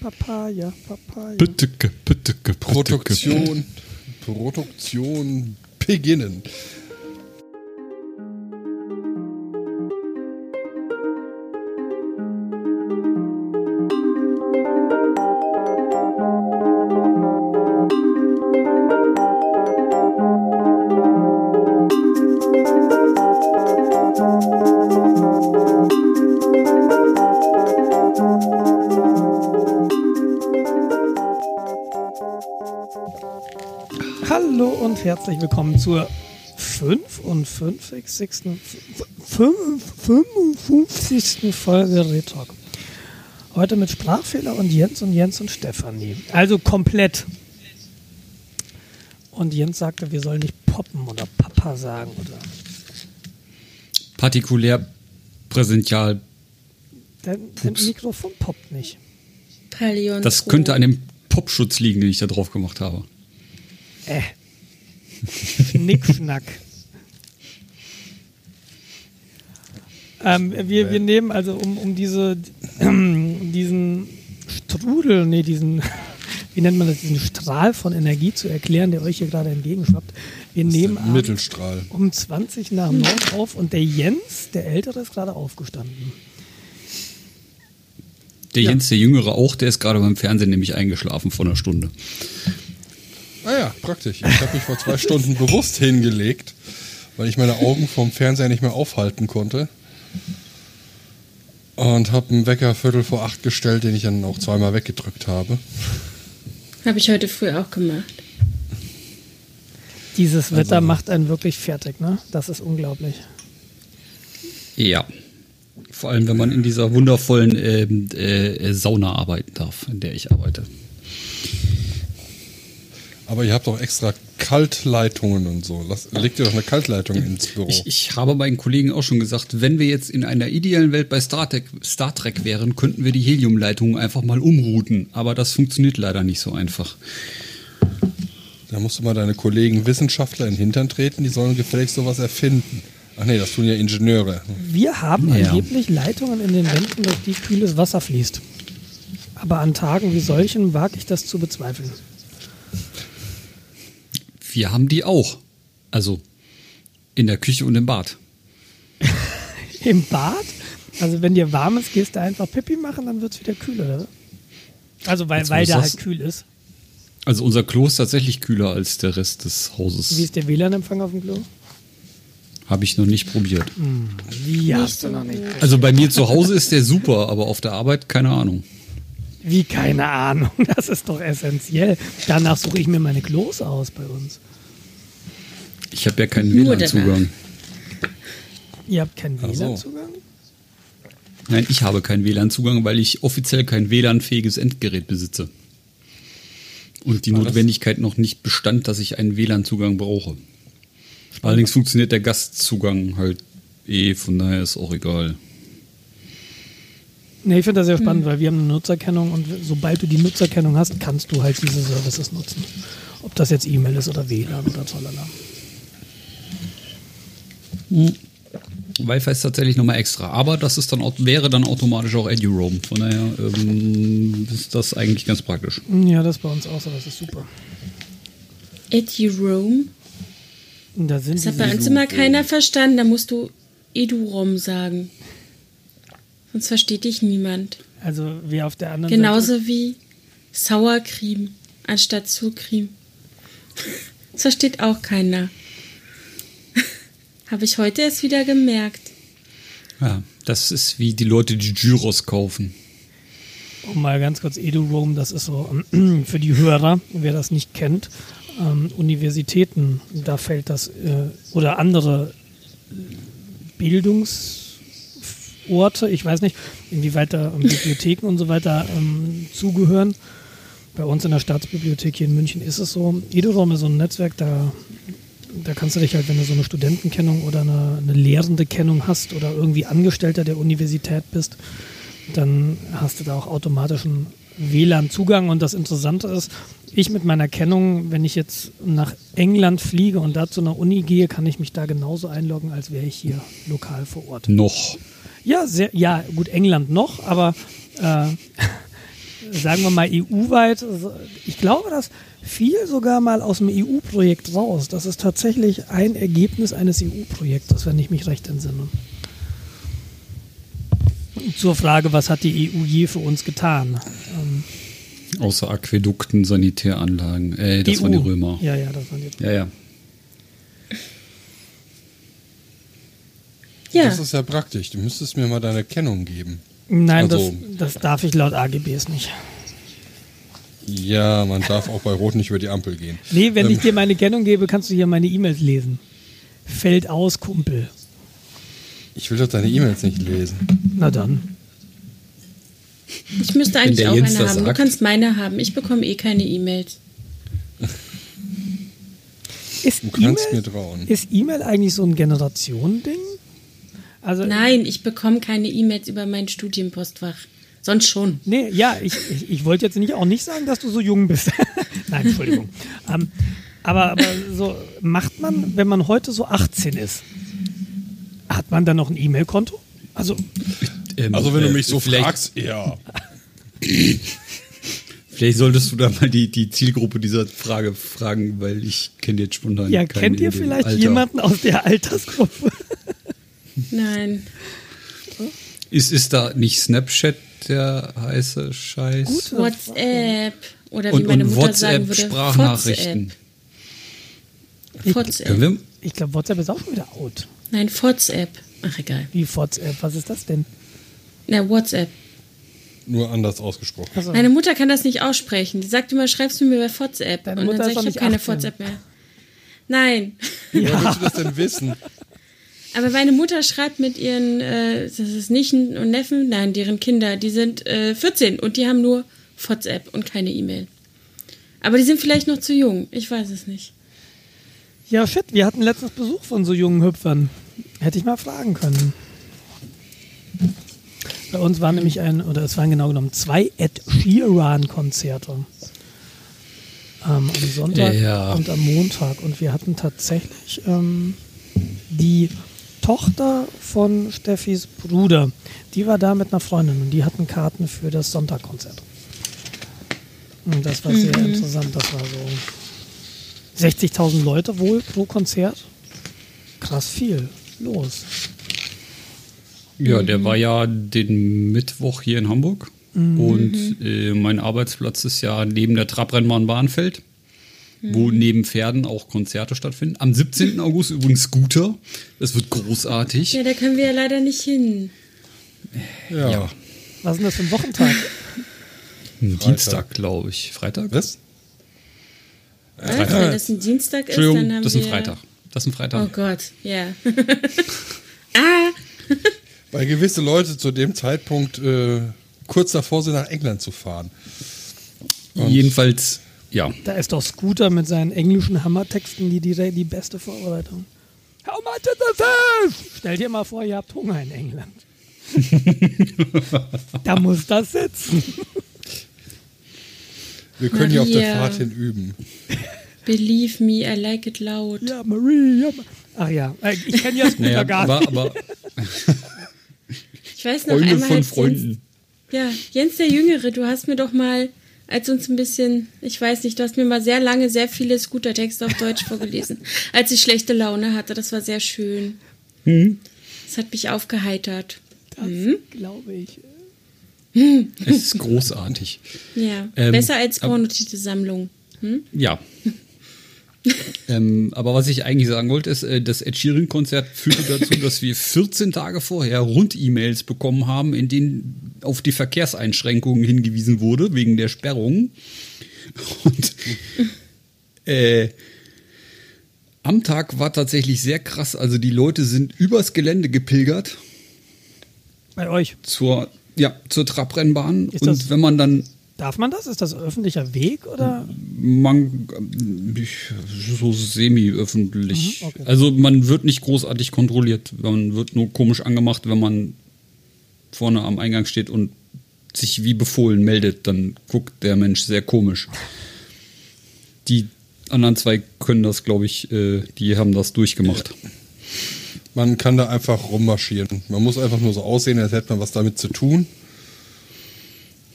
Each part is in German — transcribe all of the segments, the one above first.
Papaya, Papaya. Pütteke, Pütteke, Pütteke. Produktion, Produktion beginnen. Herzlich willkommen zur 55. 55. Folge Retalk. Heute mit Sprachfehler und Jens und Jens und Stefanie. Also komplett. Und Jens sagte, wir sollen nicht poppen oder Papa sagen oder. Partikulär, präsential. Dein, dein Mikrofon poppt nicht. Palion. Das könnte an dem Popschutz liegen, den ich da drauf gemacht habe. Äh. Schnickschnack. ähm, wir, wir nehmen also um, um diese diesen Strudel, nee, diesen, wie nennt man das, diesen Strahl von Energie zu erklären, der euch hier gerade entgegenschwappt. Wir nehmen abends Mittelstrahl. um 20 nach 9 auf und der Jens, der Ältere, ist gerade aufgestanden. Der Ja. Jens, der Jüngere auch, der ist gerade beim Fernsehen nämlich eingeschlafen vor einer Stunde. Praktisch. Ich habe mich vor zwei Stunden bewusst hingelegt, weil ich meine Augen vom Fernseher nicht mehr aufhalten konnte. Und habe einen Wecker viertel vor acht gestellt, den ich dann auch zweimal weggedrückt habe. Habe ich heute früh auch gemacht. Dieses Wetter Also- macht einen wirklich fertig, ne? Das ist unglaublich. Ja. Vor allem, wenn man in dieser wundervollen ähm, äh, Sauna arbeiten darf, in der ich arbeite. Aber ihr habt doch extra Kaltleitungen und so. Lass, legt ihr doch eine Kaltleitung ins Büro. Ich, ich habe meinen Kollegen auch schon gesagt, wenn wir jetzt in einer idealen Welt bei Star Trek, Star Trek wären, könnten wir die Heliumleitungen einfach mal umrouten. Aber das funktioniert leider nicht so einfach. Da musst du mal deine Kollegen Wissenschaftler in den Hintern treten, die sollen gefälligst sowas erfinden. Ach nee, das tun ja Ingenieure. Wir haben Ja. angeblich Leitungen in den Wänden, durch die kühles Wasser fließt. Aber an Tagen wie solchen wage ich das zu bezweifeln. Wir haben die auch. Also in der Küche und im Bad. Im Bad? Also wenn dir warm ist, gehst du einfach Pipi machen, dann wird es wieder kühler, oder? Also weil, Jetzt, weil da halt kühl ist. Also unser Klo ist tatsächlich kühler als der Rest des Wie Hauses. ist der WLAN-Empfang auf dem Klo? Habe ich noch nicht probiert. Wie hast du noch nicht? Also bei mir zu Hause ist der super, aber auf der Arbeit keine Ahnung. Wie keine Ahnung, das ist doch essentiell. Danach suche ich mir meine Klos aus bei uns. Ich habe ja keinen WLAN-Zugang. Ihr habt keinen. WLAN-Zugang? Nein, ich habe keinen WLAN-Zugang, weil ich offiziell kein WLAN-fähiges Endgerät besitze. Und die War das- Notwendigkeit noch nicht bestand, dass ich einen WLAN-Zugang brauche. Allerdings funktioniert der Gastzugang halt eh, von daher ist auch egal. Nee, ich finde das sehr spannend, weil wir haben eine Nutzerkennung und sobald du die Nutzerkennung hast, kannst du halt diese Services nutzen. Ob das jetzt E-Mail ist oder WLAN oder tralala. Wi-Fi ist tatsächlich nochmal extra, aber das ist dann wäre dann automatisch auch EduRoam. Von daher ähm, ist das eigentlich ganz praktisch. Ja, das ist bei uns auch so, das ist super. Und da sind Das hat bei uns immer keiner verstanden. Da musst du Edurom sagen. Sonst versteht dich niemand. also wer auf der anderen Genauso wie Sauercreme anstatt Surcreme. Das versteht auch keiner. Habe ich heute erst wieder gemerkt. Ja, das ist wie die Leute, die Gyros kaufen. Seite, um mal ganz kurz EduRoam, das ist so ähm, für die Hörer, wer das nicht kennt, ähm, Universitäten, da fällt das, äh, oder andere Bildungsorte, ich weiß nicht, inwieweit da ähm, Bibliotheken und so weiter ähm, zugehören. Bei uns in der Staatsbibliothek hier in München ist es so. EduRoam ist so ein Netzwerk, da, da kannst du dich halt, wenn du so eine Studentenkennung oder eine, eine lehrende Kennung hast oder irgendwie Angestellter der Universität bist, dann hast du da auch automatischen WLAN-Zugang. Und das Interessante ist, ich mit meiner Kennung, wenn ich jetzt nach England fliege und da zu einer Uni gehe, kann ich mich da genauso einloggen, als wäre ich hier lokal vor Ort. Noch. Ja, sehr, ja, gut, England noch, aber äh, sagen wir mal EU-weit, ich glaube, das fiel sogar mal aus dem EU-Projekt raus. Das ist tatsächlich ein Ergebnis eines EU-Projektes, wenn ich mich recht entsinne. Zur Frage, was hat die EU je für uns getan? Ähm, Außer Aquädukten, Sanitäranlagen. Äh, das EU. waren die Römer. Ja, ja, das waren die Ja, ja. Ja, Das ist ja praktisch. Du müsstest mir mal deine Kennung geben. Nein, Also- das, das darf ich laut AGBs nicht. Ja, man darf auch bei Rot nicht über die Ampel gehen. Nee, wenn Ähm, ich dir meine Kennung gebe, kannst du hier meine E-Mails lesen. Fällt aus, Kumpel. Ich will doch deine E-Mails nicht lesen. Na dann. ich müsste eigentlich auch Jens eine haben. Du sagt. kannst meine haben. Ich bekomme eh keine E-Mails. Ist Du kannst E-Mail- mir trauen. Ist E-Mail eigentlich so ein Generationending? Also, Nein, ich bekomme keine E-Mails über mein Studienpostfach. Sonst schon. Nee, ja, ich, ich, ich wollte jetzt nicht auch nicht sagen, dass du so jung bist. Nein, Entschuldigung. ähm, aber, aber so macht man, wenn man heute so 18 ist, hat man dann noch ein E-Mail-Konto? Also, Ähm, Also wenn du äh, mich so fragst, ja. Vielleicht solltest du da mal die, die Zielgruppe dieser Frage fragen, weil ich kenne jetzt spontan ja, kennt ihr vielleicht Alter. jemanden aus der Altersgruppe? Nein. Ist, ist da nicht Snapchat der heiße Scheiß? Gut. WhatsApp. Oder wie Und, meine und Mutter sagen würde. WhatsApp-Sprachnachrichten. Ich- WhatsApp. Wir, Ich glaube, WhatsApp ist auch schon wieder out. Nein, WhatsApp. Ach, egal. Wie WhatsApp, was ist das denn? Na, WhatsApp. Nur anders ausgesprochen. Also, Meine Mutter kann das nicht aussprechen. Die sagt immer, schreibst du mir bei WhatsApp. Deine und Mutter dann ist sag doch ich, ich habe keine 18. WhatsApp mehr. Nein. Woher willst du das denn wissen? Aber meine Mutter schreibt mit ihren, äh, das ist Nichten und Neffen, nein, deren Kinder, die sind äh, 14 und die haben nur WhatsApp und keine E-Mail. Aber die sind vielleicht noch zu jung. Ich weiß es nicht. Ja, shit, wir hatten letztens Besuch von so jungen Hüpfern. Hätte ich mal fragen können. Bei uns war nämlich ein, oder es waren genau genommen zwei Ed Sheeran-Konzerte. Ähm, am Sonntag Ja. und am Montag. Und wir hatten tatsächlich ähm, die Tochter von Steffis Bruder. Die war da mit einer Freundin und die hatten Karten für das Sonntagkonzert. Und das war sehr interessant. Das war so 60.000 Leute wohl pro Konzert. Krass viel los. Ja, der war ja den Mittwoch hier in Hamburg. Und äh, mein Arbeitsplatz ist ja neben der Trabrennbahn Bahnfeld, wo neben Pferden auch Konzerte stattfinden. Am 17. August übrigens Scooter. Das wird großartig. Ja, da können wir ja leider nicht hin. Ja. Ja. Was ist denn das für ein Wochentag? Dienstag, glaube ich. Freitag? Was? Was? Wenn das ein Dienstag ist, dann Entschuldigung, haben das ist wir... ein Freitag. Das ist ein Oh Freitag. Gott, ja. ah, Weil gewisse Leute zu dem Zeitpunkt äh, kurz davor sind, nach England zu fahren. Jedenfalls, ja. Da ist doch Scooter mit seinen englischen Hammertexten die, die, die beste Vorbereitung. How much is the fish? Stell dir mal vor, ihr habt Hunger in England. da muss das sitzen. Wir können hier auf der. Fahrt hin üben. believe me, I like it loud. Ja, Marie. Ja, Ach ja, äh, ich kenne ja Scooter Naja, gar aber, nicht. aber Ich weiß noch Freunde einmal von Freunden. Jens, ja, Jens der Jüngere, du hast mir doch mal, als uns ein bisschen, ich weiß nicht, du hast mir mal sehr lange sehr viele Scooter-Texte auf Deutsch vorgelesen, als ich schlechte Laune hatte. Das war sehr schön. Hm? Das hat mich aufgeheitert. Das glaube ich. Es ist großartig. Ja, Ähm, besser als ab- Pornotitelsammlung. Ja. ähm, aber was ich eigentlich sagen wollte, ist, äh, das Ed Sheeran-Konzert führte dazu, dass wir 14 Tage vorher Rund-E-Mails bekommen haben, in denen auf die Verkehrseinschränkungen hingewiesen wurde, wegen der Sperrung. Und äh, am Tag war tatsächlich sehr krass. Also die Leute sind übers Gelände gepilgert Bei euch. zur, ja, zur Trabrennbahn. Ist Und wenn man dann Darf man das? Ist das öffentlicher Weg oder? Man, so semi-öffentlich. Mhm, okay. Also man wird nicht großartig kontrolliert. Man wird nur komisch angemacht, wenn man vorne am Eingang steht und sich wie befohlen meldet. Dann guckt der Mensch sehr komisch. Die anderen zwei können das, glaube ich, äh, die haben das durchgemacht. Man kann da einfach rummarschieren. Man muss einfach nur so aussehen, als hätte man was damit zu tun.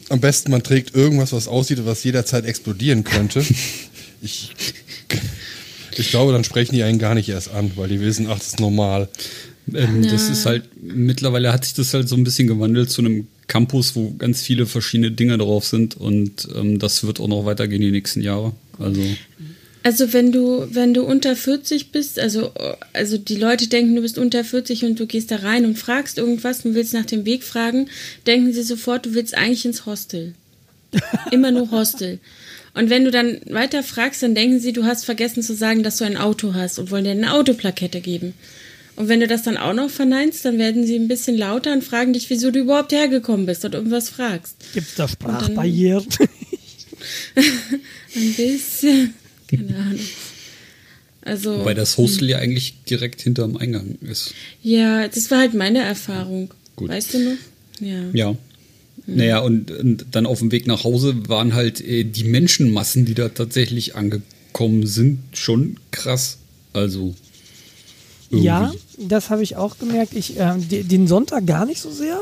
Am besten, man trägt irgendwas, was aussieht was jederzeit explodieren könnte. ich, ich glaube, dann sprechen die einen gar nicht erst an, weil die wissen, ach, das ist normal. Ähm, Das ist halt, mittlerweile hat sich das halt so ein bisschen gewandelt zu einem Campus, wo ganz viele verschiedene Dinge drauf sind und ähm, das wird auch noch weitergehen die nächsten Jahre. Also Also wenn du, wenn du unter 40 bist, also, also die Leute denken, du bist unter 40 und du gehst da rein und fragst irgendwas und willst nach dem Weg fragen, denken sie sofort, du willst eigentlich ins Hostel. Immer nur Hostel. Und wenn du dann weiter fragst, dann denken sie, du hast vergessen zu sagen, dass du ein Auto hast und wollen dir eine Autoplakette geben. Und wenn du das dann auch noch verneinst, dann werden sie ein bisschen lauter und fragen dich, wieso du überhaupt hergekommen bist und irgendwas fragst. Gibt es da Sprachbarrieren? Ein bisschen. Keine Ahnung. Also. Wobei das Hostel ja eigentlich direkt hinterm Eingang ist. Ja, das war halt meine Erfahrung. Gut. Weißt du noch? Ja. Ja. Naja, und, und dann auf dem Weg nach Hause waren halt äh, die Menschenmassen, die da tatsächlich angekommen sind, schon krass. Also. Irgendwie. Ja, das habe ich auch gemerkt. Ich, äh, de- den Sonntag gar nicht so sehr,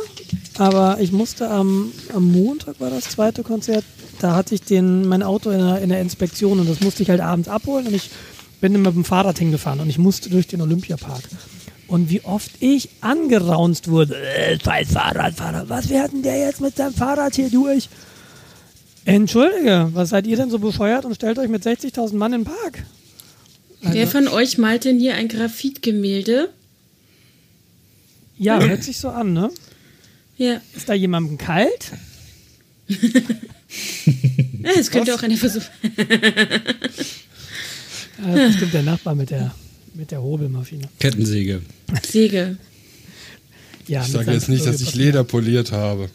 aber ich musste am, am Montag war das zweite Konzert, da hatte ich den, mein Auto in der, in der Inspektion und das musste ich halt abends abholen und ich bin mit dem Fahrrad hingefahren und ich musste durch den Olympiapark. Und wie oft ich angeraunzt wurde, äh, scheiß Fahrradfahrer, was fährt denn der jetzt mit seinem Fahrrad hier durch? Entschuldige, was seid ihr denn so bescheuert und stellt euch mit 60.000 Mann in den Park? Wer von euch malt denn hier ein Graphitgemälde? Ja, hört sich so an, ne? Ja. Ist da jemandem kalt? ja das könnte auch eine Versuch. Ja, das ist bestimmt der Nachbar mit der, mit der Hobelmaschine. Kettensäge. Säge. Ja, Ich sage jetzt nicht, dass ich. Leder poliert habe.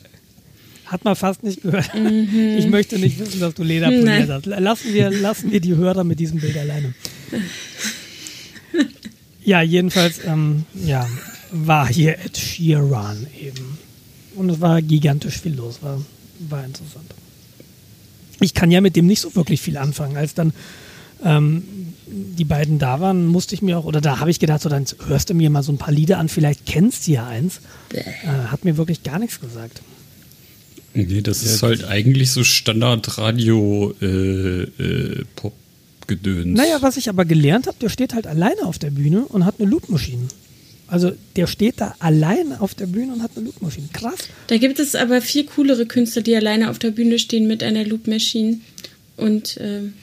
Hat man fast nicht gehört. Ich möchte nicht wissen, dass du Leder poliert Nein. hast. Lassen wir, lassen wir die Hörer mit diesem Bild alleine. Ja, jedenfalls, ähm, ja, war hier Ed Sheeran eben. Und es war gigantisch viel los, war, war interessant. Ich kann ja mit dem nicht so wirklich viel anfangen. Als dann ähm, die beiden da waren, musste ich mir auch, oder da habe ich gedacht, so dann hörst du mir mal so ein paar Lieder an, vielleicht kennst du ja eins. Äh, hat mir wirklich gar nichts gesagt. Nee, das ist halt eigentlich so Standardradio äh, äh. Naja, was ich aber gelernt habe, der steht halt alleine auf der Bühne und hat eine Loopmaschine. Also der steht da alleine auf der Bühne und hat eine Loopmaschine. Krass. Da gibt es aber viel coolere Künstler, die alleine auf der Bühne stehen mit einer Loop Machine. Und ähm,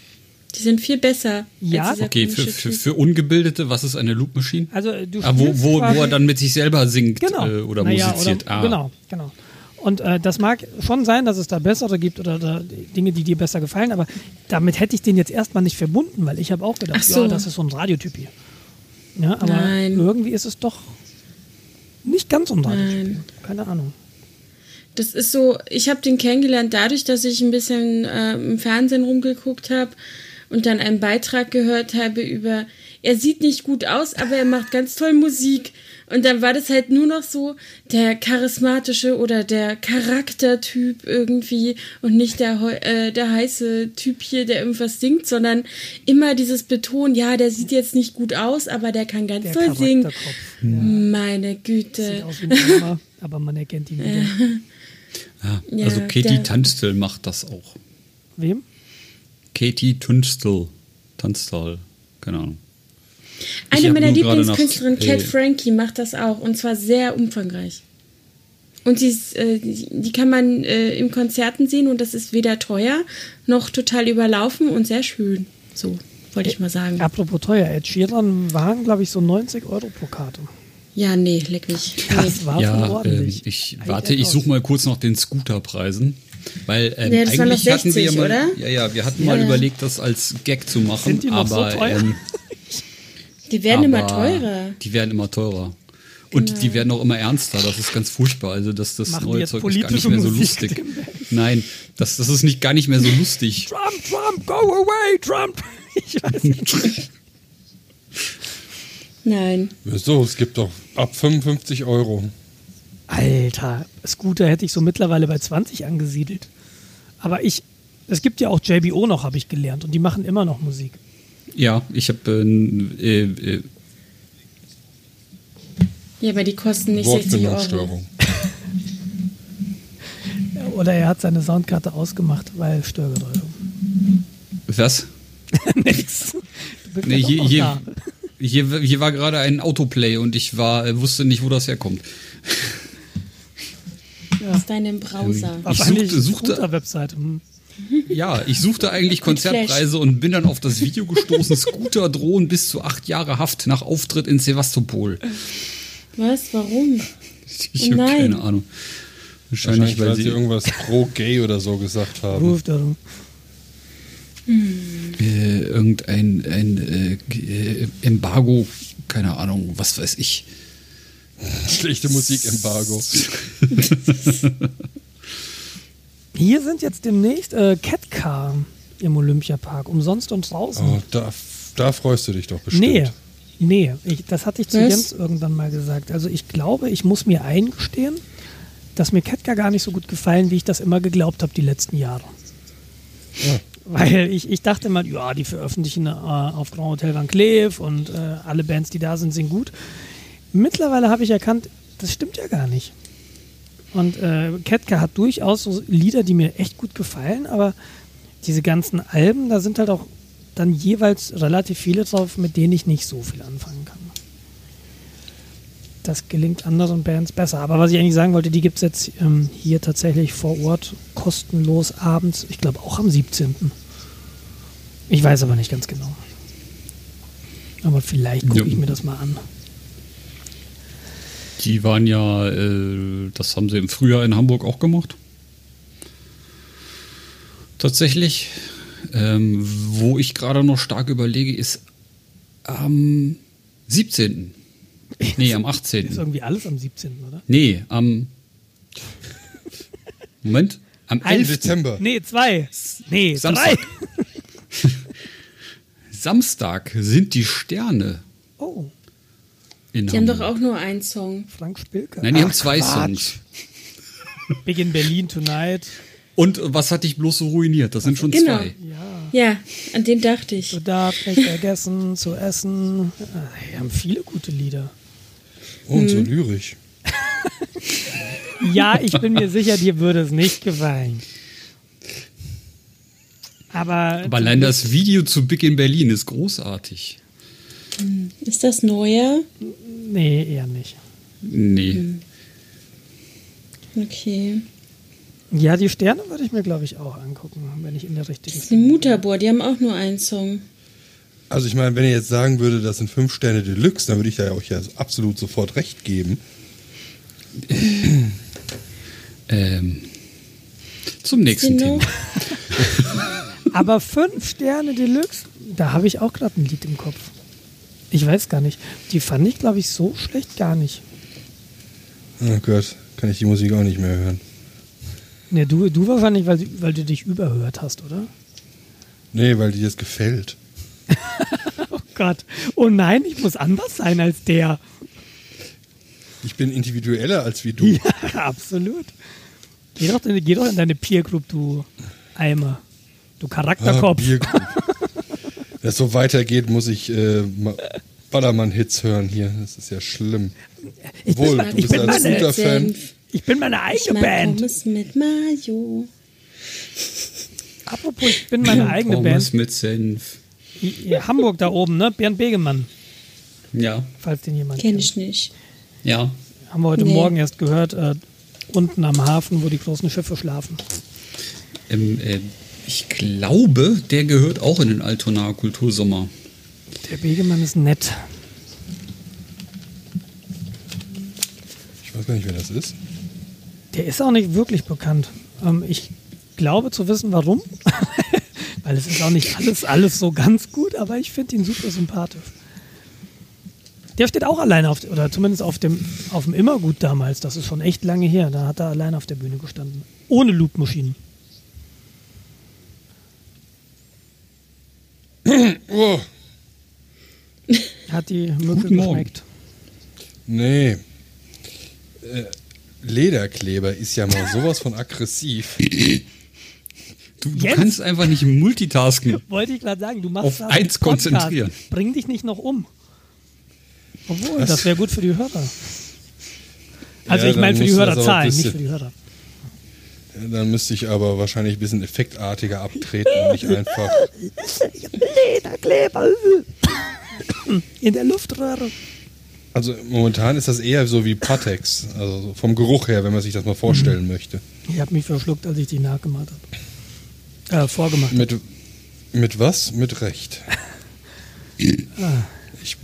die sind viel besser. Ja, Okay, für, für, für Ungebildete, was ist eine Loop Machine? Also äh, du Ah, wo, wo, wo er dann mit sich selber singt genau. äh, oder Naja, musiziert. Oder, ah. Genau, genau. Und äh, das mag schon sein, dass es da bessere gibt oder da Dinge, die dir besser gefallen, aber damit hätte ich den jetzt erstmal nicht verbunden, weil ich habe auch gedacht, Ach so. ja, das ist so ein Radiotyp hier. Ja, aber Nein. irgendwie ist es doch nicht ganz hier. Keine Ahnung. Das ist so, ich habe den kennengelernt dadurch, dass ich ein bisschen äh, im Fernsehen rumgeguckt habe und dann einen Beitrag gehört habe über, er sieht nicht gut aus, aber er macht ganz toll Musik. Und dann war das halt nur noch so der charismatische oder der Charaktertyp irgendwie und nicht der, heu- äh, der heiße Typ hier, der irgendwas singt, sondern immer dieses Betonen, ja, der sieht jetzt nicht gut aus, aber der kann ganz Der toll singen. Charakterkopf. Meine Sieht Güte. aus wie ein Armer, aber man erkennt ihn wieder. Ja, Ja, also Katie Tunstall macht das auch. Wem? Katie Tunstall. Tunstall. Keine Ahnung. Ich Eine meiner nach- Lieblingskünstlerinnen, Cat Frankie, macht das auch und zwar sehr umfangreich. Und sie ist, äh, die kann man äh, im Konzerten sehen und das ist weder teuer noch total überlaufen und sehr schön. So, wollte ich mal sagen. Apropos teuer, Ed Sheeran waren, glaube ich, so 90 Euro pro Karte. Ja, nee, leck mich. Nee. Das war schon Ja, ähm, ordentlich. ich Halt warte, ich suche mal kurz noch den Scooterpreisen. Weil ähm, Ja, das waren eigentlich noch hatten wir ja 60, mal, oder? ja, ja, wir hatten mal Ja. überlegt, das als Gag zu machen, Sind die noch so aber teuer? ähm, Die werden immer teurer. Die werden immer teurer. Und die werden auch immer ernster. Das ist ganz furchtbar. Also das, das Machen neue Zeug ist gar nicht mehr so Musik lustig. Nein, das, das ist nicht gar nicht mehr so lustig. Trump, Trump, go away, Trump. Ich weiß nicht. Nein. So, es gibt doch ab 55 Euro. Alter, Scooter hätte ich so mittlerweile bei 20 angesiedelt. Aber ich, es gibt ja auch JBO noch, habe ich gelernt. Und die machen immer noch Musik. Ja, ich habe äh, äh, Ja, aber die kosten nicht 60 Euro. Oder er hat seine Soundkarte ausgemacht, weil Störgeräusche. Was? Nix. Nee, ja hier, hier, hier, hier war gerade ein Autoplay und ich war, äh, wusste nicht, wo das herkommt. Aus deinem Browser. Wahrscheinlich suchte- suchte- Scooter-Website. Hm. Ja, ich suchte eigentlich Konzertpreise und bin dann auf das Video gestoßen, Scooter drohen bis zu acht Jahre Haft nach Auftritt in Sevastopol. Was? Warum? Ich Oh habe keine Ahnung. Wahrscheinlich, Wahrscheinlich, weil weil sie irgendwas pro gay oder so gesagt haben. Ruft er. äh, irgendein ein, äh, äh, Embargo, keine Ahnung, was weiß ich. Schlechte Musikembargo. Hier sind jetzt demnächst äh, Catcar im Olympiapark, umsonst und draußen. Oh, da, da freust du dich doch bestimmt. nee, nee, ich, das hatte ich zu Was? Jens irgendwann mal gesagt. Also ich glaube, ich muss mir eingestehen, dass mir Catcar gar nicht so gut gefallen, wie ich das immer geglaubt habe die letzten Jahre. Ja. Weil ich, ich dachte immer, ja, die veröffentlichen äh, auf Grand Hotel Van Cleef und äh, alle Bands, die da sind, sind gut. Mittlerweile habe ich erkannt, das stimmt ja gar nicht. Und äh, Ketka hat durchaus so Lieder, die mir echt gut gefallen, aber diese ganzen Alben, da sind halt auch dann jeweils relativ viele drauf, mit denen ich nicht so viel anfangen kann. Das gelingt anderen Bands besser. Aber was ich eigentlich sagen wollte, die gibt es jetzt ähm, hier tatsächlich vor Ort kostenlos abends. Ich glaube auch am 17. Ich weiß aber nicht ganz genau. Aber vielleicht gucke Ja. ich mir das mal an. Die waren ja, äh, das haben sie im Frühjahr in Hamburg auch gemacht. Tatsächlich. Ähm, wo ich gerade noch stark überlege, ist am 17. Nee, am Ist 18. irgendwie alles am 17. oder? Nee, am. Moment. Am Ein 11. Dezember. Nee, zwei. Nee, Samstag. drei. Samstag sind die Sterne Oh, in Die haben doch auch nur einen Song. Frank Spilker. Nein, die haben zwei Songs. Big in Berlin Tonight. Und was hat dich bloß so ruiniert? Das sind schon Genau. zwei. Ja. Ja, an den dachte ich. Du darfst nicht vergessen zu essen. Äh, Die haben viele gute Lieder. Oh, und so Mhm. lyrisch. Ja, ich bin mir sicher, dir würde es nicht gefallen. Aber, Aber allein das Video zu Big in Berlin ist großartig. Ist das neuer? nee, eher nicht. Nee. Okay. Ja, die Sterne würde ich mir, glaube ich, auch angucken, wenn ich in der richtigen Das ist die Mutterbohr, die haben auch nur einen Song. Also ich meine, wenn ihr jetzt sagen würde, das sind fünf Sterne Deluxe, dann würde ich da euch ja absolut sofort recht geben. Ähm, zum nächsten Genau. Thema. Aber fünf Sterne Deluxe, da habe ich auch gerade ein Lied im Kopf. Ich weiß gar nicht. Die fand ich, glaube ich, so schlecht gar nicht. Oh Gott, kann ich die Musik auch nicht mehr hören. Ne, du, du wahrscheinlich, weil, weil du dich überhört hast, oder? Nee, weil dir das gefällt. Oh Gott. Oh nein, ich muss anders sein als der. Ich bin individueller als wie du. Ja, absolut. Geh doch, in- geh doch in deine Peer Group, du Eimer. Du Ah, Charakterkopf. Bierkrug. Wenn es so weitergeht, muss ich äh, ma- Ballermann-Hits hören hier. Das ist ja schlimm. ich, Wohl, bin, du ich, bist bin ein meine, Scooter-Fan. ich bin meine Ich eigene mag Band. Pommes mit Mayo. Apropos, ich bin meine eigene Pommes Band. mit Senf. Hamburg da oben, ne? Bernd Begemann, Ja, falls den jemand Kenn kennt. ich nicht. ja. Haben wir heute Nee. Morgen erst gehört, äh, unten am Hafen, wo die großen Schiffe schlafen. Ähm, äh, ich glaube, der gehört auch in den Altonaer Kultursommer. Der Begemann ist nett. Ich weiß gar nicht, wer das ist. Der ist auch nicht wirklich bekannt. Ähm, ich glaube zu wissen, warum. Weil es ist auch nicht alles, alles so ganz gut, aber ich finde ihn super sympathisch. Der steht auch alleine auf, oder zumindest auf dem, auf dem Immergut damals. Das ist schon echt lange her. Da hat er alleine auf der Bühne gestanden. Ohne Loopmaschinen. Oh, Hat die Mücke Guten Morgen. geschmeckt. nee. Äh, Lederkleber ist ja mal sowas von aggressiv. Du, du kannst einfach nicht multitasken. Wollte ich gerade sagen, du machst Auf eins Podcast. konzentrieren. Bring dich nicht noch um. Obwohl, Was? das wäre gut für die Hörer. Also Ja, ich meine für die Hörerzahlen, nicht für die Hörer. Dann müsste ich aber wahrscheinlich ein bisschen effektartiger abtreten und nicht einfach. Lederkleber in der Luftröhre. Also momentan ist das eher so wie Patex, also so vom Geruch her, wenn man sich das mal vorstellen möchte. Ich habe mich verschluckt, als ich die nachgemacht habe. Äh, vorgemacht. hab. Mit, mit was? Mit Recht. Ich,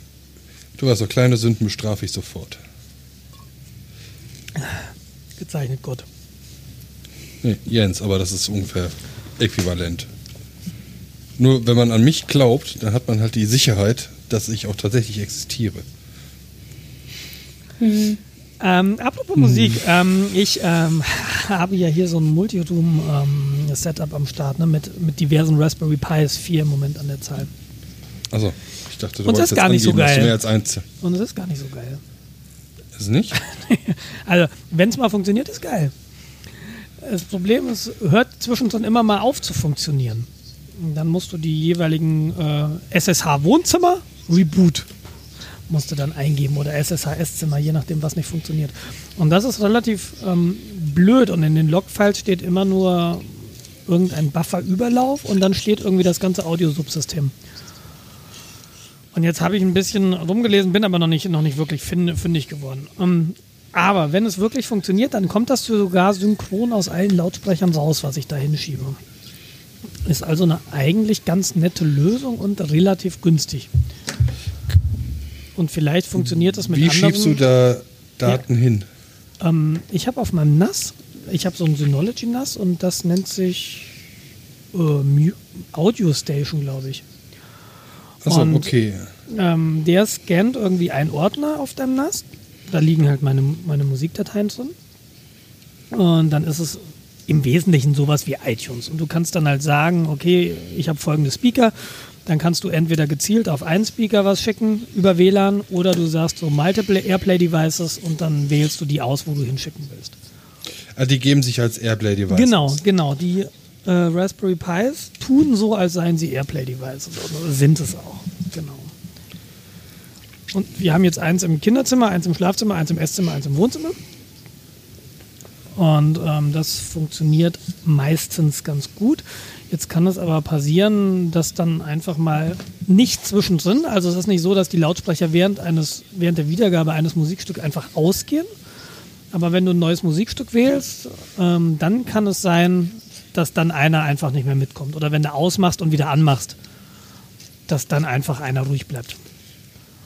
du hast so kleine Sünden bestrafe ich sofort. Gezeichnet Gott. Nee, Jens, aber das ist ungefähr äquivalent. Nur wenn man an mich glaubt, dann hat man halt die Sicherheit, dass ich auch tatsächlich existiere. Ähm, apropos Musik, ähm, ich ähm, habe ja hier so ein Multiroom-Setup am Start ne, mit, mit diversen Raspberry Pis, vier im Moment an der Zahl. Also, ich dachte, du Und das wolltest ist gar nicht so angeben, geil. mehr als eins. Und es ist gar nicht so geil. Ist es nicht? Also, wenn es mal funktioniert, ist geil. Das Problem ist, hört zwischendrin immer mal auf zu funktionieren. Dann musst du die jeweiligen äh, SSH-Wohnzimmer, Reboot, musst du dann eingeben oder SSH-Esszimmer, je nachdem, was nicht funktioniert. Und das ist relativ ähm, blöd und in den Logfiles steht immer nur irgendein Buffer-Überlauf und dann steht irgendwie das ganze Audiosubsystem. Und jetzt habe ich ein bisschen rumgelesen, bin aber noch nicht, noch nicht wirklich fündig geworden. Ähm, aber wenn es wirklich funktioniert, dann kommt das sogar synchron aus allen Lautsprechern raus, was ich da hinschiebe. Ist also eine eigentlich ganz nette Lösung und relativ günstig. Und vielleicht funktioniert das mit Wie anderen. schiebst du da Daten hin? Ähm, ich habe auf meinem NAS, ich habe so ein Synology NAS und das nennt sich äh, Audio Station, glaube ich. Achso, okay. Ähm, der scannt irgendwie einen Ordner auf deinem NAS. Da liegen halt meine, meine Musikdateien drin. Und dann ist es im Wesentlichen sowas wie iTunes. Und du kannst dann halt sagen, okay, ich habe folgende Speaker. Dann kannst du entweder gezielt auf einen Speaker was schicken über WLAN oder du sagst so Multiple Airplay Devices und dann wählst du die aus, wo du hinschicken willst. Ah, die geben sich als Airplay-Device. Genau, genau. Die äh, Raspberry Pis tun so, als seien sie Airplay-Devices. Oder sind es auch. Genau. Und wir haben jetzt eins im Kinderzimmer, eins im Schlafzimmer, eins im Esszimmer, eins im Wohnzimmer. Und ähm, das funktioniert meistens ganz gut. Jetzt kann es aber passieren, dass dann einfach mal nicht zwischendrin, also es ist nicht so, dass die Lautsprecher während, eines, während der Wiedergabe eines Musikstücks einfach ausgehen, aber wenn du ein neues Musikstück wählst, ähm, dann kann es sein, dass dann einer einfach nicht mehr mitkommt. Oder wenn du ausmachst und wieder anmachst, dass dann einfach einer ruhig bleibt.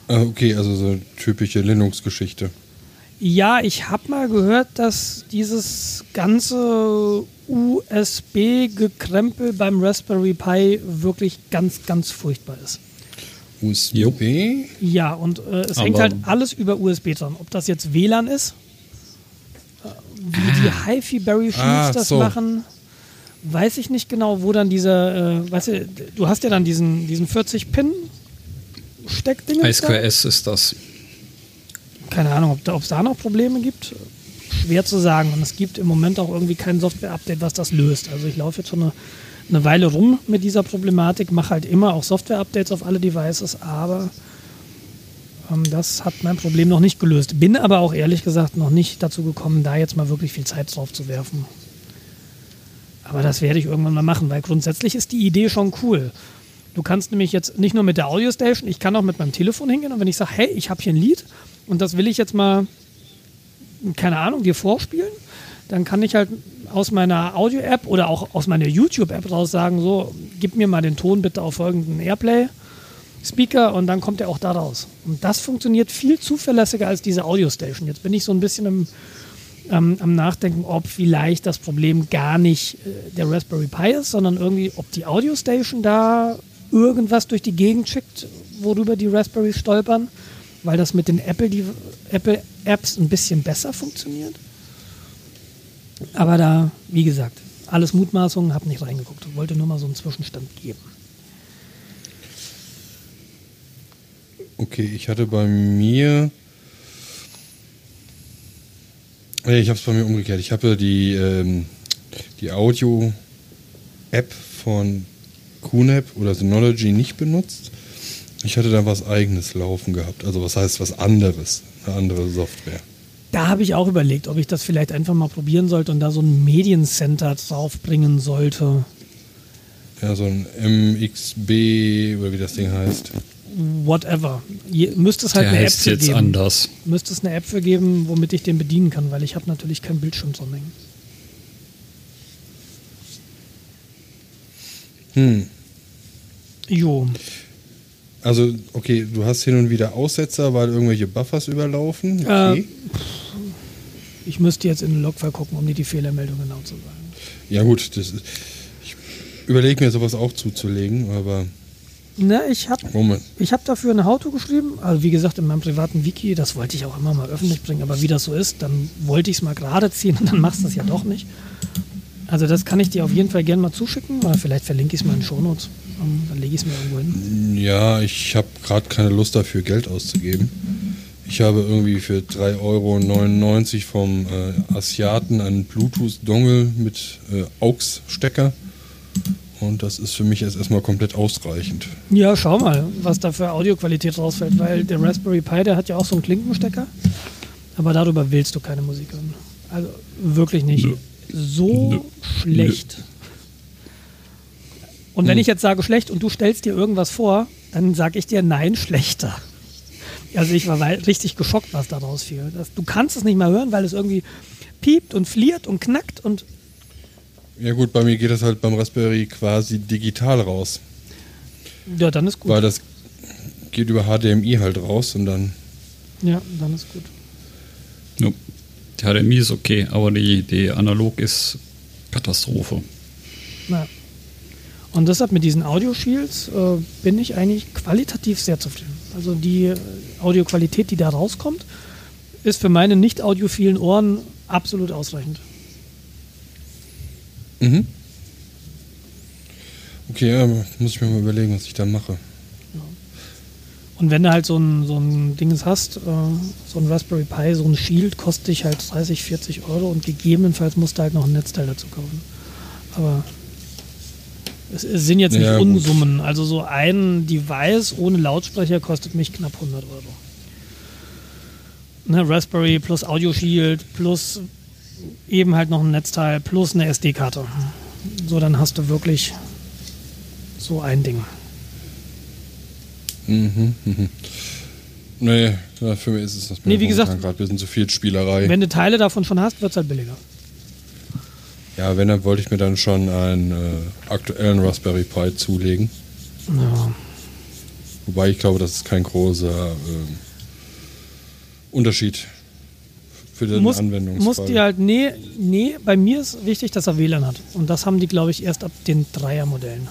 Ah, okay, also so eine typische Linux-Geschichte. Ja, ich habe mal gehört, dass dieses ganze USB-Gekrempel beim Raspberry Pi wirklich ganz, ganz furchtbar ist. USB? Ja, und äh, es hängt Aber- halt alles über USB dran. Ob das jetzt WLAN ist, äh, wie die HiFi-Berry Shields Ah, das so. machen, weiß ich nicht genau, wo dann dieser, äh, weißt du, du hast ja dann diesen, diesen 40-Pin-Steckding. I2S ist das. Keine Ahnung, ob da- ob es da noch Probleme gibt. Schwer zu sagen. Und es gibt im Moment auch irgendwie kein Software-Update, was das löst. Also ich laufe jetzt schon eine, eine Weile rum mit dieser Problematik, mache halt immer auch Software-Updates auf alle Devices, aber ähm, das hat mein Problem noch nicht gelöst. Bin aber auch ehrlich gesagt noch nicht dazu gekommen, da jetzt mal wirklich viel Zeit drauf zu werfen. Aber das werde ich irgendwann mal machen, weil grundsätzlich ist die Idee schon cool. Du kannst nämlich jetzt nicht nur mit der Audio Station, ich kann auch mit meinem Telefon hingehen und wenn ich sage, hey, ich habe hier ein Lied und das will ich jetzt mal, keine Ahnung, dir vorspielen, dann kann ich halt aus meiner Audio-App oder auch aus meiner YouTube-App raus sagen, so, gib mir mal den Ton bitte auf folgenden Airplay-Speaker und dann kommt er auch da raus. Und das funktioniert viel zuverlässiger als diese Audio Station. Jetzt bin ich so ein bisschen im, ähm, am Nachdenken, ob vielleicht das Problem gar nicht äh, der Raspberry Pi ist, sondern irgendwie, ob die Audio Station da irgendwas durch die Gegend schickt, worüber die Raspberries stolpern, weil das mit den Apple, die Apple Apps ein bisschen besser funktioniert. Aber da, wie gesagt, alles Mutmaßungen, habe nicht reingeguckt. Wollte nur mal so einen Zwischenstand geben. Okay, ich hatte bei mir. Nee, ich habe es bei mir umgekehrt. Ich habe die, ähm, die Audio-App von QNAP oder Synology nicht benutzt. Ich hatte da was eigenes laufen gehabt. Also was heißt was anderes? Eine andere Software. Da habe ich auch überlegt, ob ich das vielleicht einfach mal probieren sollte und da so ein Mediencenter draufbringen sollte. Ja, so ein MXB oder wie das Ding heißt. Whatever. Je, müsste es halt Der eine App heißt für jetzt geben. anders. Müsste es eine App für geben, womit ich den bedienen kann, weil ich habe natürlich keinen Bildschirm dran hängen. Hm. Jo. Also, okay, du hast hin und wieder Aussetzer, weil irgendwelche Buffers überlaufen. Okay. Äh, Ich müsste jetzt in den Logfile gucken, um dir die Fehlermeldung genau zu sagen. Ja, gut, das ist. Ich überlege mir sowas auch zuzulegen, aber Ne, ich habe ich hab dafür eine How-To geschrieben. Also wie gesagt, in meinem privaten Wiki, das wollte ich auch immer mal öffentlich bringen, aber wie das so ist, dann wollte ich es mal gerade ziehen und dann machst du es ja doch nicht. Also das kann ich dir auf jeden Fall gerne mal zuschicken oder vielleicht verlinke ich es mal in den Shownotes. Ähm, Dann lege ich es mir irgendwo hin. Ja, ich habe gerade keine Lust dafür, Geld auszugeben. Ich habe irgendwie für 3,99 Euro vom äh, Asiaten einen Bluetooth-Dongle mit äh, AUX-Stecker. Und das ist für mich jetzt erstmal komplett ausreichend. Ja, schau mal, was da für Audioqualität rausfällt, weil der Raspberry Pi, der hat ja auch so einen Klinkenstecker, aber darüber willst du keine Musik hören. Also wirklich nicht. Nö. So Nö. schlecht. Und wenn ich jetzt sage schlecht und du stellst dir irgendwas vor, dann sage ich dir nein, schlechter. Also ich war richtig geschockt, was da rausfiel. Das, du kannst es nicht mal hören, weil es irgendwie piept und fliert und knackt und Ja gut, bei mir geht das halt beim Raspberry quasi digital raus. ja, dann ist gut. Weil das geht über HDMI halt raus und dann. Ja, dann ist gut. Ja. Die HDMI ist okay, aber die, die Analog ist Katastrophe. Ja. Und deshalb mit diesen Audio-Shields äh, bin ich eigentlich qualitativ sehr zufrieden. Also die äh, Audioqualität, die da rauskommt, ist für meine nicht audiophilen Ohren absolut ausreichend. Mhm. Okay, ja, muss ich mir mal überlegen, was ich da mache. Und wenn du halt so ein, so ein Dings hast, äh, so ein Raspberry Pi, so ein Shield, kostet dich halt 30, 40 Euro und gegebenenfalls musst du halt noch ein Netzteil dazu kaufen. Aber es, es sind jetzt nicht Ja, gut. Unsummen. Also so ein Device ohne Lautsprecher kostet mich knapp 100 Euro. Ne, Raspberry plus Audio Shield plus eben halt noch ein Netzteil plus eine SD-Karte. So, dann hast du wirklich so ein Ding. Mhm, mhm. Nee, für mich ist es das Nee, wie gesagt, gerade ein bisschen zu viel Spielerei. Wenn du Teile davon schon hast, wird es halt billiger. ja, wenn, dann wollte ich mir dann schon einen äh, aktuellen Raspberry Pi zulegen. Ja. Wobei ich glaube, das ist kein großer ähm, Unterschied für den Muss, Anwendungsfall. muss die halt, nee, nee, bei mir ist wichtig, dass er WLAN hat. Und das haben die, glaube ich, erst ab den Dreier-Modellen.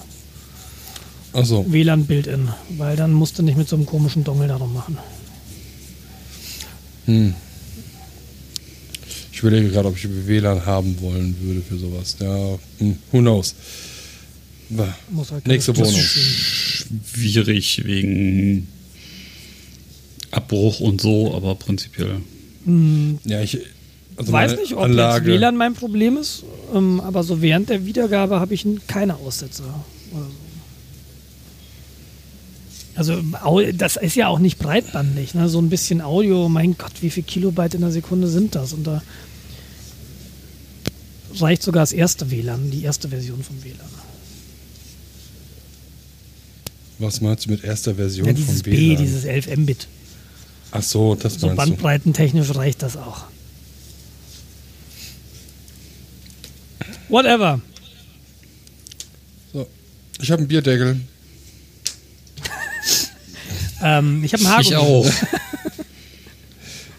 Achso, WLAN-Build-In. Weil dann musst du nicht mit so einem komischen Dongle darum machen. hm. Ich überlege gerade, ob ich WLAN haben wollen würde für sowas. Ja, hm, who knows. Halt Nächste Wohnung. Schwierig wegen Abbruch und so, aber prinzipiell. Ja, ich also Weiß nicht, ob Anlage, jetzt WLAN mein Problem ist, ähm, aber so während der Wiedergabe habe ich keine Aussätze. Oder so. Also das ist ja auch nicht breitbandig, ne? so ein bisschen Audio, mein Gott, wie viel Kilobyte in der Sekunde sind das? Und da reicht sogar das erste WLAN, die erste Version vom WLAN. Was meinst du mit erster Version Ja, dieses von B, WLAN? dieses 11 Mbit. Ach so, das So meinst du. bandbreitentechnisch reicht das auch. Whatever. So. Ich habe einen Bierdeckel. Ähm, ich habe einen Ich Haargummi. auch.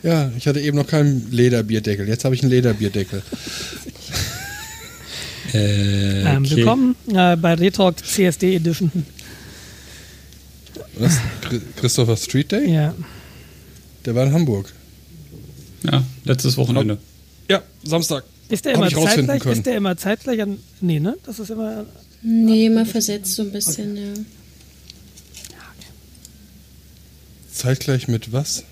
Ja, ich hatte eben noch keinen Lederbierdeckel. Jetzt habe ich einen Lederbierdeckel. Äh, Ähm, okay. Willkommen äh, bei Retalk CSD Edition. Was? Chri- Christopher Street Day? Ja. Der war in Hamburg. Ja, letztes Wochenende. Ja, Samstag. Ist der immer ich zeitgleich? Ist der immer zeitgleich an. Nee, ne? Das ist immer. Nee, mal versetzt so ein bisschen, ja. Zeitgleich mit was?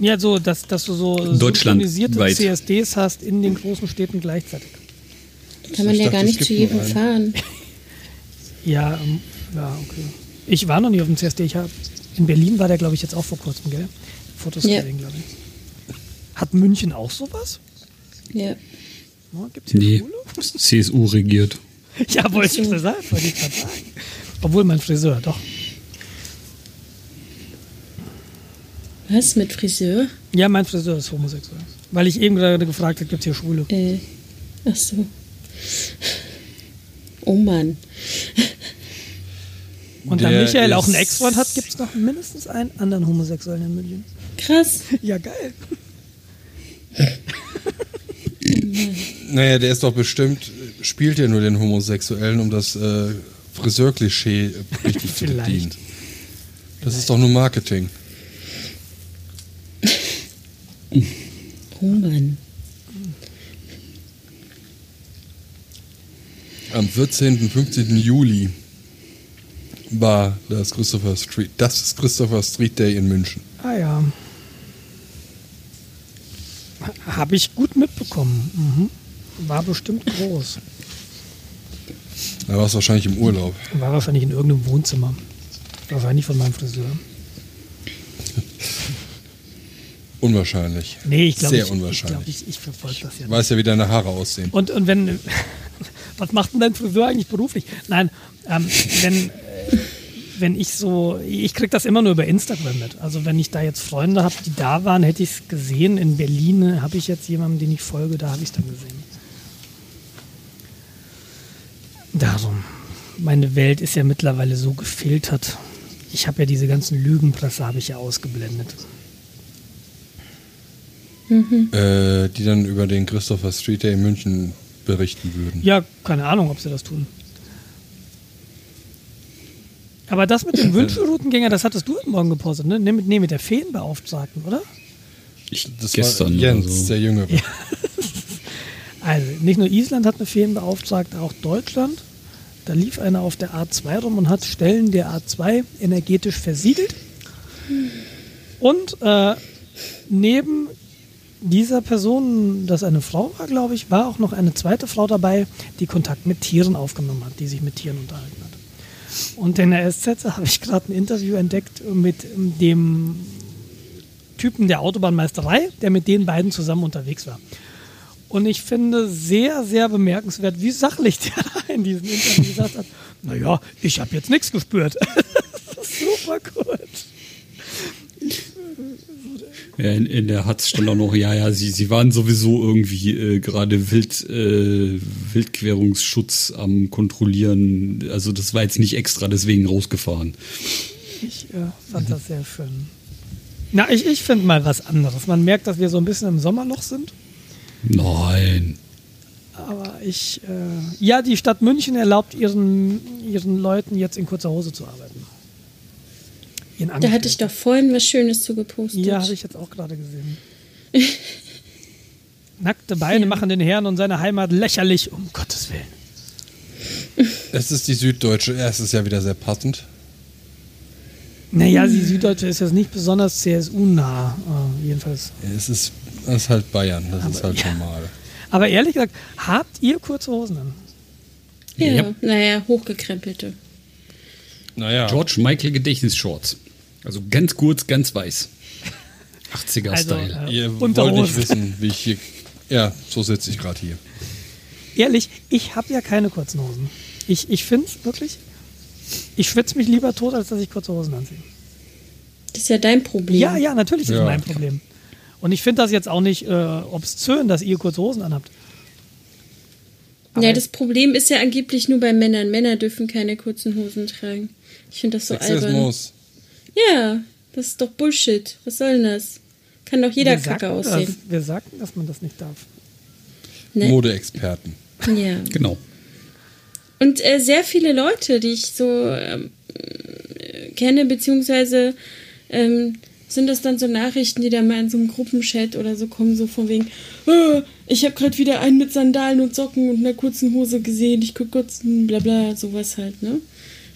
Ja, so, dass, dass du so synchronisierte weit. CSDs hast in den großen Städten gleichzeitig. Kann man Ich ja dachte, gar nicht zu jedem fahren. Ja, ähm, ja, okay. Ich war noch nie auf dem CSD. Ich hab, in Berlin war der, glaube ich, jetzt auch vor kurzem, gell? Fotos Ja. gesehen, glaube ich. Hat München auch sowas? Ja. Ja, gibt's hier Nee? CSU regiert. Ja, wollte ich sagen, wollte ich gerade sagen. Obwohl mein Friseur, doch. Was mit Friseur? Ja, mein Friseur ist homosexuell. Weil ich eben gerade gefragt habe, gibt es hier Schwule? Äh, ach so. Oh Mann. Und da Michael auch einen Ex-Freund hat, gibt es noch mindestens einen anderen Homosexuellen in München. Krass. Ja, geil. Naja, der ist doch bestimmt, spielt ja nur den Homosexuellen, um das äh, Friseurklischee richtig zu Vielleicht. bedienen. Das ist doch nur Marketing. Oh Mann. Am 14. und 15. Juli war das Christopher Street, das ist Christopher Street Day in München. Ah ja. Habe ich gut mitbekommen. Mhm. War bestimmt groß. Da war es wahrscheinlich im Urlaub. War wahrscheinlich in irgendeinem Wohnzimmer. Wahrscheinlich von meinem Friseur. Unwahrscheinlich. Nee, ich glaube, Sehr ich, unwahrscheinlich. ich, glaub, ich, ich verfolge das ja. Weiß ja, wie deine Haare aussehen. Und, und wenn, was macht denn dein Friseur eigentlich beruflich? Nein, ähm, wenn, äh, wenn ich so, ich krieg das immer nur über Instagram mit. Also wenn ich da jetzt Freunde habe, die da waren, hätte ich es gesehen. In Berlin äh, habe ich jetzt jemanden, den ich folge, da habe ich es dann gesehen. Darum, meine Welt ist ja mittlerweile so gefiltert. Ich habe ja diese ganzen Lügenpresse habe ich ja ausgeblendet. Äh, die dann über den Christopher Street Day in München berichten würden. Ja, keine Ahnung, ob sie das tun. Aber das mit dem Wünschelroutengänger, das hattest du heute Morgen gepostet, ne? Nee, mit, nee, mit der Feenbeauftragten, oder? Ich, Das gestern war Jens, so. der Jüngere. Also, nicht nur Island hat eine Feenbeauftragte, auch Deutschland. Da lief einer auf der A2 rum und hat Stellen der A2 energetisch versiegelt. Und äh, neben dieser Person, das eine Frau war, glaube ich, war auch noch eine zweite Frau dabei, die Kontakt mit Tieren aufgenommen hat, die sich mit Tieren unterhalten hat. Und in der SZ habe ich gerade ein Interview entdeckt mit dem Typen der Autobahnmeisterei, der mit den beiden zusammen unterwegs war. Und ich finde sehr, sehr bemerkenswert, wie sachlich der da in diesem Interview gesagt hat, naja, ich habe jetzt nichts gespürt. das ist super gut. Ja, in, in der Hatz stand auch noch, ja, ja, sie, sie waren sowieso irgendwie äh, gerade Wild, äh, Wildquerungsschutz am Kontrollieren. Also das war jetzt nicht extra deswegen rausgefahren. Ich äh, fand das sehr schön. Na, ich, ich finde mal was anderes. Man merkt, dass wir so ein bisschen im Sommerloch sind. Nein. Aber ich, äh, ja, die Stadt München erlaubt ihren, ihren Leuten jetzt in kurzer Hose zu arbeiten. Ihren Da hatte ich doch vorhin was Schönes zu gepostet. Ja, habe ich jetzt auch gerade gesehen. Nackte Beine machen den Herrn und seine Heimat lächerlich, um Gottes Willen. Es ist die Süddeutsche, ja, es ist ja wieder sehr passend. Naja, die Süddeutsche ist jetzt nicht besonders CSU-nah, äh, jedenfalls. Es ist, es ist halt Bayern, das ist halt ja. normal. Aber ehrlich gesagt, habt ihr kurze Hosen an? Ja, Ja. naja, hochgekrempelte. Naja, George Michael Gedächtnisshorts. Also ganz kurz, ganz weiß. Also, 80er-Style. äh, ihr wollt nicht wissen, wie ich hier. Ja, so sitze ich gerade hier. Ehrlich, ich habe ja keine kurzen Hosen. Ich, ich finde es wirklich, ich schwitze mich lieber tot, als dass ich kurze Hosen anziehe. Das ist ja dein Problem. Ja, ja, natürlich ist Ja. es mein Problem. Und ich finde das jetzt auch nicht äh, obszön, dass ihr kurze Hosen anhabt. Ja, das Problem ist ja angeblich nur bei Männern. Männer dürfen keine kurzen Hosen tragen. Ich finde das so albern. Ja, das ist doch Bullshit. Was soll denn das? Kann doch jeder wir kacke aussehen. Das, wir sagten, dass man das nicht darf. Ne? Modeexperten. Ja. Genau. Und äh, sehr viele Leute, die ich so ähm, äh, kenne, beziehungsweise ähm, sind das dann so Nachrichten, die da mal in so einem Gruppenchat oder so kommen, so von wegen, "Ah, ich habe gerade wieder einen mit Sandalen und Socken und einer kurzen Hose gesehen, ich guck kurz, hm, bla bla, sowas halt, ne?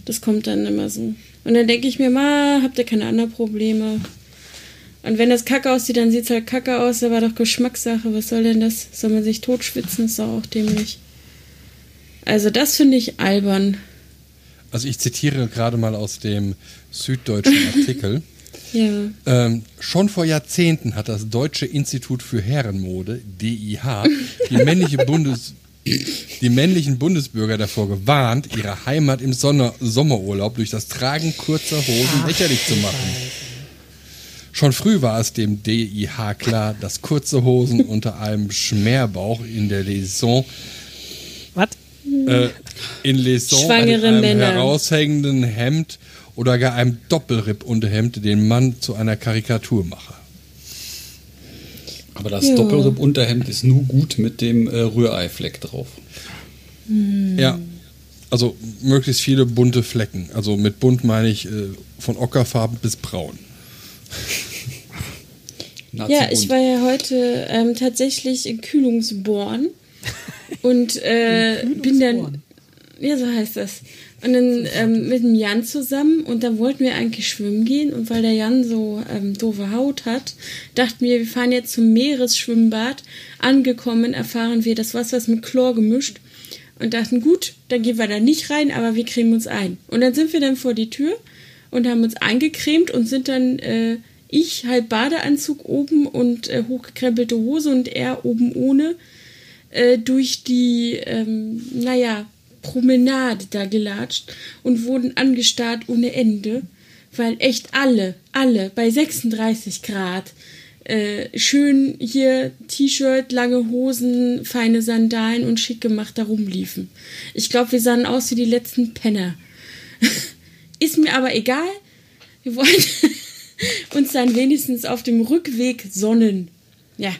Das kommt dann immer so. Und dann denke ich mir, ma, habt ihr keine anderen Probleme? Und wenn das kacke aussieht, dann sieht's halt kacke aus, aber doch Geschmackssache, was soll denn das? Soll man sich totschwitzen? Ist doch auch dämlich. Also das finde ich albern. Also ich zitiere gerade mal aus dem süddeutschen Artikel. Ja. Ähm, schon vor Jahrzehnten hat das Deutsche Institut für Herrenmode, DIH, die, männliche Bundes, die männlichen Bundesbürger davor gewarnt, ihre Heimat im Sonne Sommerurlaub durch das Tragen kurzer Hosen lächerlich zu machen. Schon früh war es dem DIH klar, dass kurze Hosen unter einem Schmerbauch in der Liaison Was? äh, in Schwangere einem Männer. heraushängenden Hemd oder gar einem Doppelripp-Unterhemd den Mann zu einer Karikatur mache. Aber das Ja. Doppelripp-Unterhemd ist nur gut mit dem äh, Rühreifleck drauf. Ja, also möglichst viele bunte Flecken. Also mit bunt meine ich äh, von ockerfarben bis braun. Ja, ich war ja heute ähm, tatsächlich in Kühlungsborn und äh, bin dann, ja, so heißt das. Und dann ähm, mit dem Jan zusammen und dann wollten wir eigentlich schwimmen gehen und weil der Jan so ähm, doofe Haut hat, dachten wir, wir fahren jetzt zum Meeresschwimmbad. Angekommen erfahren wir, das Wasser ist mit Chlor gemischt und dachten, gut, dann gehen wir da nicht rein, aber wir cremen uns ein. Und dann sind wir dann vor die Tür und haben uns eingecremt und sind dann äh, ich halb Badeanzug oben und äh, hochgekrempelte Hose und er oben ohne äh, durch die, ähm, naja, Promenade da gelatscht und wurden angestarrt ohne Ende, weil echt alle, alle bei 36 Grad äh, schön hier T-Shirt, lange Hosen, feine Sandalen und schick gemacht da rumliefen. Ich glaube, wir sahen aus wie die letzten Penner. Ist mir aber egal. Wir wollen uns dann wenigstens auf dem Rückweg sonnen. Ja.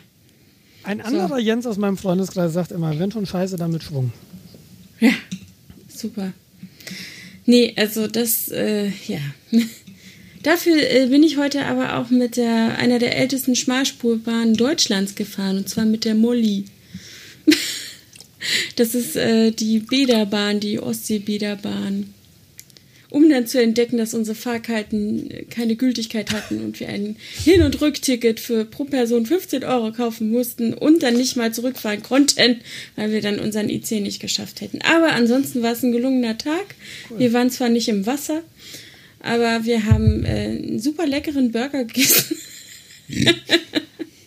Ein anderer Jens aus meinem Freundeskreis sagt immer, wenn schon Scheiße, dann mit Schwung. Ja, super. Nee, also das, äh, ja. Dafür äh, bin ich heute aber auch mit der, einer der ältesten Schmalspurbahnen Deutschlands gefahren, und zwar mit der Molly. Das ist äh, die Bäderbahn, die Ostsee-Bäderbahn. Um dann zu entdecken, dass unsere Fahrkarten keine Gültigkeit hatten und wir ein Hin- und Rückticket für pro Person 15 Euro kaufen mussten und dann nicht mal zurückfahren konnten, weil wir dann unseren IC nicht geschafft hätten. Aber ansonsten war es ein gelungener Tag. Wir waren zwar nicht im Wasser, aber wir haben äh, einen super leckeren Burger gegessen.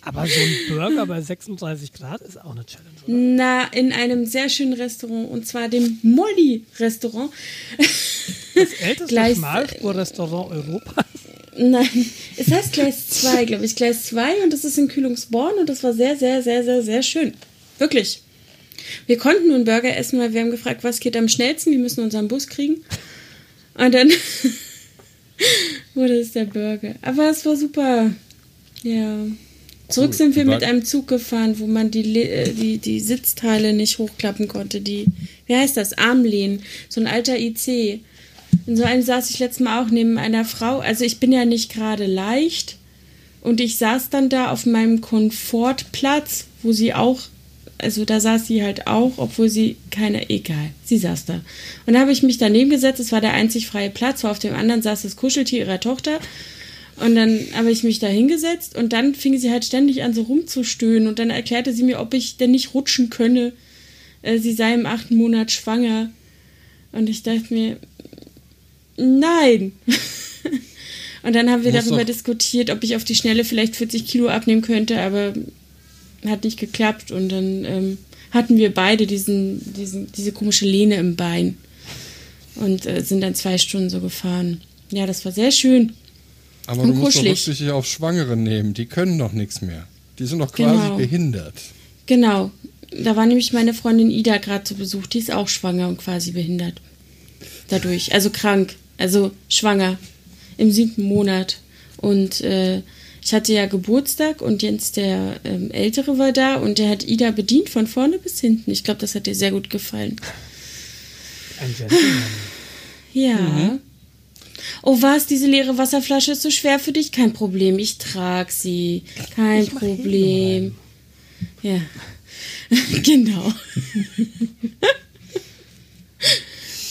Aber so ein Burger bei 36 Grad ist auch eine Challenge? Na, in einem sehr schönen Restaurant und zwar dem Molly-Restaurant. Das älteste Gleis- Schmalspurrestaurant Europas. Nein, es heißt Gleis 2, glaube ich. Gleis 2 und das ist in Kühlungsborn und das war sehr, sehr, sehr, sehr, sehr schön. Wirklich. Wir konnten nur einen Burger essen, weil wir haben gefragt, was geht am schnellsten, wir müssen unseren Bus kriegen. Und dann wurde es der Burger. Aber es war super. Ja. Zurück sind wir mit einem Zug gefahren, wo man die, äh, die, die Sitzteile nicht hochklappen konnte. Die, wie heißt das? Armlehnen. So ein alter IC. In so einem saß ich letztes Mal auch neben einer Frau. Also ich bin ja nicht gerade leicht. Und ich saß dann da auf meinem Komfortplatz, wo sie auch, also da saß sie halt auch, obwohl sie keine, egal, sie saß da. Und da habe ich mich daneben gesetzt, es war der einzig freie Platz, auf dem anderen saß das Kuscheltier ihrer Tochter. Und dann habe ich mich da hingesetzt und dann fing sie halt ständig an, so rumzustöhnen. Und dann erklärte sie mir, ob ich denn nicht rutschen könne. Äh, Sie sei im achten Monat schwanger. Und ich dachte mir, nein. und dann haben wir Muss darüber doch- diskutiert, ob ich auf die Schnelle vielleicht 40 Kilo abnehmen könnte, aber hat nicht geklappt. Und dann ähm, hatten wir beide diesen, diesen, diese komische Lehne im Bein. Und äh, sind dann zwei Stunden so gefahren. Ja, das war sehr schön. Aber Und du musst doch kuschelig. Rücksicht auf Schwangere nehmen. Die können doch nichts mehr. Die sind doch quasi Genau. behindert. Genau. Da war nämlich meine Freundin Ida gerade zu Besuch. Die ist auch schwanger und quasi behindert. Dadurch. Also krank. Also schwanger. Im siebten Monat. Und äh, ich hatte ja Geburtstag und Jens, der ähm, Ältere, war da und der hat Ida bedient von vorne bis hinten. Ich glaube, das hat dir sehr gut gefallen. Ein. Ja. Oh, was? Diese leere Wasserflasche ist so schwer für dich? Kein Problem. Ich trage sie. Kein Ich Problem. Ja. genau.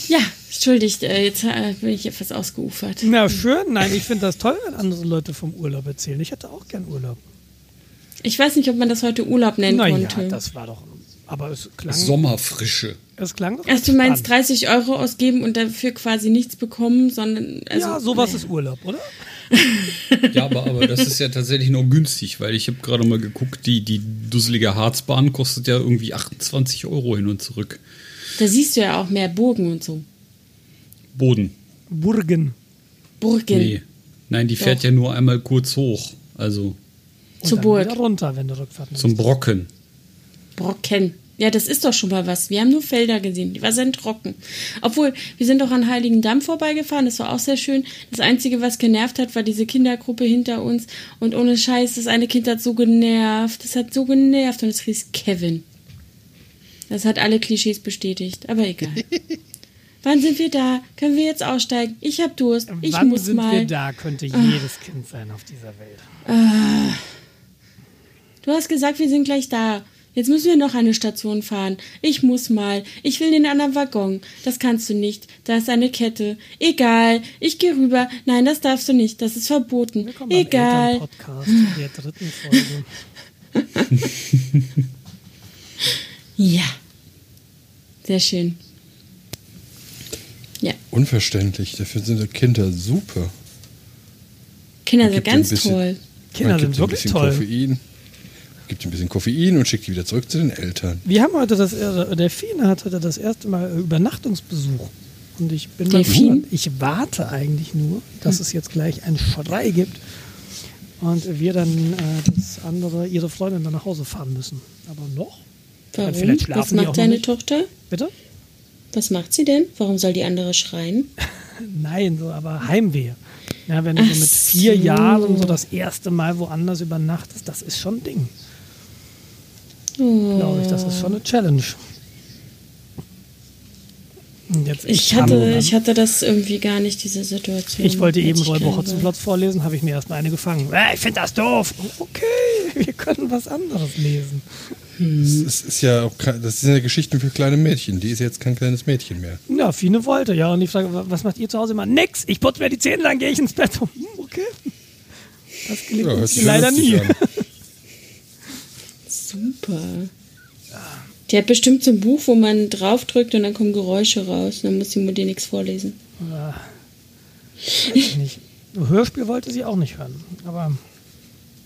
ja, entschuldigt, äh, jetzt äh, bin ich etwas ausgeufert. Na schön, nein, ich finde das toll, wenn andere Leute vom Urlaub erzählen. Ich hätte auch gern Urlaub. Ich weiß nicht, ob man das heute Urlaub nennen Naja, konnte. das war doch. Aber es klang. Sommerfrische. Es klang doch. Erst du meinst spannend. 30 Euro ausgeben und dafür quasi nichts bekommen, sondern. Also, ja, sowas naja. ist Urlaub, oder? Ja, aber, aber das ist ja tatsächlich noch günstig, weil ich habe gerade mal geguckt, die, die dusselige Harzbahn kostet ja irgendwie 28 Euro hin und zurück. Da siehst du ja auch mehr Burgen und so. Boden. Burgen. Burgen. Nee. Nein, die fährt Doch. ja nur einmal kurz hoch. Also Zur Burg. runter, wenn du Rückfahrt nimmst. zum Brocken. Brocken. Ja, das ist doch schon mal was. Wir haben nur Felder gesehen. Die waren trocken. Obwohl, wir sind doch an Heiligendamm vorbeigefahren. Das war auch sehr schön. Das Einzige, was genervt hat, war diese Kindergruppe hinter uns. Und ohne Scheiß, das eine Kind hat so genervt. Das hat so genervt. Und es hieß Kevin. Das hat alle Klischees bestätigt. Aber egal. Wann sind wir da? Können wir jetzt aussteigen? Ich hab Durst. Ich Wann muss sind mal. Ah. wir da? Könnte jedes Kind sein auf dieser Welt. Du hast gesagt, wir sind gleich da. Jetzt müssen wir noch eine Station fahren. Ich muss mal. Ich will in den anderen Waggon. Das kannst du nicht. Da ist eine Kette. Egal. Ich gehe rüber. Nein, das darfst du nicht. Das ist verboten. Willkommen beim Egal. Elternpodcast der dritten Folge. Ja. Sehr schön. Ja. Unverständlich, dafür sind die Kinder super. Kinder sind ganz bisschen- toll. Kinder sind wirklich toll. Koffein, gibt ein bisschen Koffein und schickt die wieder zurück zu den Eltern. Wir haben heute das, äh, Delfine hat heute das erste Mal äh, Übernachtungsbesuch. Und ich bin mal Delfin? Ich warte eigentlich nur, dass es jetzt gleich einen Schrei gibt und wir dann äh, das andere, ihre Freundin dann nach Hause fahren müssen. Aber noch? Warum? vielleicht schlafen Was macht deine. Tochter? Bitte? Was macht sie denn? Warum soll die andere schreien? Nein, so, aber Heimweh. Ja, wenn du so mit vier so. Jahren so das erste Mal woanders übernachtest, das ist schon ein Ding. Glaube ich, das ist schon eine Challenge. Jetzt Ich hatte, dann- ich hatte das irgendwie gar nicht, diese Situation. Ich wollte eben Räuber. Hotzenplotz vorlesen, habe ich mir erstmal eine gefangen. Äh, ich finde das doof. Okay, wir können was anderes lesen. Das ist ja auch das sind ja Geschichten für kleine Mädchen. Die ist jetzt kein kleines Mädchen mehr. Ja, Fine wollte, ja. Und ich frage, wa- was macht ihr zu Hause immer? Nix, ich putze mir die Zähne, dann gehe ich ins Bett. Hm, Okay. Das gelingt Ja, leider nie. Super. Die hat bestimmt so ein Buch, wo man draufdrückt und dann kommen Geräusche raus. Dann muss die Mutter nichts vorlesen. Weiß ich nicht. Hörspiel wollte sie auch nicht hören. Aber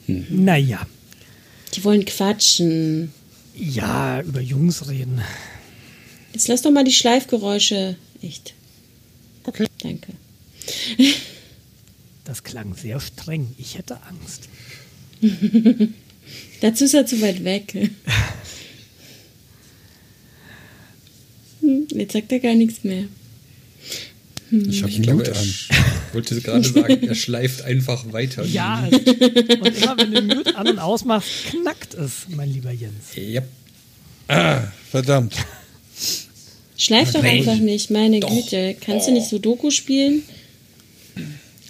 naja. Die wollen quatschen. Ja, über Jungs reden. Jetzt lass doch mal die Schleifgeräusche. Echt. Okay. Danke. Das klang sehr streng. Ich hätte Angst. Dazu ist er zu weit weg. Hm, Jetzt sagt er gar nichts mehr. Ich habe Ich glaube, Mut er an. sch- wollte gerade sagen, er schleift einfach weiter. Ja, und immer wenn du Mute an- und ausmachst, knackt es, mein lieber Jens. Ja. Ah, verdammt. Schleif doch einfach nicht, meine Doch. Güte. Kannst du nicht Sudoku spielen?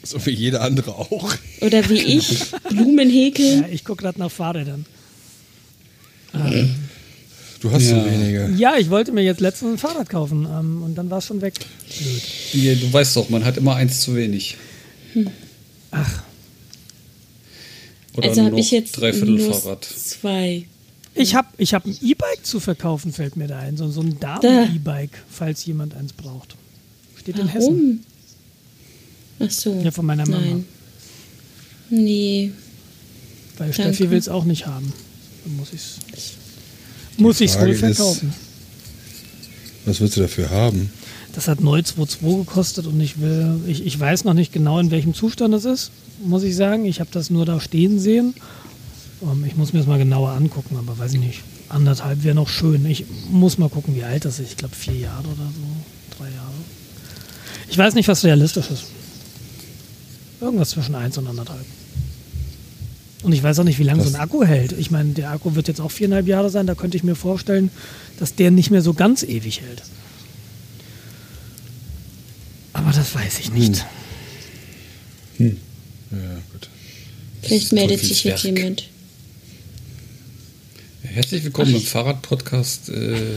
So wie jeder andere auch. Oder wie ich, Blumen häkeln? Ja, ich gucke gerade nach Fahrrädern. Du hast Ja. so wenige. Ja, ich wollte mir jetzt letztens ein Fahrrad kaufen ähm, und dann war es schon weg. Blöd. Ja, du weißt doch, man hat immer eins zu wenig. Ach, Oder also habe ich jetzt Dreiviertel nur Fahrrad. zwei. ich habe ich hab ein E-Bike zu verkaufen, fällt mir da ein. So, so ein Damen-E-Bike, falls jemand eins braucht. Steht in Hessen. Ach so. Ja, von meiner Mama. Nein. Nee. Weil Danke. Steffi will es auch nicht haben. Dann muss ich es muss ich's wohl ist- verkaufen. Was willst du dafür haben? Das hat neu 2,2 gekostet und ich will, ich, ich weiß noch nicht genau, in welchem Zustand es ist, muss ich sagen. Ich habe das nur da stehen sehen. Ähm, ich muss mir das mal genauer angucken, aber weiß ich nicht. Anderthalb wäre noch schön. Ich muss mal gucken, wie alt das ist. Ich glaube vier Jahre oder so. Drei Jahre. Ich weiß nicht, was realistisch ist. Irgendwas zwischen eins und anderthalb. Und ich weiß auch nicht, wie lange so ein Akku hält. Ich meine, der Akku wird jetzt auch viereinhalb Jahre sein. Da könnte ich mir vorstellen, dass der nicht mehr so ganz ewig hält. Aber das weiß ich nicht. Ja, gut. Vielleicht meldet sich jetzt jemand. Herzlich willkommen im Fahrrad-Podcast. Äh,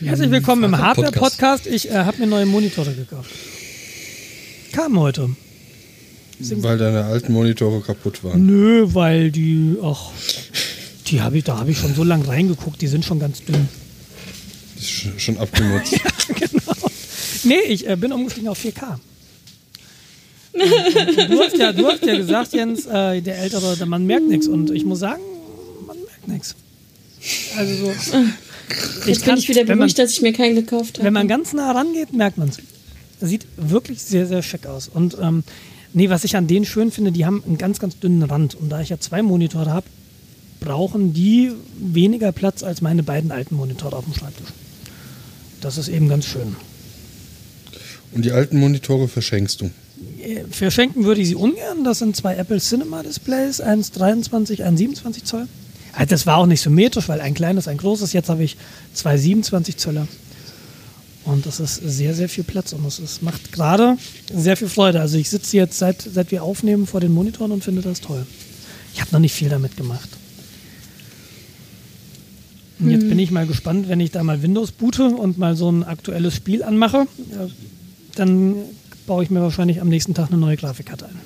Herzlich willkommen im. Hardware-Podcast. Ich äh, habe mir neue Monitore gekauft. Kam heute. Weil deine alten Monitore kaputt waren. Nö, weil die, ach, die habe ich, da habe ich schon so lange reingeguckt, die sind schon ganz dünn. Das ist schon- schon abgenutzt. genau. Nee, ich äh, bin umgestiegen auf 4K. Du hast ja, du hast ja gesagt, Jens, äh, der Ältere, der Mann merkt nichts. Und ich muss sagen, man merkt nichts. Also so. Jetzt bin ich wieder beruhigt, dass ich mir keinen gekauft habe. wenn man ganz nah rangeht, merkt man es. Sieht wirklich sehr, sehr schick aus. Und ähm, nee, was ich an denen schön finde, die haben einen ganz, ganz dünnen Rand. Und da ich ja zwei Monitore habe, brauchen die weniger Platz als meine beiden alten Monitore auf dem Schreibtisch. Das ist eben ganz schön. Und die alten Monitore verschenkst du. Äh, Verschenken würde ich sie ungern. Das sind zwei Apple Cinema Displays, eins 23, ein 27 Zoll. Also das war auch nicht symmetrisch, weil ein kleines, ein großes. Jetzt habe ich zwei 27 Zöller. Und das ist sehr, sehr viel Platz und es ist- macht gerade sehr viel Freude. Also ich sitze jetzt, seit, seit wir aufnehmen, vor den Monitoren und finde das toll. Ich habe noch nicht viel damit gemacht. Und jetzt bin ich mal gespannt, wenn ich da mal Windows boote und mal so ein aktuelles Spiel anmache, ja, dann baue ich mir wahrscheinlich am nächsten Tag eine neue Grafikkarte ein.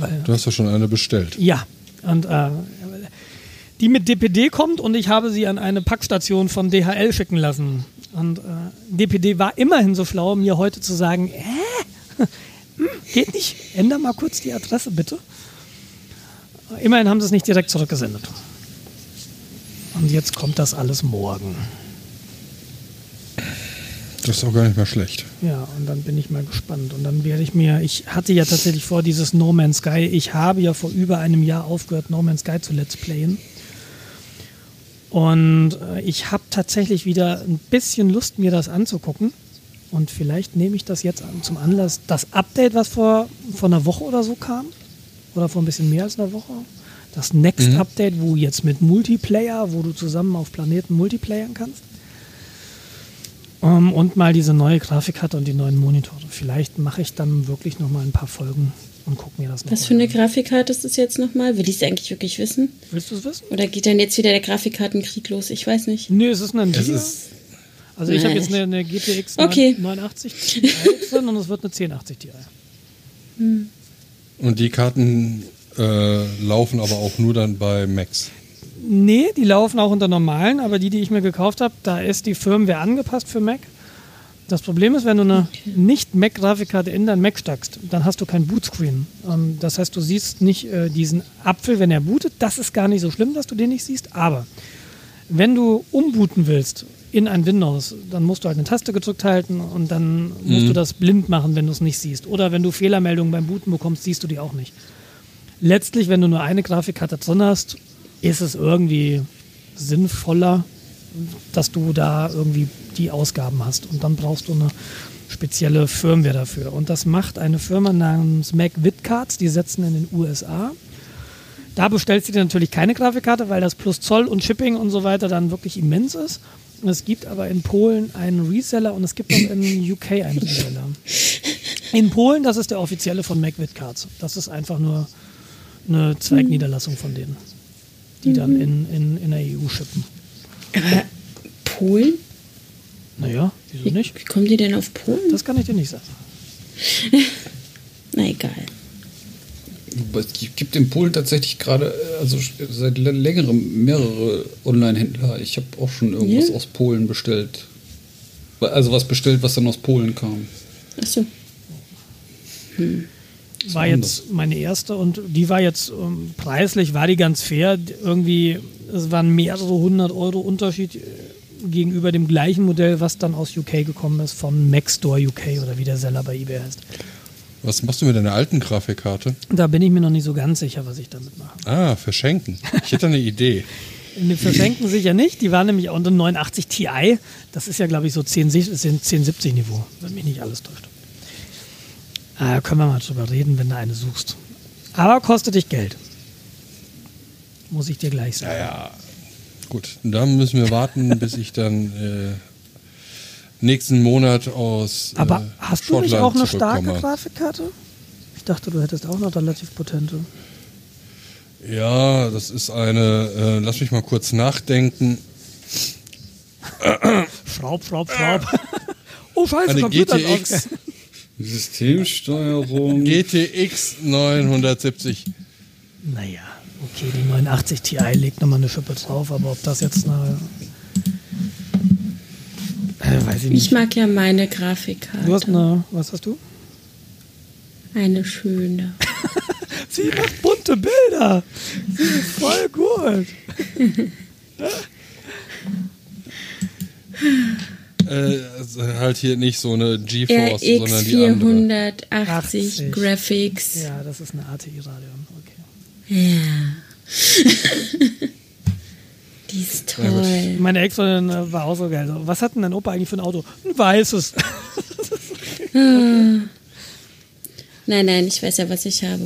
Weil, Du hast doch schon eine bestellt. ja, und äh, die mit DPD kommt und ich habe sie an eine Packstation von DHL schicken lassen. Und äh, DPD war immerhin so schlau, mir heute zu sagen, äh, hm, geht nicht, änder mal kurz die Adresse bitte. Immerhin haben sie es nicht direkt zurückgesendet. Und jetzt kommt das alles morgen. Das ist auch gar nicht mehr schlecht. Ja, und dann bin ich mal gespannt. Und dann werde ich mir, ich hatte ja tatsächlich vor, dieses No Man's Sky, ich habe ja vor über einem Jahr aufgehört, No Man's Sky zu Let's Playen. Und äh, ich habe tatsächlich wieder ein bisschen Lust, mir das anzugucken. Und vielleicht nehme ich das jetzt zum Anlass. Das Update, was vor, vor einer Woche oder so kam, oder vor ein bisschen mehr als einer Woche, das Next Update, wo jetzt mit Multiplayer, wo du zusammen auf Planeten multiplayern kannst. Ähm, und mal diese neue Grafikkarte und die neuen Monitore. Vielleicht mache ich dann wirklich noch mal ein paar Folgen und gucke mir das noch Was für eine an. Grafikkarte ist das jetzt nochmal? Will ich es eigentlich wirklich wissen? Willst du es wissen? Oder geht dann jetzt wieder der Grafikkartenkrieg los? Ich weiß nicht. Nee, es ist eine Nvidia. ist- also ich habe jetzt eine, eine GTX Okay. 980 Ti und es wird eine 1080 Ti. Und die Karten äh, laufen aber auch nur dann bei Max. Nee, die laufen auch unter normalen, aber die, die ich mir gekauft habe, da ist die Firmware angepasst für Mac. Das Problem ist, wenn du eine nicht-Mac-Grafikkarte in dein Mac steckst, dann hast du kein Bootscreen. Ähm, das heißt, du siehst nicht äh, diesen Apfel, wenn er bootet. Das ist gar nicht so schlimm, dass du den nicht siehst. Aber wenn du umbooten willst in ein Windows, dann musst du halt eine Taste gedrückt halten und dann musst du das blind machen, wenn du es nicht siehst. Oder wenn du Fehlermeldungen beim Booten bekommst, siehst du die auch nicht. Letztlich, wenn du nur eine Grafikkarte drin hast, ist es irgendwie sinnvoller, dass du da irgendwie die Ausgaben hast. Und dann brauchst du eine spezielle Firmware dafür. Und das macht eine Firma namens Mac Vidcards, die setzen in den USA. Da bestellst du dir natürlich keine Grafikkarte, weil das plus Zoll und Shipping und so weiter dann wirklich immens ist. Es gibt aber in Polen einen Reseller und es gibt auch in UK einen Reseller. In Polen, das ist der offizielle von Mac Vidcards. Das ist einfach nur eine Zweigniederlassung von denen, die dann in, in, in der EU shippen. Aber Polen? Naja, wieso Wie, nicht? wie kommen die denn auf Polen? Das kann ich dir nicht sagen. Na egal. Es gibt in Polen tatsächlich gerade, äh, also seit lä- längerem mehrere Online-Händler. Ich habe auch schon irgendwas Ja? aus Polen bestellt. Also was bestellt, was dann aus Polen kam. Achso. war jetzt meine erste und die war jetzt ähm, preislich, war die ganz fair. Irgendwie, es waren mehrere hundert Euro Unterschied äh, gegenüber dem gleichen Modell, was dann aus UK gekommen ist, von Maxstore UK oder wie der Seller bei eBay heißt. Was machst du mit deiner alten Grafikkarte? Da bin ich mir noch nicht so ganz sicher, was ich damit mache. Ah, verschenken. Ich hätte eine Idee. Ne, Verschenken sicher nicht. Die war nämlich auch eine 89 Ti. Das ist ja, glaube ich, so 10, 1070 Niveau, wenn mich nicht alles täuscht. Ah, können wir mal drüber reden, wenn du eine suchst. Aber kostet dich Geld. Muss ich dir gleich sagen. Ja, gut. Dann müssen wir warten, bis ich dann äh, nächsten Monat aus äh, Aber hast du nicht Schottland auch eine starke. Grafikkarte? Ich dachte, du hättest auch noch relativ potente. Ja, das ist eine, äh, lass mich mal kurz nachdenken, Schraub, schraub, schraub. oh, scheiße, eine Computer GTX, Systemsteuerung. GTX 970. Naja, okay, die 89 Ti legt nochmal eine Schippe drauf, aber ob das jetzt eine. Äh, weiß ich nicht. Ich mag ja meine Grafikkarte. du hast eine. Was hast du? Eine schöne. Sie macht bunte Bilder. Sie ist voll gut. Äh, also halt hier nicht so eine GeForce, sondern die andere. RX 480 80. Graphics. Ja, das ist eine ATI Radeon. Okay. Ja. Die ist toll. Meine Ex-Freundin äh, war auch so geil. Was hat denn dein Opa eigentlich für ein Auto? Ein weißes. Nein, nein, ich weiß ja, was ich habe.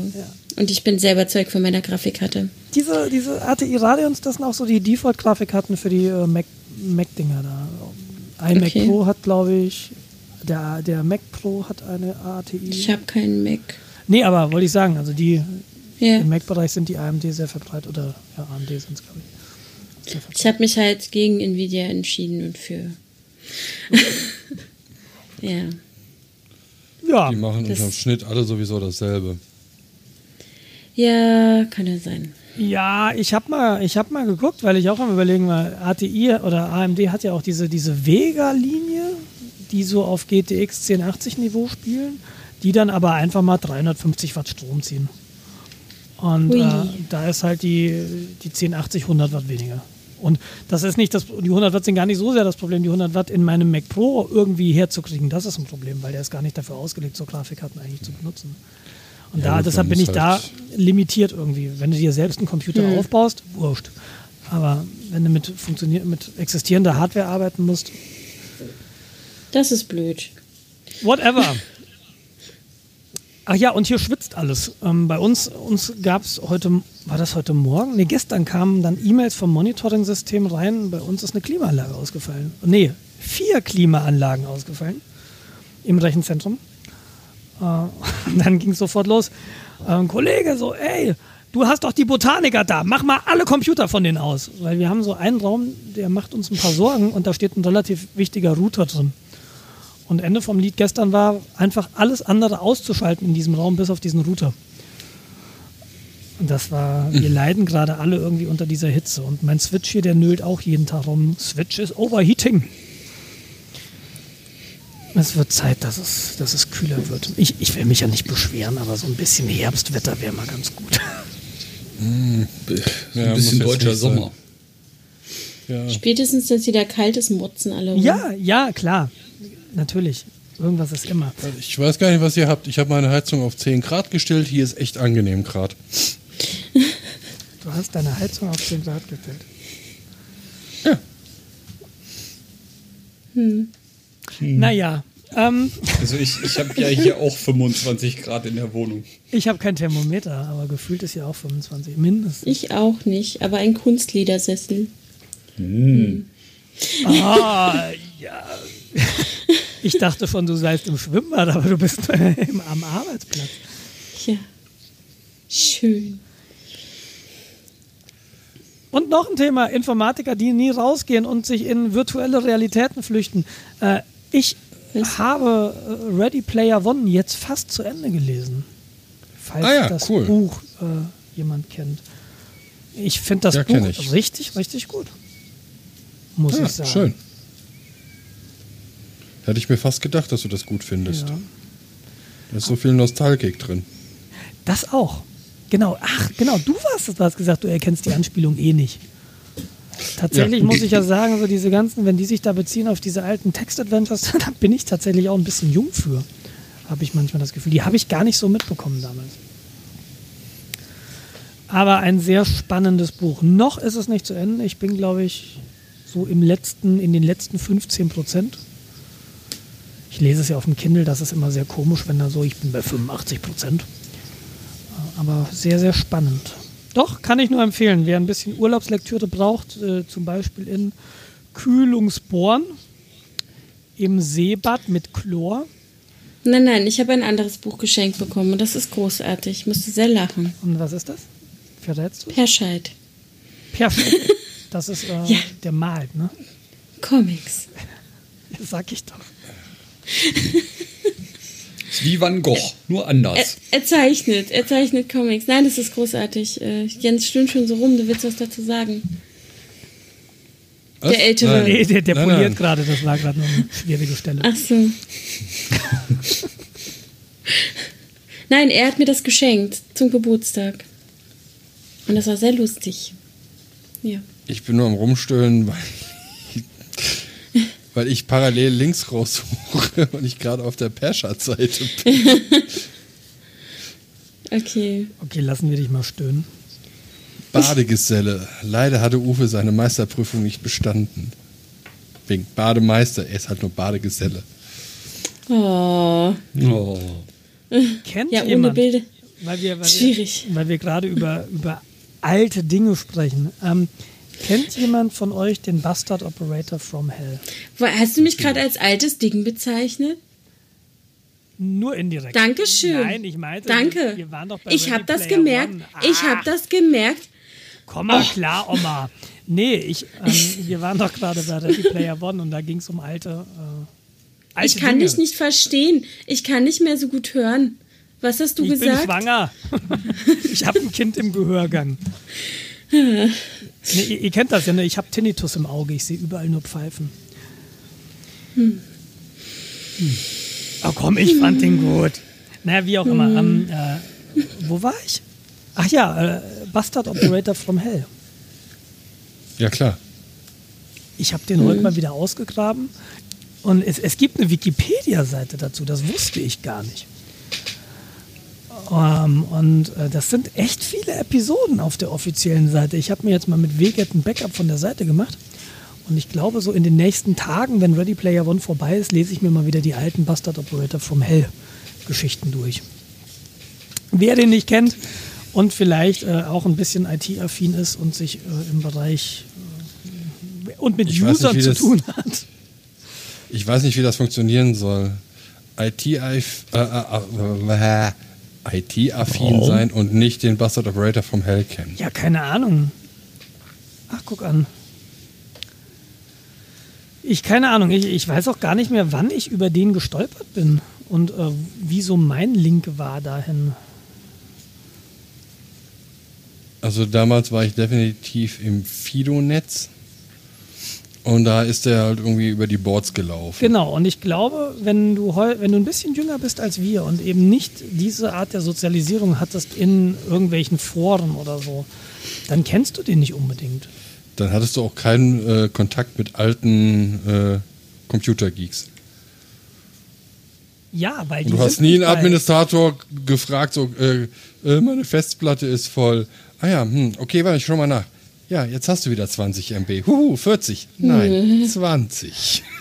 Und ich bin sehr überzeugt von meiner Grafikkarte. diese, diese ATI Radeons, das sind auch so die Default-Grafikkarten für die äh, Mac- Mac-Dinger da. Ein Okay. Mac Pro hat, glaube ich, der, der Mac Pro hat eine ATI. Ich habe keinen Mac. Nee, aber wollte ich sagen, also die Ja. im Mac-Bereich sind die AMD sehr verbreitet. Oder ja, AMD sind es, glaube ich. Sehr verbreitet. Ich habe mich halt gegen Nvidia entschieden und für. ja. Ja, Die machen Das- unterm Schnitt alle sowieso dasselbe. Ja, kann ja sein. Ja, ich habe mal, ich hab mal geguckt, weil ich auch am überlegen war, ATI oder AMD hat ja auch diese, diese Vega-Linie, die so auf GTX 1080 Niveau spielen, die dann aber einfach mal 350 Watt Strom ziehen. Und äh, da ist halt die, die 1080 100 Watt weniger. Und das ist nicht das, die 100 Watt sind gar nicht so sehr das Problem, die 100 Watt in meinem Mac Pro irgendwie herzukriegen, das ist ein Problem, weil der ist gar nicht dafür ausgelegt, so Grafikkarten eigentlich zu benutzen. Und Ja, da, deshalb bin ich muss da halt- limitiert irgendwie. Wenn du dir selbst einen Computer Mhm. aufbaust, wurscht. Aber wenn du mit, funktionier- mit existierender Hardware arbeiten musst, Das ist blöd. whatever. Ach ja, und hier schwitzt alles. Ähm, bei uns, uns gab es heute, war das heute Morgen? Nee, gestern kamen dann E-Mails vom Monitoring-System rein. Bei uns ist eine Klimaanlage ausgefallen. Nee, vier Klimaanlagen ausgefallen im Rechenzentrum. Äh, und dann ging es sofort los. Äh, ein Kollege so, ey, du hast doch die Botaniker da, mach mal alle Computer von denen aus. Weil wir haben so einen Raum, der macht uns ein paar Sorgen und da steht ein relativ wichtiger Router drin. Und Ende vom Lied gestern war, einfach alles andere auszuschalten in diesem Raum, bis auf diesen Router. Und das war, wir leiden gerade alle irgendwie unter dieser Hitze. Und mein Switch hier, der nölt auch jeden Tag rum. Switch ist overheating. Es wird Zeit, dass es, dass es kühler wird. Ich, ich will mich ja nicht beschweren, aber so ein bisschen Herbstwetter wäre mal ganz gut. So Ja, ein muss bisschen deutscher. Sommer. Ja. Spätestens, es wieder kalt ist, motzen alle rum. Ja, ja, klar. Natürlich. Irgendwas ist immer. Ich weiß gar nicht, was ihr habt. Ich habe meine Heizung auf 10 Grad gestellt. Hier ist echt angenehm Grad. Du hast deine Heizung auf 10 Grad gestellt. Ja. Naja, ähm, Also ich, ich habe ja hier auch 25 Grad in der Wohnung. ich habe kein Thermometer, aber gefühlt ist ja auch 25, mindestens. Ich auch nicht, aber ein Kunstledersessel. Ah, ja. Ich dachte schon, du seist im Schwimmbad, aber du bist im, am Arbeitsplatz. Ja. Schön. Und noch ein Thema, Informatiker, die nie rausgehen und sich in virtuelle Realitäten flüchten. Äh, ich Was? habe äh, Ready Player One jetzt fast zu Ende gelesen. Falls Ah ja, das cool. Buch äh, jemand kennt. Ich finde das Ja, Buch richtig, richtig gut. Muss Ja, ich sagen. schön. Hätte ich mir fast gedacht, dass du das gut findest. Ja. Da ist so viel Nostalgik drin. Das auch. Genau. Ach, genau. Du warst es, du hast gesagt, du erkennst die Anspielung eh nicht. Tatsächlich Ja. muss ich ja sagen, so diese ganzen, wenn die sich da beziehen auf diese alten Text-Adventures, da bin ich tatsächlich auch ein bisschen jung für. Habe ich manchmal das Gefühl. Die habe ich gar nicht so mitbekommen damals. Aber ein sehr spannendes Buch. Noch ist es nicht zu Ende. Ich bin, glaube ich, so im letzten, in den letzten 15 Prozent. Ich lese es ja auf dem Kindle, das ist immer sehr komisch, wenn da so, ich bin bei 85 Prozent aber sehr, sehr spannend. Doch, kann ich nur empfehlen. Wer ein bisschen Urlaubslektüre braucht, äh, zum Beispiel in Kühlungsborn im Seebad mit Chlor. Nein, nein, ich habe ein anderes Buch geschenkt bekommen und das ist großartig. Ich musste sehr lachen. Und was ist das? Verrätst du? Perscheid. Perfekt. Das ist äh, Ja. der malt, ne? Comics. Das sag ich doch. Wie Van Gogh, nur Er, anders. er zeichnet, er zeichnet Comics. Nein, das ist großartig. Äh, Jens stöhnt schon so rum, du willst was dazu sagen. Was? Der Ältere. Nee, der, der Nein, poliert gerade, das war gerade noch eine schwierige Stelle. Ach so. Nein, er hat mir das geschenkt zum Geburtstag. Und das war sehr lustig. Ja. Ich bin nur am Rumstöhnen, weil weil ich parallel links raussuche und ich gerade auf der Perschat-Seite bin. Okay. Okay, lassen wir dich mal stöhnen. Badegeselle. Leider hatte Uwe seine Meisterprüfung nicht bestanden. Wegen Bademeister, er ist halt nur Badegeselle. Oh. Oh. Kennt Ja, ohne jemand, Bilder. weil wir, weil Schwierig. wir, weil wir gerade über, über alte Dinge sprechen. Ähm, kennt jemand von euch den Bastard Operator from Hell? Hast du mich gerade als altes Ding bezeichnet? Nur indirekt. Dankeschön. Nein, ich meinte, Danke. Wir, waren doch bei ich habe das gemerkt. Ich Ah, habe das gemerkt. Komm mal klar, Oma. Nee, ich, ähm, wir waren doch gerade bei Ready Player One und da ging es um alte, äh, alte Ich kann Dinge. dich nicht verstehen. Ich kann nicht mehr so gut hören. Was hast du ich gesagt? bin schwanger. ich habe ein Kind im Gehörgang. Nee, ihr, ihr kennt das ja, ne? ich habe Tinnitus im Auge. Ich sehe überall nur Pfeifen. Hm. Oh komm, ich fand den gut. Naja, wie auch immer. Ähm, äh, wo war ich? Ach ja, äh, Bastard Operator from Hell. Ja, klar. Ich habe den heute mal wieder ausgegraben und es, es gibt eine Wikipedia-Seite dazu, das wusste ich gar nicht. Ähm, und äh, das sind echt viele Episoden auf der offiziellen Seite. Ich habe mir jetzt mal mit Weget ein Backup von der Seite gemacht und ich glaube, so in den nächsten Tagen, wenn Ready Player One vorbei ist, lese ich mir mal wieder die alten Bastard Operator from Hell Geschichten durch. Wer den nicht kennt und vielleicht äh, auch ein bisschen IT-affin ist und sich äh, im Bereich äh, und mit Ich nicht, Usern wie zu das- tun hat. Ich weiß nicht, wie das funktionieren soll. IT-affin IT-affin sein und nicht den Bastard Operator vom Hell kennen. Ja, keine Ahnung. Ach, guck an. Ich, keine Ahnung, ich, ich weiß auch gar nicht mehr, wann ich über den gestolpert bin und äh, wie so mein Link war dahin. Also damals war ich definitiv im Fido-Netz und da ist der halt irgendwie über die Boards gelaufen. Genau, und ich glaube, wenn du, wenn du ein bisschen jünger bist als wir und eben nicht diese Art der Sozialisierung hattest in irgendwelchen Foren oder so, dann kennst du den nicht unbedingt. Dann hattest du auch keinen äh, Kontakt mit alten äh, Computergeeks. Ja, weil die du hast nie einen Administrator gefragt, so, äh, äh, meine Festplatte ist voll. Ah ja, hm, okay, warte, ich schau mal nach. Ja, jetzt hast du wieder 20 MB. Huhu, 40. Nein, 20.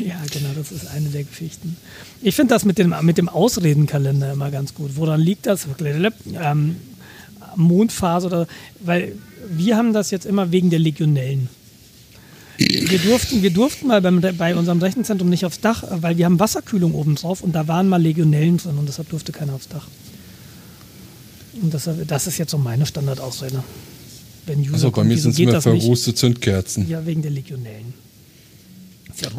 Ja, genau, das ist eine der Geschichten. Ich finde das mit dem, mit dem Ausredenkalender immer ganz gut. Woran liegt das? Ähm, Mondphase oder. Weil wir haben das jetzt immer wegen der Legionellen. Wir durften, wir durften mal beim, bei unserem Rechenzentrum nicht aufs Dach, weil wir haben Wasserkühlung oben drauf und da waren mal Legionellen drin und deshalb durfte keiner aufs Dach. Und deshalb, das ist jetzt so meine Standardausrede. Wenn User Also bei mir sind es immer das verrußte Zündkerzen. Ja, wegen der Legionellen.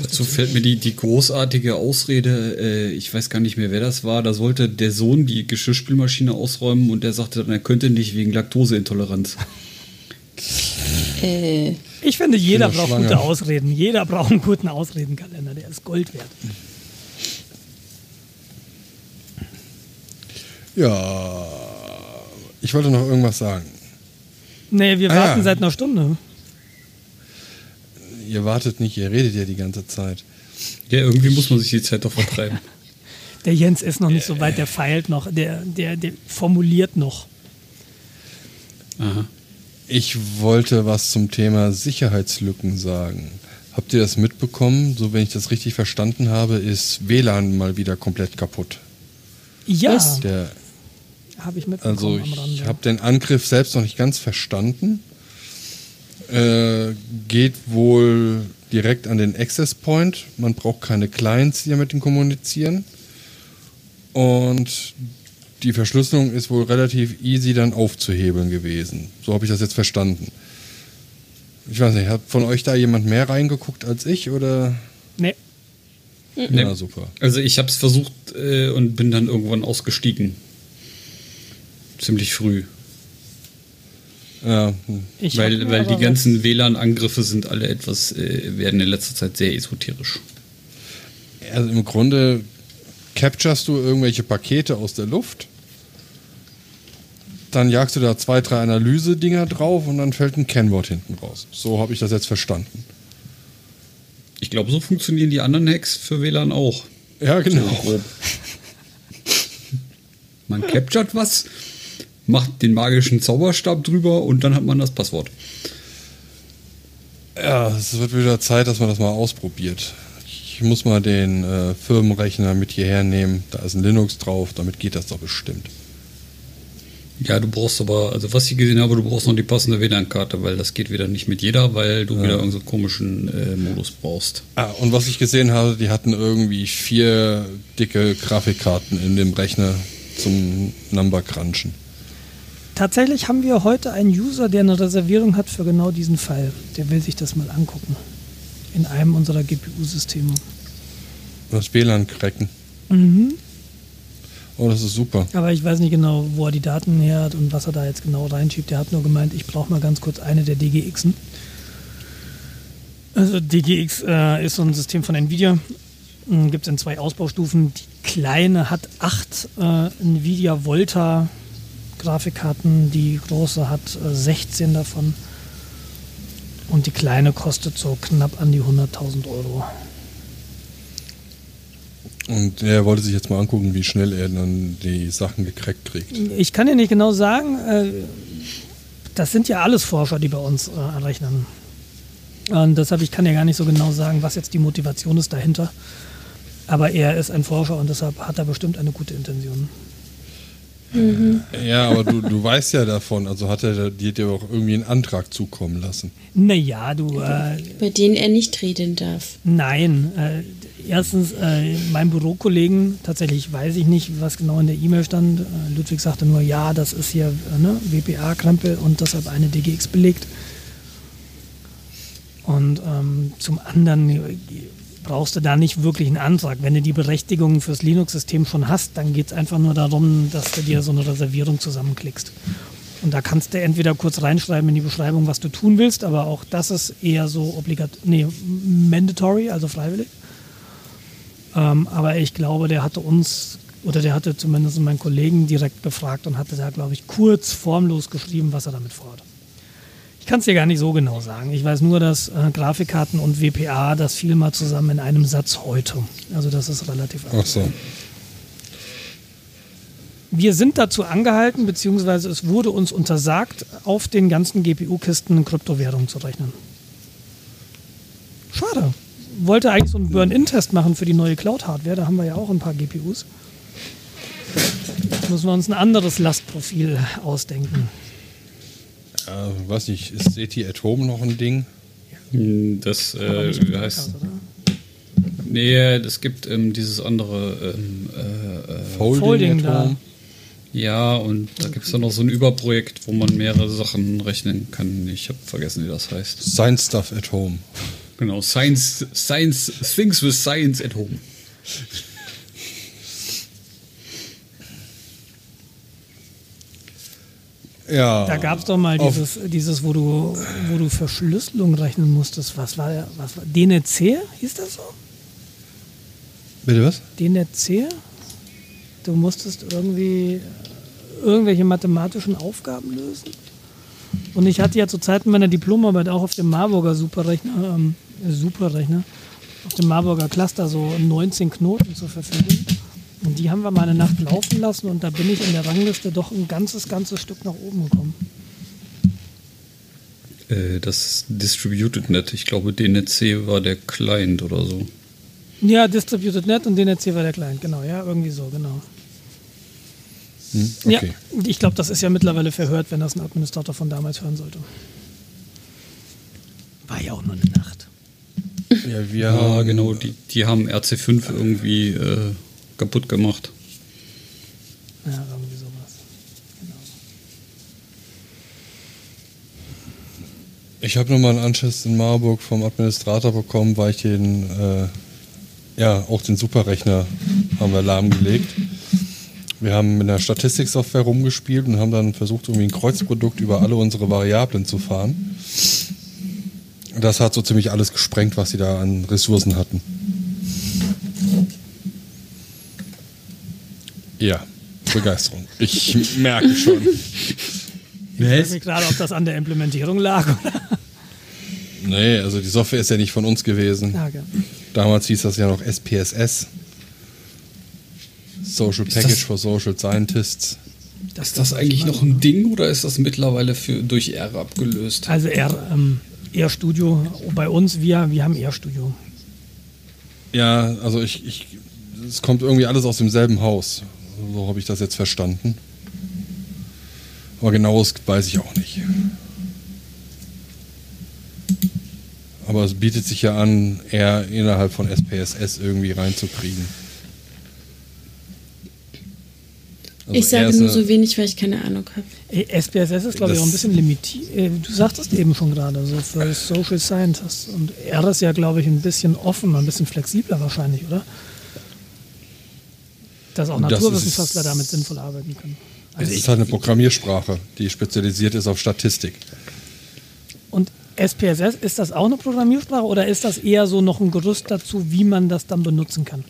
Dazu fällt mir die, die großartige Ausrede, äh, ich weiß gar nicht mehr, wer das war, da sollte der Sohn die Geschirrspülmaschine ausräumen und der sagte dann, er könnte nicht wegen Laktoseintoleranz. Äh, Ich finde, jeder braucht schwanger. gute Ausreden. Jeder braucht einen guten Ausredenkalender. Der ist Gold wert. Ja, ich wollte noch irgendwas sagen. Nee, wir Ah, warten ja. seit einer Stunde. Ihr wartet nicht, ihr redet ja die ganze Zeit. Ja, irgendwie muss man sich die Zeit doch vertreiben. Der Jens ist noch nicht so weit, der feilt noch, der, der, der formuliert noch. Aha. Ich wollte was zum Thema Sicherheitslücken sagen. Habt ihr das mitbekommen? So, wenn ich das richtig verstanden habe, ist WLAN mal wieder komplett kaputt. Ja? Der, habe ich mitbekommen also ich habe den Angriff selbst noch nicht ganz verstanden. Äh, geht wohl direkt an den Access Point. Man braucht keine Clients, die damit kommunizieren. Und die Verschlüsselung ist wohl relativ easy dann aufzuhebeln gewesen. So habe ich das jetzt verstanden. Ich weiß nicht, hat von euch da jemand mehr reingeguckt als ich oder? nee, Ja, super. Also ich habe es versucht äh, und bin dann irgendwann ausgestiegen. Ziemlich früh. Hab weil weil die ganzen WLAN-Angriffe sind alle etwas, äh, werden in letzter Zeit sehr esoterisch. also im Grunde capturest du irgendwelche Pakete aus der Luft. Dann jagst du da zwei, drei Analyse-Dinger drauf und dann fällt ein Kennwort hinten raus. So habe ich das jetzt verstanden. Ich glaube, so funktionieren die anderen Hacks für WLAN auch. Ja, genau. Man capturet was, macht den magischen Zauberstab drüber und dann hat man das Passwort. Ja, es wird wieder Zeit, dass man das mal ausprobiert. Ich muss mal den äh, Firmenrechner mit hierher nehmen. Da ist ein Linux drauf, damit geht das doch bestimmt. Ja, du brauchst aber, also was ich gesehen habe, du brauchst noch die passende WLAN-Karte, weil das geht wieder nicht mit jeder, weil du wieder irgendeinen so komischen äh, Modus brauchst. Ah, und was ich gesehen habe, die hatten irgendwie vier dicke Grafikkarten in dem Rechner zum Number Crunchen. Tatsächlich haben wir heute einen User, der eine Reservierung hat für genau diesen Fall. Der will sich das mal angucken. In einem unserer GPU-Systeme. Das WLAN cracken. Mhm. Oh, das ist super. Aber ich weiß nicht genau, wo er die Daten her hat und was er da jetzt genau reinschiebt. Der hat nur gemeint, ich brauche mal ganz kurz eine der DGXen. Also DGX äh, ist so ein System von Nvidia. Gibt es in zwei Ausbaustufen. Die kleine hat acht äh, Nvidia Volta Grafikkarten, die große hat äh, 16 davon. Und die kleine kostet so knapp an die 100.000 Euro. Und er wollte sich jetzt mal angucken, wie schnell er dann die Sachen gecrackt kriegt. Ich kann dir nicht genau sagen, äh, das sind ja alles Forscher, die bei uns äh, rechnen. Und deshalb, ich kann ja gar nicht so genau sagen, was jetzt die Motivation ist dahinter. Aber er ist ein Forscher und deshalb hat er bestimmt eine gute Intention. Ja, aber du, du weißt ja davon, also hat er dir dir auch irgendwie einen Antrag zukommen lassen. Naja, du, äh, Bei denen er nicht reden darf. nein. Äh, erstens, äh, mein Bürokollegen, tatsächlich weiß ich nicht, was genau in der E-Mail stand. Äh, Ludwig sagte nur, ja, das ist hier äh, ne, WPA-Krempel und deshalb eine DGX belegt. Und ähm, zum anderen äh, brauchst du da nicht wirklich einen Antrag. Wenn du die Berechtigung fürs Linux-System schon hast, dann geht es einfach nur darum, dass du dir so eine Reservierung zusammenklickst. Und da kannst du entweder kurz reinschreiben in die Beschreibung, was du tun willst, aber auch das ist eher so obligat nee, mandatory, also freiwillig. Ähm, aber ich glaube, der hatte uns, oder der hatte zumindest meinen Kollegen direkt befragt und hatte da, glaube ich, kurz formlos geschrieben, was er damit vorhat. Ich kann es dir gar nicht so genau sagen. Ich weiß nur, dass äh, Grafikkarten und WPA, das fiel mal zusammen in einem Satz heute. Also das ist relativ Ach so. Wir sind dazu angehalten, beziehungsweise es wurde uns untersagt, auf den ganzen GPU-Kisten Kryptowährungen zu rechnen. Schade. Wollte eigentlich so einen Burn-In-Test machen für die neue Cloud-Hardware. Da haben wir ja auch ein paar GPUs. Jetzt müssen wir uns ein anderes Lastprofil ausdenken. Ja, weiß nicht, ist SETI at Home noch ein Ding? Das Aber äh, heißt. Nee, das gibt ähm, dieses andere. Ähm, äh, äh, Folding, Folding at da. Home? ja, und da gibt es dann noch so ein Überprojekt, wo man mehrere Sachen rechnen kann. Ich habe vergessen, wie das heißt. Science Stuff at Home. Genau, Science, Science, Things with Science at Home. Ja. Da gab es doch mal dieses, dieses wo, du, wo du Verschlüsselung rechnen musstest. Was war, der- was war DNC? Hieß das so? Bitte was? DNC? Du musstest irgendwie irgendwelche mathematischen Aufgaben lösen. Und ich hatte ja zu Zeiten meiner Diplomarbeit auch auf dem Marburger Superrechner, ähm, Superrechner, auf dem Marburger Cluster so 19 Knoten zur Verfügung. Und die haben wir mal eine Nacht laufen lassen und da bin ich in der Rangliste doch ein ganzes, ganzes Stück nach oben gekommen. Äh, das Distributed Net, ich glaube, DNC war der Client oder so. Ja, Distributed Net und DNC war der Client, genau, ja, irgendwie so, genau. Hm? Okay. Ja, ich glaube, das ist ja mittlerweile verhört, wenn das ein Administrator von damals hören sollte. War ja auch nur eine Nacht. Ja, wir Ja, haben, genau, die, die haben RC5 irgendwie äh, kaputt gemacht. Ja, irgendwie sowas. Genau. Ich habe nochmal einen Anschluss in Marburg vom Administrator bekommen, weil ich den, äh, ja, auch den Superrechner haben wir lahmgelegt. Wir haben mit einer Statistiksoftware rumgespielt und haben dann versucht, irgendwie ein Kreuzprodukt über alle unsere Variablen zu fahren. Das hat so ziemlich alles gesprengt, was sie da an Ressourcen hatten. Ja, Begeisterung. Ich merke schon. Ich weiß nicht gerade, ob das an der Implementierung lag. Oder? Nee, also die Software ist ja nicht von uns gewesen. Ja, okay. Damals hieß das ja noch SPSS. Social Ist Package das- for Social Scientists. Ist das eigentlich noch ein Ding oder ist das mittlerweile für, durch R abgelöst? Also R, ähm, R-Studio, bei uns, wir, wir haben R-Studio. Ja, also ich, ich, es kommt irgendwie alles aus demselben Haus. So habe ich das jetzt verstanden. Aber genaues weiß ich auch nicht. Aber es bietet sich ja an, eher innerhalb von SPSS irgendwie reinzukriegen. Also ich sage nur so wenig, weil ich keine Ahnung habe. SPSS ist, glaube ich, auch ein bisschen limitiert. Äh, Du sagtest eben schon gerade, so für Social Scientists. Und R ist ja, glaube ich, ein bisschen offener, ein bisschen flexibler wahrscheinlich, oder? Dass auch Naturwissenschaftler ist- damit sinnvoll arbeiten können. Also Es ich, ist halt eine Programmiersprache, die spezialisiert ist auf Statistik. und SPSS, ist das auch eine Programmiersprache oder ist das eher so noch ein Gerüst dazu, wie man das dann benutzen kann?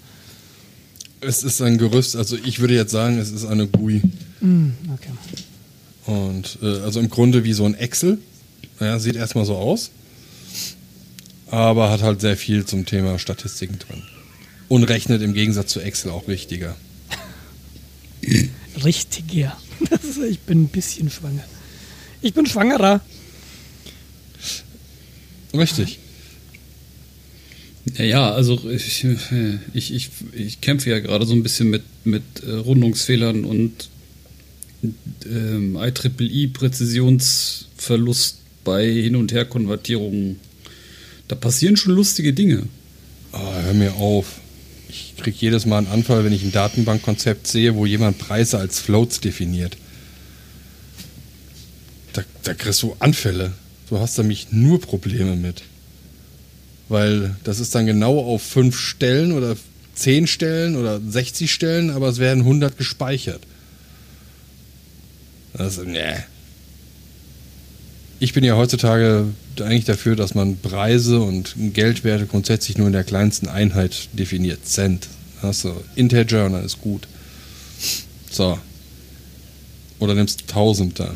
Es ist ein Gerüst, also ich würde jetzt sagen, es ist eine GUI. Hm, okay. Und äh, also im Grunde wie so ein Excel. Ja, sieht erstmal so aus. Aber hat halt sehr viel zum Thema Statistiken drin. Und rechnet im Gegensatz zu Excel auch richtiger. Richtiger. Das ist, ich bin ein bisschen schwanger. Ich bin schwangerer. Richtig. Ja, ja, also ich, ich, ich, ich kämpfe ja gerade so ein bisschen mit, mit äh, Rundungsfehlern und ähm, IEEE-Präzisionsverlust bei Hin- und Her-Konvertierungen. Da passieren schon lustige Dinge. Ah, hör mir auf. Ich kriege jedes Mal einen Anfall, wenn ich ein Datenbankkonzept sehe, wo jemand Preise als Floats definiert. Da, da kriegst du Anfälle. Du hast da mich nur Probleme mit. Weil das ist dann genau auf fünf Stellen oder zehn Stellen oder 60 Stellen, aber es werden 100 gespeichert. Also, nee. Ich bin ja heutzutage eigentlich dafür, dass man Preise und Geldwerte grundsätzlich nur in der kleinsten Einheit definiert. Cent. Hast du Integer und dann ist gut. So. Oder nimmst 1000 da.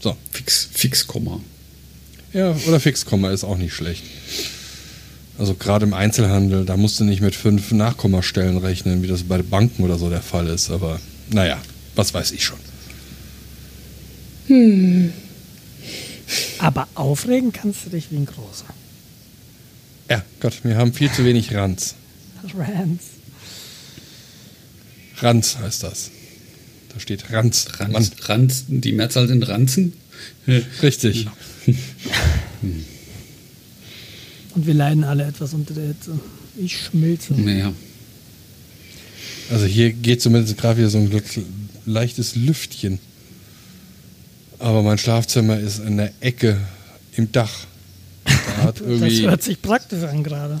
So. Fix, Fixkomma. Ja, oder Fixkomma ist auch nicht schlecht. Also gerade im Einzelhandel, da musst du nicht mit fünf Nachkommastellen rechnen, wie das bei Banken oder so der Fall ist. Aber naja, was weiß ich schon. Aber aufregen kannst du dich wie ein Großer. Ja, Gott, wir haben viel zu wenig Ranz. Rants. Ranz heißt das. Da steht Ranz. Mann, Ranz, Ranz, die Mehrzahl sind Ranzen. richtig. Und wir leiden alle etwas unter der Hitze. Ich schmilze. Naja. Also hier geht zumindest gerade wieder so ein leichtes Lüftchen. Aber mein Schlafzimmer ist in der Ecke im Dach. Da hat Das hört sich praktisch an gerade.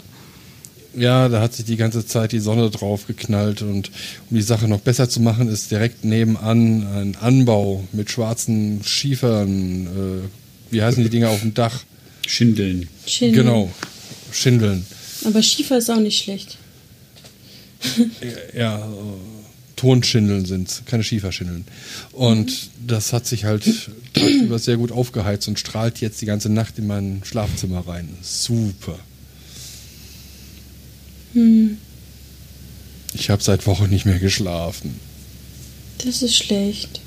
ja, da hat sich die ganze Zeit die Sonne drauf geknallt und um die Sache noch besser zu machen, ist direkt nebenan ein Anbau mit schwarzen Schiefern. Äh, wie heißen die Dinger auf dem Dach? Schindeln. Schön. Genau, Schindeln. Aber Schiefer ist auch nicht schlecht. ja, äh, Tonschindeln sind keine Schieferschindeln. Und das hat sich halt tagsüber sehr gut aufgeheizt und strahlt jetzt die ganze Nacht in mein Schlafzimmer rein. Super. Ich habe seit Wochen nicht mehr geschlafen. Das ist schlecht.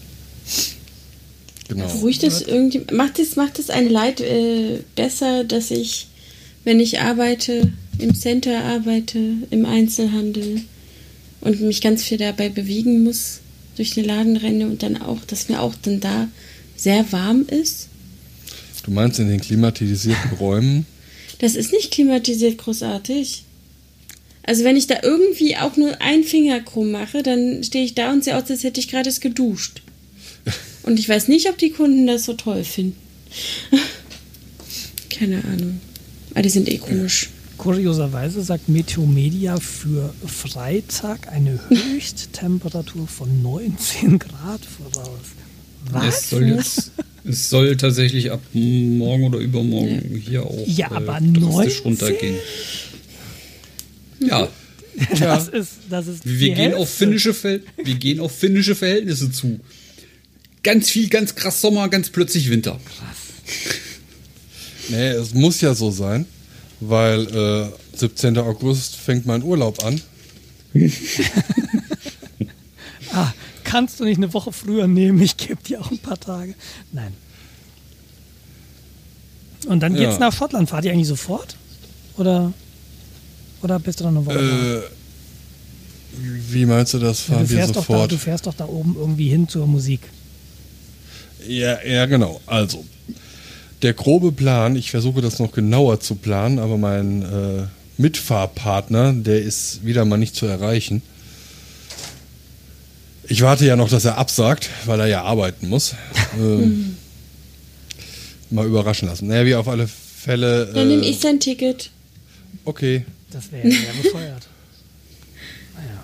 Genau. Beruhigt das irgendwie. Macht es macht es ein Leid äh, besser, dass ich, wenn ich arbeite, im Center arbeite, im Einzelhandel und mich ganz viel dabei bewegen muss, durch den Laden renne und dann auch, dass mir auch dann da sehr warm ist? Du meinst in den klimatisierten Räumen? Das ist nicht klimatisiert großartig. Also wenn ich da irgendwie auch nur einen Finger krumm mache, dann stehe ich da und sehe aus, als hätte ich gerade erst geduscht. Und ich weiß nicht, ob die Kunden das so toll finden. Keine Ahnung. Aber die sind eh komisch. Kurioserweise sagt Meteomedia für Freitag eine Höchsttemperatur von 19 Grad voraus. Was? Es soll jetzt, es soll tatsächlich ab morgen oder übermorgen hier auch Ja, aber drastisch 19? runtergehen. Ja, Das ist, das ist Wir gehen, auf finnische Verhält- wir gehen auf finnische Verhältnisse zu. Ganz viel, ganz krass Sommer, ganz plötzlich Winter. Nee, es muss ja so sein, weil äh, 17. August fängt mein Urlaub an. Ah, kannst du nicht eine Woche früher nehmen? Ich gebe dir auch ein paar Tage. Nein. Und dann geht's Ja. nach Schottland. Fahrt ihr eigentlich sofort? Oder, oder bist du dann eine Woche da? Äh, wie meinst du das? Ja, Fahren du, wir doch da, sofort? du fährst doch da oben irgendwie hin zur Musik. Ja, ja, genau. Also, der grobe Plan, ich versuche das noch genauer zu planen, aber mein äh, Mitfahrpartner, der ist wieder mal nicht zu erreichen. Ich warte ja noch, dass er absagt, weil er ja arbeiten muss. ähm, mal überraschen lassen. Naja, wie auf alle Fälle. Dann nehme äh, ich sein Ticket. Okay. Das wäre ja sehr bescheuert.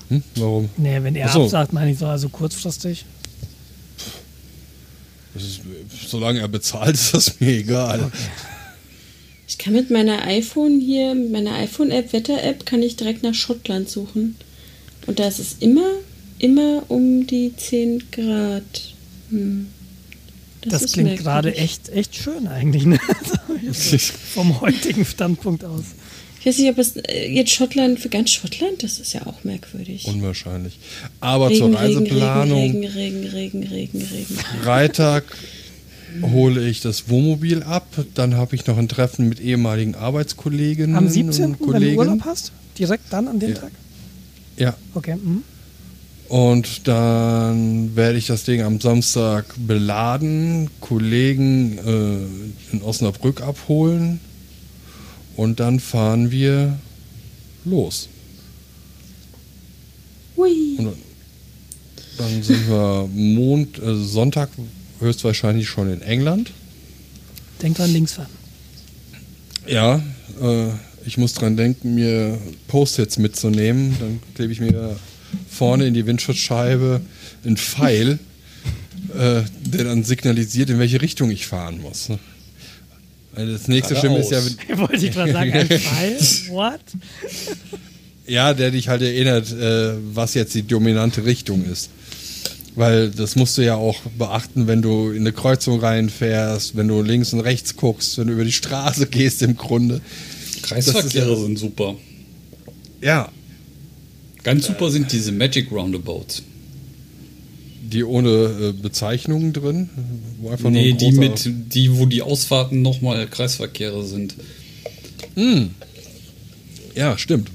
Hm, warum? Nee, wenn er Ach so. absagt, meine ich so, also kurzfristig. Das ist, solange er bezahlt, ist das mir egal. Ich kann mit meiner iPhone hier, mit meiner iPhone-App, Wetter-App, kann ich direkt nach Schottland suchen. Und da ist es immer, immer um die 10 Grad. Hm. Das, ist klingt gerade echt, echt schön eigentlich. Ne? Vom heutigen Standpunkt aus. Ich weiß nicht, ob es äh, jetzt Schottland, für ganz Schottland, das ist ja auch merkwürdig. Unwahrscheinlich. Aber zur Reiseplanung. Regen, Regen, Regen, Regen, Regen, Regen. Freitag hole ich das Wohnmobil ab. Dann habe ich noch ein Treffen mit ehemaligen Arbeitskolleginnen Am 17., und wenn du Kollegen. Urlaub hast? Direkt dann an dem Ja. Tag? Ja. Okay. Mhm. Und dann werde ich das Ding am Samstag beladen, Kollegen äh, in Osnabrück abholen und dann fahren wir los. Hui. Und dann sind wir Mond, äh, Sonntag höchstwahrscheinlich schon in England. Denk dran, links fahren. Ja, äh, ich muss dran denken, mir Post-its mitzunehmen. Dann klebe ich mir vorne in die Windschutzscheibe einen Pfeil, äh, der dann signalisiert, in welche Richtung ich fahren muss. ne? Weil Das nächste Schlimme ist ja. Wollte ich gerade sagen, ein Pfeil? What? ja, der dich halt erinnert, äh, was jetzt die dominante Richtung ist. Weil das musst du ja auch beachten, wenn du in eine Kreuzung reinfährst, wenn du links und rechts guckst, wenn du über die Straße gehst im Grunde. Kreisverkehre ist sind super. Ja, Ganz super sind diese Magic Roundabouts. Die ohne äh, Bezeichnungen drin, wo einfach Nee, nur die mit, die, wo die Ausfahrten nochmal Kreisverkehre sind. Ja, stimmt.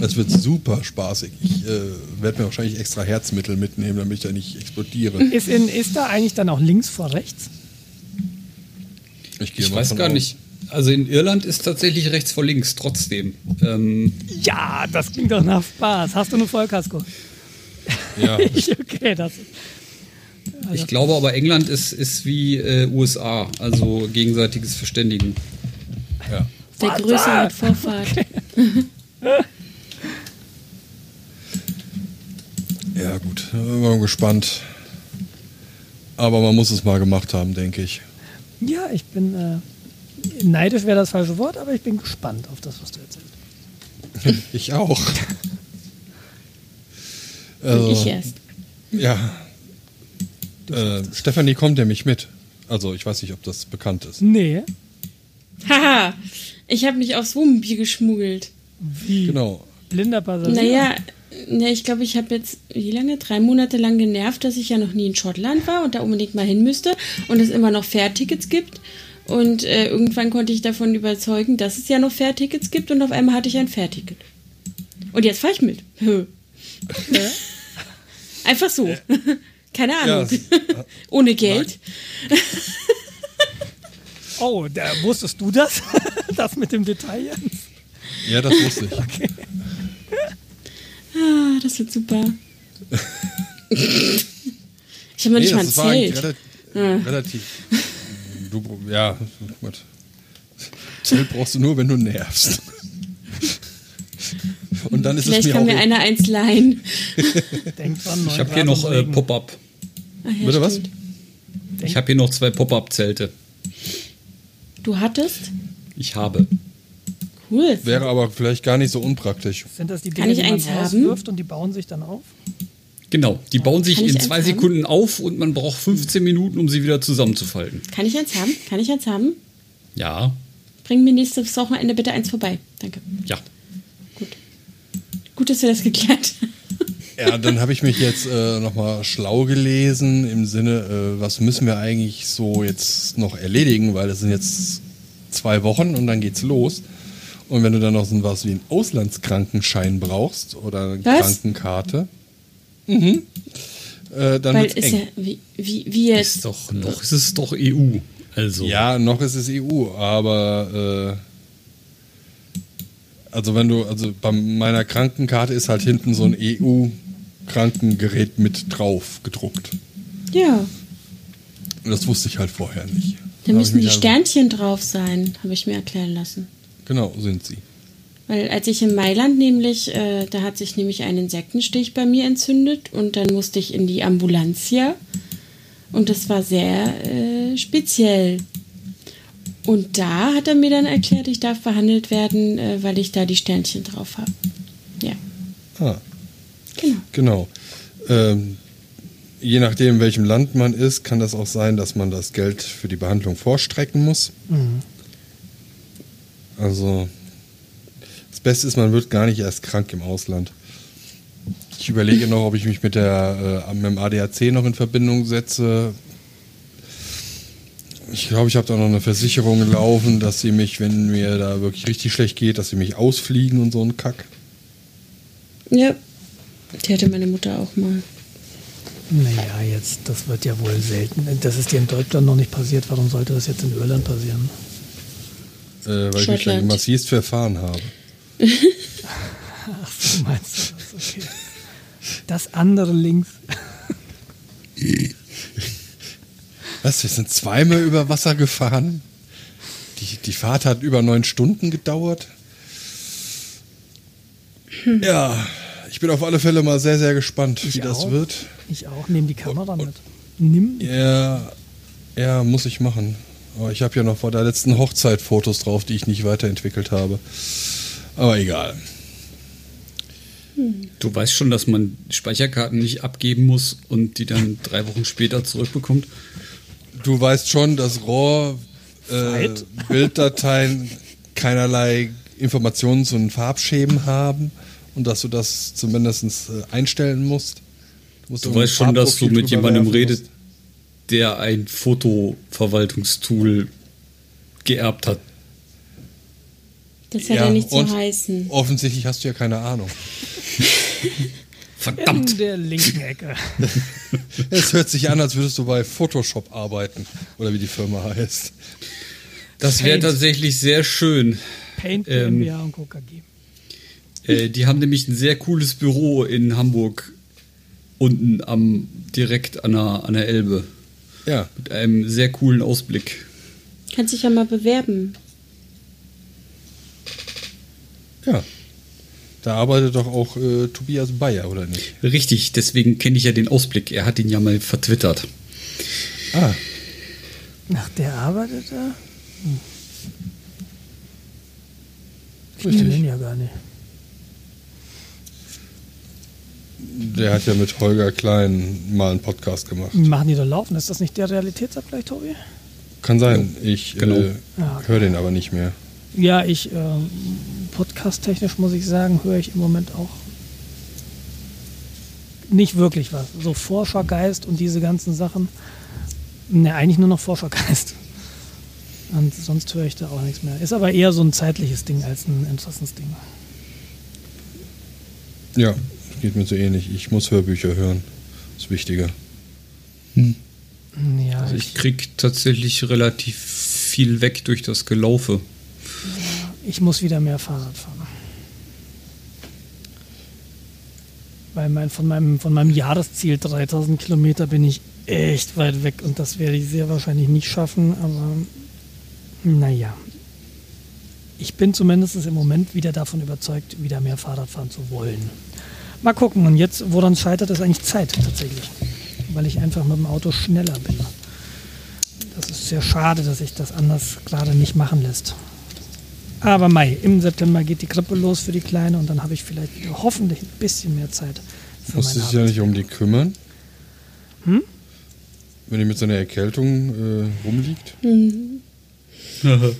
Das wird super spaßig. Ich äh, werde mir wahrscheinlich extra Herzmittel mitnehmen, damit ich da nicht explodiere. Ist, in, ist da eigentlich dann auch links vor rechts? Ich, Ich weiß gar aus. nicht. Also in Irland ist tatsächlich rechts vor links trotzdem. Ähm, Ja, das klingt doch nach Spaß. Hast du eine Vollkasko? Ja, okay, das ich glaube aber, England ist, ist wie äh, USA, also gegenseitiges Verständigen. ja. Der Größe hat Vorfahrt. ja, gut. Bin mal gespannt. Aber man muss es mal gemacht haben, denke ich. Ja, ich bin äh, neidisch wäre das falsche Wort, aber ich bin gespannt auf das, was du erzählst. Ich auch. Und Also, ich erst. ja. Äh, Stefanie kommt nämlich mit. Also, ich weiß nicht, ob das bekannt ist. Nee. Haha, ich habe mich aufs Wohnmobil geschmuggelt. Wie? Genau. Blinder Passagier? Naja, na, ich glaube, ich habe jetzt, wie lange? Drei Monate lang genervt, dass ich ja noch nie in Schottland war und da unbedingt mal hin müsste und es immer noch Fährtickets gibt. Und äh, irgendwann konnte ich davon überzeugen, dass es ja noch Fährtickets gibt und auf einmal hatte ich ein Fährticket. Und jetzt fahre ich mit. Hö. Einfach so. Keine Ja, Ahnung. es- Ohne Geld. Oh, da, wusstest du das? das mit dem Detail jetzt? Ja, das wusste ich. Ah, das wird super. ich habe noch nicht Nee, mal ein Zelt. relativ, relativ. Du, ja, gut. Zelt brauchst du nur, wenn du nervst. Dann ist es Vielleicht mir kann auch. mir einer eins leihen. Ich habe hier noch äh, Pop-up. Ja, Bitte was? Ich habe hier noch zwei Pop-up-Zelte. Du hattest? Ich habe. Cool. Wäre aber vielleicht gar nicht so unpraktisch. Sind das die Kann Dinge, ich die man eins haben? rauswirft und die bauen sich dann auf? Genau, die bauen sich Kann ich in eins zwei haben? Sekunden auf und man braucht 15 Minuten, um sie wieder zusammenzufalten. Kann ich eins haben? Kann ich eins haben? Ja, Bring mir nächstes Wochenende bitte eins vorbei. Danke. ja. Gut. Dass wir das geklärt haben. Ja, dann habe ich mich jetzt äh, nochmal schlau gelesen im Sinne, äh, was müssen wir eigentlich so jetzt noch erledigen, weil es sind jetzt zwei Wochen und dann geht's los. Und wenn du dann noch so was wie einen Auslandskrankenschein brauchst oder eine Was? Krankenkarte, mhm, äh, dann Weil wird's ist eng. ja, wie, wie, wie jetzt. Ist doch, noch ist es doch EU. Also. Ja, noch ist es EU, aber äh, also wenn du, also bei meiner Krankenkarte ist halt hinten so ein EU-Krankengerät mit drauf gedruckt. Ja. Und das wusste ich halt vorher nicht. Da müssen die also- Sternchen drauf sein, habe ich mir erklären lassen. Genau, sind sie. Weil als ich in Mailand nämlich, äh, da hat sich nämlich ein Insektenstich bei mir entzündet und dann musste ich in die Ambulancia und das war sehr äh, speziell. Und da hat er mir dann erklärt, ich darf behandelt werden, äh, weil ich da die Sternchen drauf habe. Ja, Ah, genau. genau. Ähm, je nachdem, in welchem Land man ist, kann das auch sein, dass man das Geld für die Behandlung vorstrecken muss. Also, das Beste ist, man wird gar nicht erst krank im Ausland. Ich überlege noch, ob ich mich mit, der, äh, mit dem ADAC noch in Verbindung setze. Ich glaube, ich habe da noch eine Versicherung laufen, dass sie mich, wenn mir da wirklich richtig schlecht geht, dass sie mich ausfliegen und so ein Kack. Ja, die hatte meine Mutter auch mal. Naja, jetzt, das wird ja wohl selten. Das ist dir in Deutschland noch nicht passiert. Warum sollte das jetzt in Irland passieren? Äh, weil ich mich da massivst verfahren habe. Ach, so meinst du das? Okay. Das andere links. Was, wir sind zweimal über Wasser gefahren? Die, die Fahrt hat über neun Stunden gedauert. Ja, ich bin auf alle Fälle mal sehr, sehr gespannt, Ich wie das auch. wird. Ich auch. Nimm die Kamera mit. Nimm. Ja, ja, muss ich machen. Aber ich habe ja noch vor der letzten Hochzeit Fotos drauf, die ich nicht weiterentwickelt habe. Aber egal. Du weißt schon, dass man Speicherkarten nicht abgeben muss und die dann drei Wochen später zurückbekommt. Du weißt schon, dass RAW äh, keinerlei Informationen zu den Farbschemen haben und dass du das zumindest äh, einstellen musst. musst Du weißt schon, dass du mit jemandem musst. der ein Fotoverwaltungstool geerbt hat. Das hat Ja, ja nicht zu und heißen. Offensichtlich hast du ja keine Ahnung. Verdammt! In der linken Ecke. Es hört sich an, als würdest du bei Photoshop arbeiten oder wie die Firma heißt. Das wäre tatsächlich sehr schön. Paint Ähm, GmbH und KKG. Äh, die haben nämlich ein sehr cooles Büro in Hamburg unten am direkt an der, an der Elbe Ja, mit einem sehr coolen Ausblick. Kannst dich ja mal bewerben. ja. Da arbeitet doch auch äh, Tobias Bayer, oder nicht? Richtig, deswegen kenne ich ja den Ausblick. Er hat ihn ja mal vertwittert. Ah, Ach, der arbeitet da? Hm. Ich kenne den ja gar nicht. der hat ja mit Holger Klein mal einen Podcast gemacht. Machen die da laufen? Ist das nicht der Realitätsabgleich, Tobi? Kann sein, ich Genau. äh, Ja, okay. höre den aber nicht mehr. Ja, ich, ähm, podcast-technisch muss ich sagen, höre ich im Moment auch nicht wirklich was. So Forschergeist und diese ganzen Sachen. Ne, eigentlich nur noch Forschergeist. Und sonst höre ich da auch nichts mehr. Ist aber eher so ein zeitliches Ding als ein Interessensding. Ja, geht mir so ähnlich. Ich muss Hörbücher hören. Ist wichtiger. Ja, Also ich, ich krieg tatsächlich relativ viel weg durch das Gelaufe. Ich muss wieder mehr Fahrrad fahren. Weil mein, von, meinem, von meinem Jahresziel 3000 Kilometer bin ich echt weit weg und das werde ich sehr wahrscheinlich nicht schaffen, aber naja. Ich bin zumindest im Moment wieder davon überzeugt, wieder mehr Fahrrad fahren zu wollen. Mal gucken. Und jetzt, woran scheitert, ist eigentlich Zeit tatsächlich. Weil ich einfach mit dem Auto schneller bin. Das ist sehr schade, dass sich das anders gerade nicht machen lässt. Aber Mai, im September geht die Krippe los für die Kleine und dann habe ich vielleicht wieder hoffentlich ein bisschen mehr Zeit für Musst du dich ja nicht um die kümmern? Hm? Wenn die mit so einer Erkältung äh, rumliegt?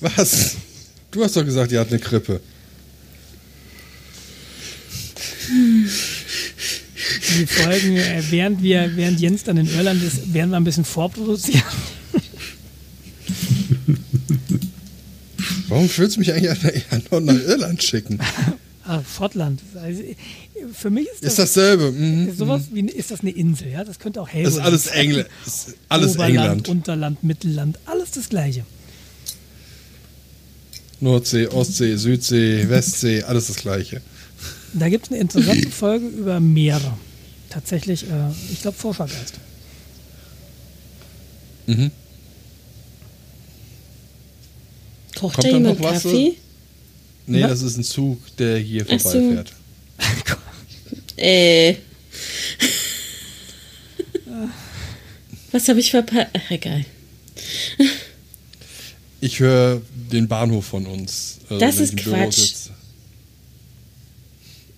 Was? Du hast doch gesagt, die hat eine Krippe. Die Folgen, äh, während, wir, während Jens dann in Irland ist, werden wir ein bisschen vorproduzieren. Warum willst du mich eigentlich nach, nach Irland schicken? Ah, Schottland. Also, für mich ist das, Ist dasselbe. Mhm. sowas wie ist das eine Insel, ja? Das könnte auch Das Helgoland ist alles sein. England. Das ist alles Oberland, England. Unterland, Mittelland, alles das gleiche. Nordsee, Ostsee, Südsee, Westsee, alles das gleiche. Da gibt es eine interessante Folge über Meere. Tatsächlich, äh, ich glaube, Forschergeist. Mhm. Kocht Kommt da jemand noch was, Kaffee? Nee, Ja. das ist ein Zug, der hier Ach so. vorbeifährt. Äh. Was habe ich verpasst? Ach, egal. Ich höre den Bahnhof von uns. also Das ist Quatsch.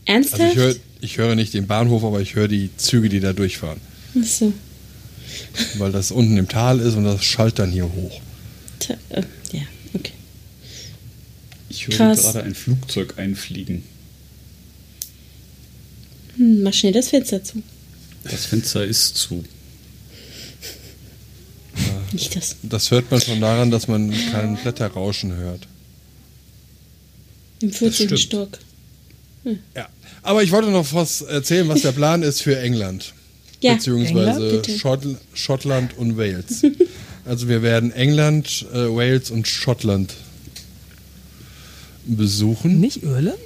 Ernsthaft? Also ich höre, ich höre nicht den Bahnhof, aber ich höre die Züge, die da durchfahren. Achso. Weil das unten im Tal ist und das schallt dann hier hoch. Äh, Ja. Ich höre Krass. gerade ein Flugzeug einfliegen. Hm, mach schnell das Fenster zu. Das Fenster ist zu. Nicht das. Das hört man schon daran, dass man kein Blätterrauschen hört. Im 14. stimmt. Stock. Ja. Aber ich wollte noch was erzählen, was der Plan ist für England. Ja. Beziehungsweise England. Schott, Schottland und Wales. also wir werden England, äh, Wales und Schottland besuchen. Nicht Irland?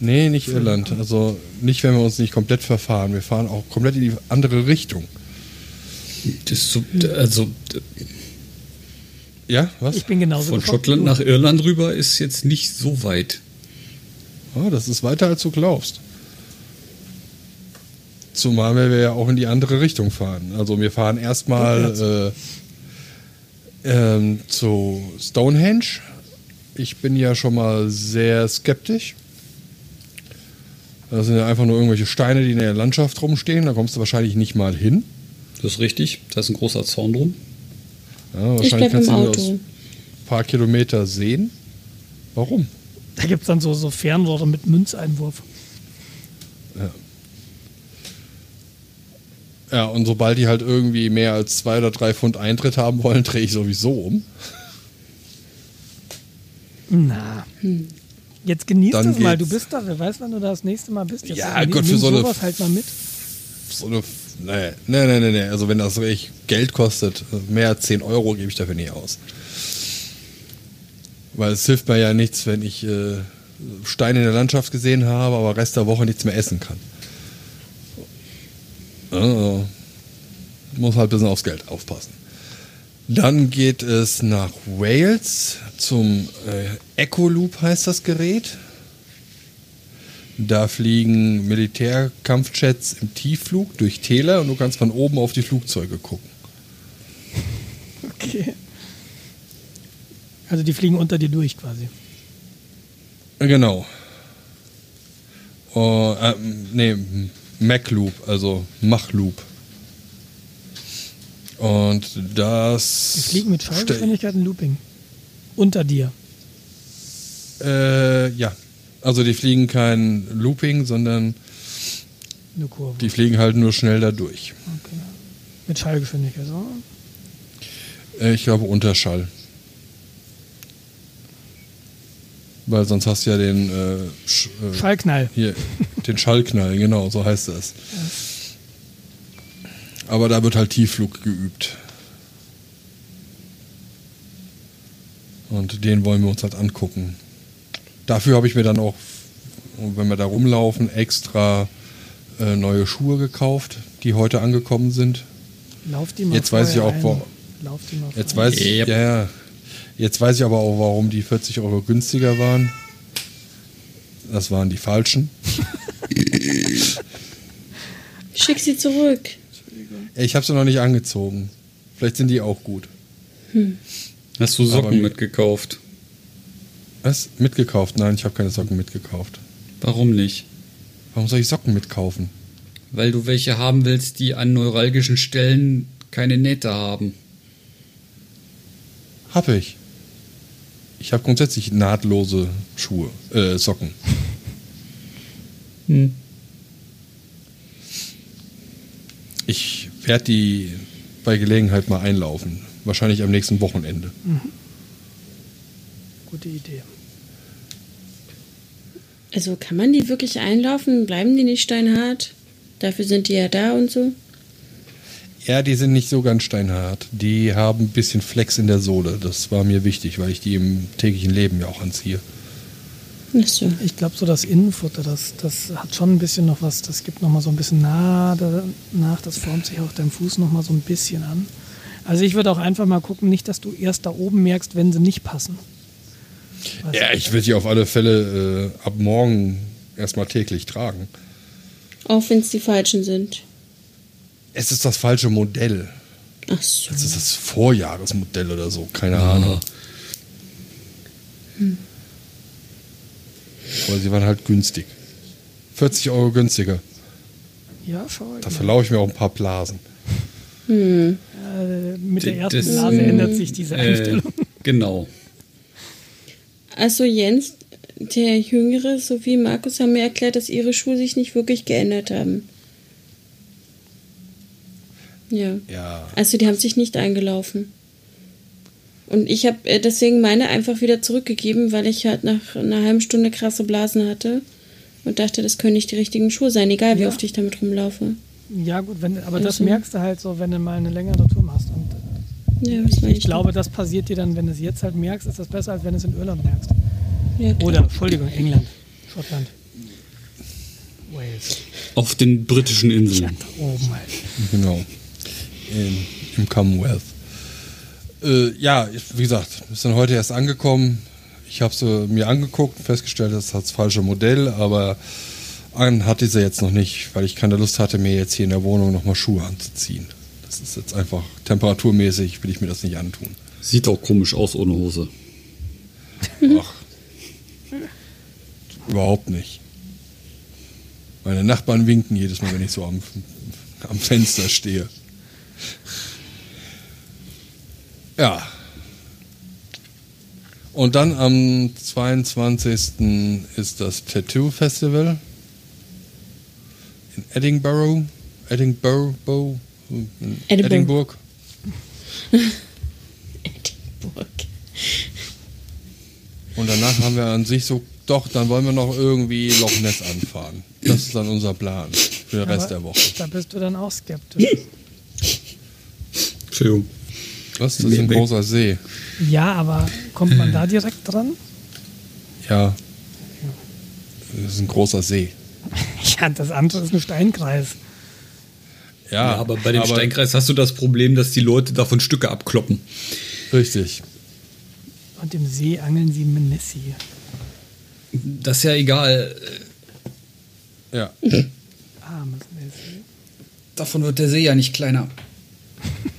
Nee, nicht Irland. Also nicht, wenn wir uns nicht komplett verfahren. Wir fahren auch komplett in die andere Richtung. Das ist so, also Ja, was? Ich bin genauso von Schottland nach Irland rüber ist jetzt nicht so weit. Oh, das ist weiter, als du glaubst. Zumal wir ja auch in die andere Richtung fahren. Also wir fahren erstmal äh, ähm, zu Stonehenge. Ich bin ja schon mal sehr skeptisch. Das sind ja einfach nur irgendwelche Steine, die in der Landschaft rumstehen. Da kommst du wahrscheinlich nicht mal hin. Das ist richtig. Da ist ein großer Zaun drum. Ja, Ich bleib im kannst du Auto. ein paar Kilometer sehen. Warum? Da gibt es dann so, so Fernrohre mit Münzeinwurf. Ja, und sobald die halt irgendwie mehr als zwei oder drei Pfund Eintritt haben wollen, drehe ich sowieso um. Na. Jetzt genieß Dann das mal. Du bist da. Wer weiß, wann du da das nächste Mal bist. Jetzt Ja, Gott, für so eine- sowas halt mal mit. So eine. Nee, nee, nee, nee, nee. Also, wenn das wirklich Geld kostet, mehr als 10 Euro gebe ich dafür nicht aus. Weil es hilft mir ja nichts, wenn ich äh, Steine in der Landschaft gesehen habe, aber Rest der Woche nichts mehr essen kann. Also, muss halt ein bisschen aufs Geld aufpassen. Dann geht es nach Wales zum äh, Ecoloop heißt das Gerät. Da fliegen Militärkampfjets im Tiefflug durch Täler und du kannst von oben auf die Flugzeuge gucken. Okay. Also die fliegen unter dir durch quasi. Äh, Genau. Oh, ähm, nee, Macloop, also Machloop. Und das. Die fliegen mit Schallgeschwindigkeit und Looping. Unter dir. Äh, ja. Also die fliegen kein Looping, sondern Eine Kurve. die fliegen halt nur schnell da durch. Okay. Mit Schallgeschwindigkeit. So. Ich glaube Unterschall. Weil sonst hast du ja den äh, Sch äh, Schallknall. Hier, den Schallknall, genau, so heißt das. Aber da wird halt Tiefflug geübt. Und den wollen wir uns halt angucken. Dafür habe ich mir dann auch, wenn wir da rumlaufen, extra äh, neue Schuhe gekauft, die heute angekommen sind. Lauf die mal Jetzt weiß ich auch, mal Jetzt vorher weiß ich, Yep. ja, ja. Jetzt weiß ich aber auch, warum die 40 Euro günstiger waren. Das waren die falschen. Schick sie zurück. Ich habe sie noch nicht angezogen. Vielleicht sind die auch gut. Hast du Socken Aber- mitgekauft? Was? Mitgekauft? Nein, ich habe keine Socken mitgekauft. Warum nicht? Warum soll ich Socken mitkaufen? Weil du welche haben willst, die an neuralgischen Stellen keine Nähte haben. Hab ich. Ich habe grundsätzlich nahtlose Schuhe, äh, Socken. Hm. Ich werde die bei Gelegenheit mal einlaufen. Wahrscheinlich am nächsten Wochenende. Gute Idee. Also kann man die wirklich einlaufen? Bleiben die nicht steinhart? Dafür sind die ja da und so. Ja, die sind nicht so ganz steinhart. Die haben ein bisschen Flex in der Sohle. Das war mir wichtig, weil ich die im täglichen Leben ja auch anziehe. So. Ich glaube, so das Innenfutter, das, das hat schon ein bisschen noch was. Das gibt noch mal so ein bisschen Nade nach. Das formt sich auch deinem Fuß noch mal so ein bisschen an. Also ich würde auch einfach mal gucken, nicht, dass du erst da oben merkst, wenn sie nicht passen. Weißt Ja, ich will die auf alle Fälle äh, ab morgen erstmal täglich tragen. Auch wenn es die falschen sind. Es ist das falsche Modell. Ach so. Es ist das Vorjahresmodell oder so. Keine Ahnung. Aber sie waren halt günstig. 40 Euro günstiger. Ja, schau. Da verlaue ich mir auch ein paar Blasen. Äh, mit der ersten das- Blase ändert sich diese Äh, Einstellung. genau. Also Jens, der Jüngere sowie Markus haben mir erklärt, dass ihre Schuhe sich nicht wirklich geändert haben. Ja. Ja. Also die haben sich nicht eingelaufen. Und ich habe äh, deswegen meine einfach wieder zurückgegeben, weil ich halt nach einer halben Stunde krasse Blasen hatte und dachte, das können nicht die richtigen Schuhe sein, egal wie Ja. oft ich damit rumlaufe. Ja, gut, wenn, aber das Also- merkst du halt so, wenn du mal eine längere Tour machst. Und Ja, meine ich glaube, das passiert dir dann, wenn du es jetzt halt merkst, ist das besser, als wenn du es in Irland merkst. Ja. Oder, Entschuldigung, England, Schottland, Wales. Auf den britischen Ja, Inseln. da oben halt. Genau. In, Im Commonwealth. Äh, ja, wie gesagt, ist dann heute erst angekommen. Ich habe sie mir angeguckt, festgestellt, das ist das falsche Modell, aber an hatte sie jetzt noch nicht, weil ich keine Lust hatte, mir jetzt hier in der Wohnung nochmal Schuhe anzuziehen. Das ist jetzt einfach temperaturmäßig, will ich mir das nicht antun. Sieht auch komisch aus ohne Hose. Ach. Überhaupt nicht. Meine Nachbarn winken jedes Mal, wenn ich so am, am Fenster stehe. Ja. Und dann am 22. ist das Tattoo Festival in Edinburgh. Edinburgh. Bo- in Edinburgh. Edinburgh. Edinburgh. Und danach haben wir an sich so, doch, dann wollen wir noch irgendwie Loch Ness anfahren. Das ist dann unser Plan für den Rest Aber der Woche. Da bist du dann auch skeptisch. Entschuldigung. Was? Das ist ein großer See. ja, aber kommt man da direkt dran? Ja. Das ist ein großer See. Ja, das andere ist ein Steinkreis. Ja, Ja, aber bei dem Steinkreis hast du das Problem, dass die Leute davon Stücke abkloppen. Richtig. Und im See angeln sie Menessi. Das ist ja egal. Ja. Armes Nessi. Davon wird der See ja nicht kleiner.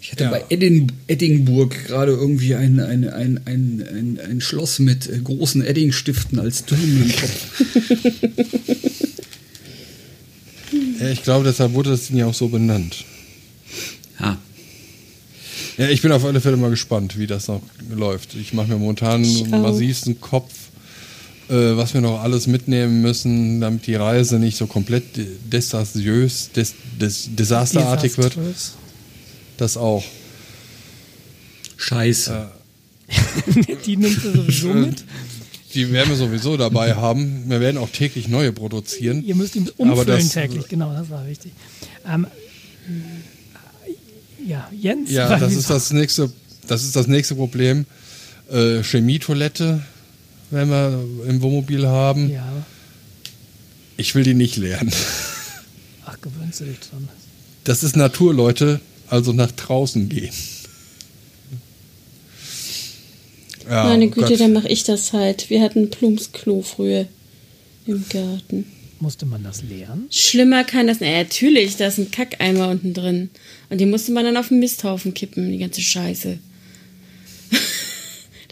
Ich hatte Ja. bei Eddin, Eddingburg gerade irgendwie ein, ein, ein, ein, ein, ein Schloss mit äh, großen Eddingstiften als Türmen im Kopf. ja. Ich glaube, deshalb wurde das Ding ja auch so benannt. Ja. Ja, ich bin auf alle Fälle mal gespannt, wie das noch läuft. Ich mache mir momentan massivsten Kopf, äh, was wir noch alles mitnehmen müssen, damit die Reise nicht so komplett desaströs, des, des, desasterartig wird. Das auch. Scheiße. Die nimmst du sowieso mit. Die werden wir sowieso dabei haben. Wir werden auch täglich neue produzieren. Ihr müsst ihn Aber umfüllen das- täglich. Genau, das war wichtig. Ähm, ja, Jens. Ja, das ist das nächste, das ist das nächste Problem. Äh, Chemietoilette, wenn wir im Wohnmobil haben. Ja, Ich will die nicht lernen. ach, gewöhnst du dich dran. Das ist Natur, Leute. Also nach draußen gehen. Ja, Meine oh Güte, Gott. dann mache ich das halt. Wir hatten Plumsklo früher im Garten. Musste man das leeren? Schlimmer kann das. Naja, natürlich, da ist ein Kackeimer unten drin. Und den musste man dann auf den Misthaufen kippen, die ganze Scheiße.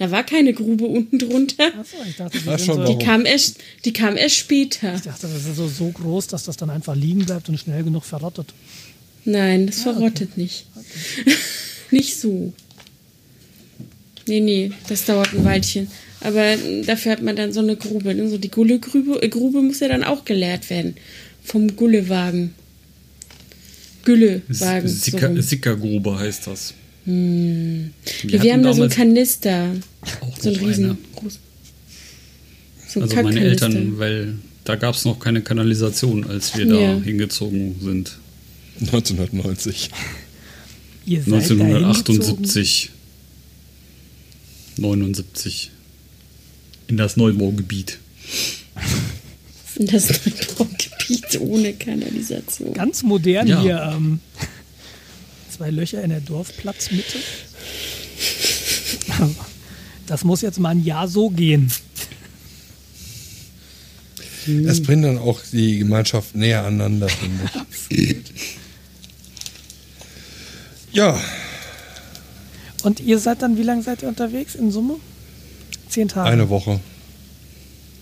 Da war keine Grube unten drunter. Achso, ich dachte, die, sind so, Die kam erst, die kam erst später. ich dachte, das ist so, so groß, dass das dann einfach liegen bleibt und schnell genug verrottet. Nein, das verrottet nicht. nicht so. Nee, nee, das dauert ein Weilchen. Aber dafür hat man dann so eine Grube. Ne? So die Gullegrube äh, Grube muss ja dann auch geleert werden. Vom Gullewagen. Güllewagen. So Sicker, rum. Sickergrube heißt das. Wir, hatten haben da so einen Kanister. auch So ein noch riesen. eine. Groß, so Also meine. Eltern, weil da gab es noch keine Kanalisation, als wir Ja. da hingezogen sind. 1990. Ihr seid da hingezogen. 1978, 79 in das Neubaugebiet. Das Neubaugebiet ohne Kanalisation. Ganz modern Ja. hier. Ähm, zwei Löcher in der Dorfplatzmitte. Das muss jetzt mal ein Jahr so gehen. Es bringt dann auch die Gemeinschaft näher aneinander, finde ich. Ja, Und ihr seid dann, wie lange seid ihr unterwegs in Summe? Zehn Tage. eine Woche.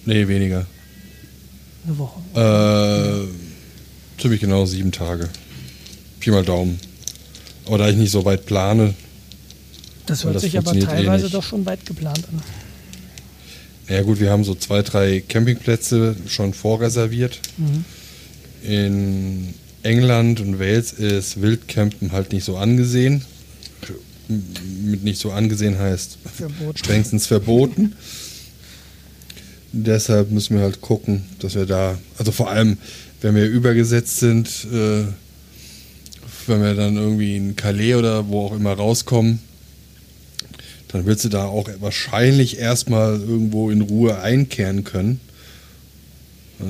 Nee, weniger. Eine Woche. Äh, ziemlich genau sieben Tage. Pi mal Daumen. Da ich nicht so weit plane, Das hört das sich aber eh teilweise nicht. doch schon weit geplant an. ja gut, wir haben so zwei, drei Campingplätze schon vorreserviert. In England und Wales ist Wildcampen halt nicht so angesehen. Mit nicht so angesehen heißt Verboten. strengstens verboten. Deshalb müssen wir halt gucken, dass wir da, also vor allem, wenn wir übergesetzt sind, äh, wenn wir dann irgendwie in Calais oder wo auch immer rauskommen, dann willst du da auch wahrscheinlich erstmal irgendwo in Ruhe einkehren können.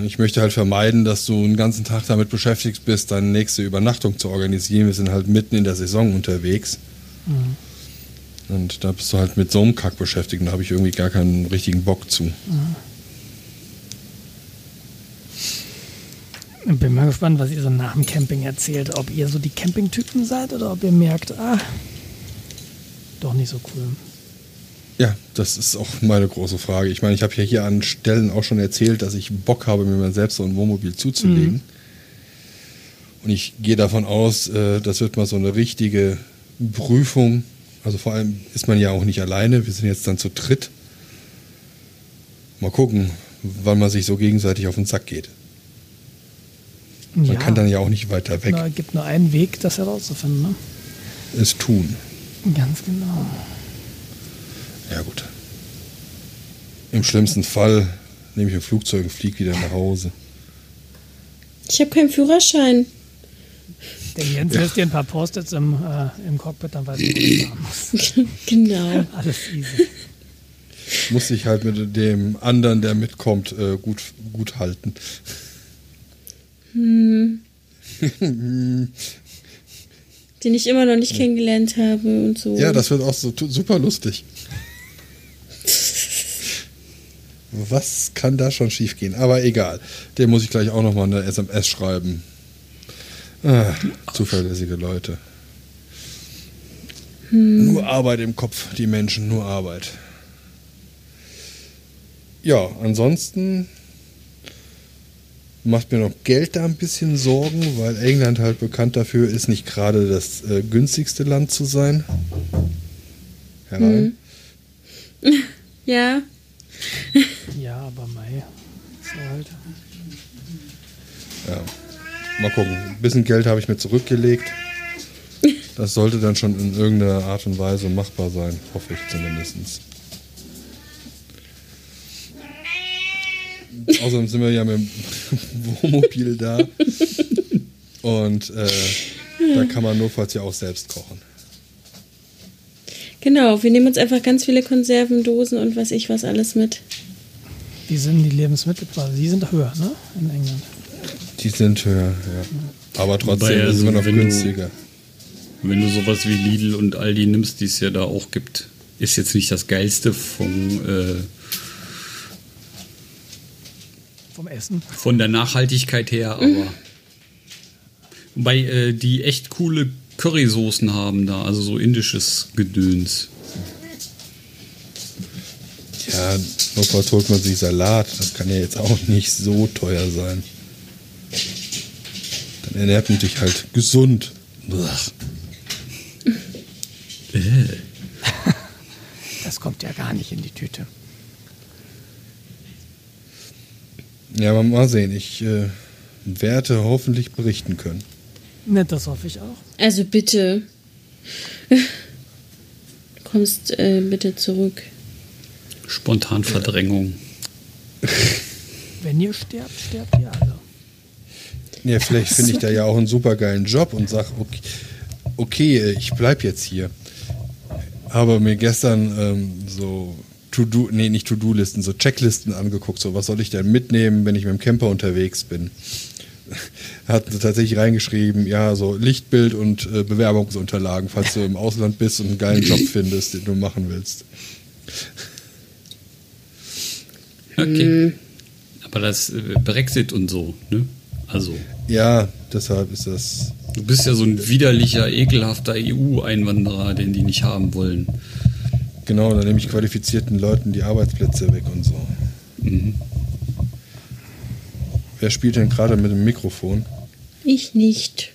Ich möchte halt vermeiden, dass du einen ganzen Tag damit beschäftigt bist, deine nächste Übernachtung zu organisieren. Wir sind halt mitten in der Saison unterwegs. Und da bist du halt mit so einem Kack beschäftigt und da habe ich irgendwie gar keinen richtigen Bock zu. Ich bin mal gespannt, was ihr so nach dem Camping erzählt. Ob ihr so die Campingtypen seid oder ob ihr merkt, ah, doch nicht so cool. Ja, das ist auch meine große Frage. Ich meine, ich habe ja hier an Stellen auch schon erzählt, dass ich Bock habe, mir mal selbst so ein Wohnmobil zuzulegen. Und ich gehe davon aus, äh, das wird mal so eine richtige Prüfung. Also vor allem ist man ja auch nicht alleine. Wir sind jetzt dann zu dritt. Mal gucken, wann man sich so gegenseitig auf den Sack geht. Man kann dann ja auch nicht weiter weg. Es gibt nur einen Weg, das herauszufinden. Ne? Es tun. Ganz genau. Ja, gut. Im schlimmsten Fall nehme ich ein Flugzeug und fliege wieder nach Hause. Ich habe keinen Führerschein. Der Jens lässt dir ein paar Post-its im, äh, im Cockpit, dann weiß ich, wo du genau. Alles easy. Muss ich halt mit dem anderen, der mitkommt, äh, gut, gut halten. Den ich immer noch nicht kennengelernt habe und so. Ja, das wird auch so super lustig. Was kann da schon schiefgehen? Aber egal. Dem muss ich gleich auch nochmal eine SMS schreiben. Ah, zuverlässige Leute. Nur Arbeit im Kopf, die Menschen, nur Arbeit. Ja, ansonsten macht mir noch Geld da ein bisschen Sorgen, weil England halt bekannt dafür ist, nicht gerade das äh, günstigste Land zu sein. Herein. Ja. Ja, aber Mai. So halt. Ja. Mal gucken. Ein bisschen Geld habe ich mir zurückgelegt. Das sollte dann schon in irgendeiner Art und Weise machbar sein, hoffe ich zumindest. Außerdem sind wir ja mit dem Wohnmobil da. Und äh, da kann man notfalls ja auch selbst kochen. Genau, wir nehmen uns einfach ganz viele Konservendosen und was ich was alles mit. Wie sind die Lebensmittelpreise? Die sind höher, ne? In England. Die sind höher, ja. Aber trotzdem Wobei, ist es also, immer noch wenn du- günstiger. Wenn du sowas wie Lidl und Aldi nimmst, die es ja da auch gibt, ist jetzt nicht das geilste vom, äh, vom Essen. Von der Nachhaltigkeit her, aber. Wobei äh, die echt coole Currysoßen haben da, also so indisches Gedöns. Ja, notfalls holt man sich Salat. Das kann ja jetzt auch nicht so teuer sein. Dann ernährt man sich halt gesund. Das kommt ja gar nicht in die Tüte. Ja, aber mal sehen. Ich äh, werde hoffentlich berichten können. Ne, das hoffe ich auch. Also bitte. Du kommst äh, bitte zurück. Spontanverdrängung. Wenn ihr sterbt, sterbt ihr alle. Ja, vielleicht finde ich da ja auch einen super geilen Job und sage, okay, okay, ich bleib jetzt hier. Habe mir gestern ähm, so To-Do, nee, nicht To-Do-Listen, so Checklisten angeguckt, so was soll ich denn mitnehmen, wenn ich mit dem Camper unterwegs bin. Hat tatsächlich reingeschrieben, ja, so Lichtbild und äh, Bewerbungsunterlagen, falls du im Ausland bist und einen geilen Job findest, den du machen willst. Okay. Aber das äh, Brexit und so, ne? Also, Ja, deshalb ist das. du bist ja so ein widerlicher, ekelhafter EU-Einwanderer, den die nicht haben wollen. Genau, da nehme ich qualifizierten Leuten die Arbeitsplätze weg und so. Mhm. Wer spielt denn gerade mit dem Mikrofon? Ich nicht.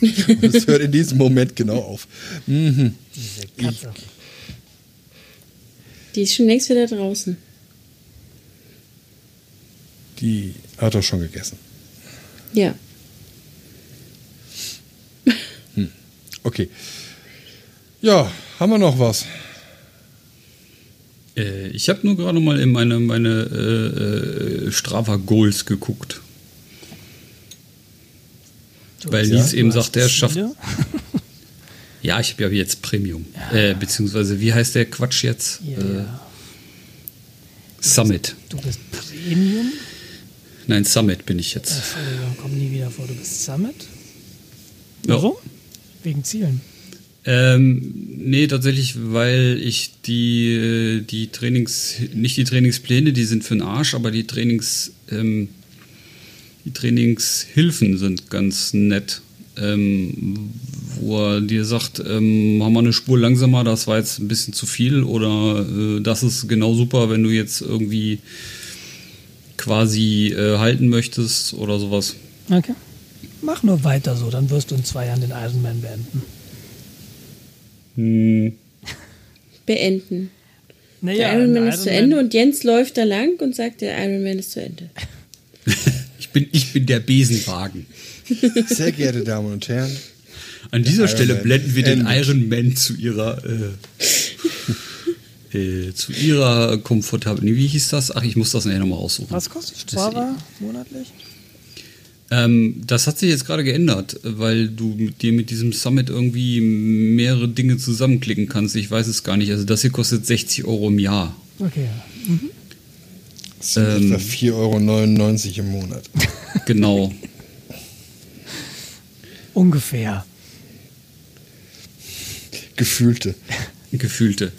Das hört in diesem Moment genau auf. Mhm. Diese Katze. Die ist schon längst wieder draußen. Die hat doch schon gegessen. Ja. Okay. Ja, haben wir noch was? Äh, ich habe nur gerade mal in meine, meine äh, äh, Strava Goals geguckt. Du Weil Lies du eben sagt, er schafft-. Ja, ich habe ja jetzt Premium. Äh, beziehungsweise, wie heißt der Quatsch jetzt? Ja, Äh, ja. Summit. Du bist Premium. Nein, Summit bin ich jetzt. Entschuldigung, komm nie wieder vor. Du bist Summit. Ja. Warum? Wegen Zielen. Ähm, nee, tatsächlich, weil ich die, äh, die Trainings, nicht die Trainingspläne, die sind für den Arsch, aber die Trainings, ähm, die Trainingshilfen sind ganz nett. Ähm, wo er dir sagt, ähm, haben wir eine Spur langsamer, das war jetzt ein bisschen zu viel oder äh, das ist genau super, wenn du jetzt irgendwie quasi äh, halten möchtest oder sowas. Okay. Mach nur weiter so, dann wirst du in zwei Jahren den Ironman beenden. Beenden. Naja, der Ironman ein ist zu Ende und Jens läuft da lang und sagt, der Ironman ist zu Ende. Ich bin, ich bin der Besenwagen. Sehr geehrte Damen und Herren, An dieser Iron Stelle Man blenden wir den endet. Iron Man zu ihrer äh, äh, zu ihrer komfortablen. Nee, wie hieß das? Ach, ich muss das nachher nochmal raussuchen. Was kostet Das- Strava monatlich? Ähm, das hat sich jetzt gerade geändert, weil du mit dir mit diesem Summit irgendwie mehrere Dinge zusammenklicken kannst. Ich weiß es gar nicht. Also das hier kostet 60 Euro im Jahr. Okay. das sind Ähm. etwa 4,99 Euro im Monat. Genau. Ungefähr. Gefühlte. Gefühlte.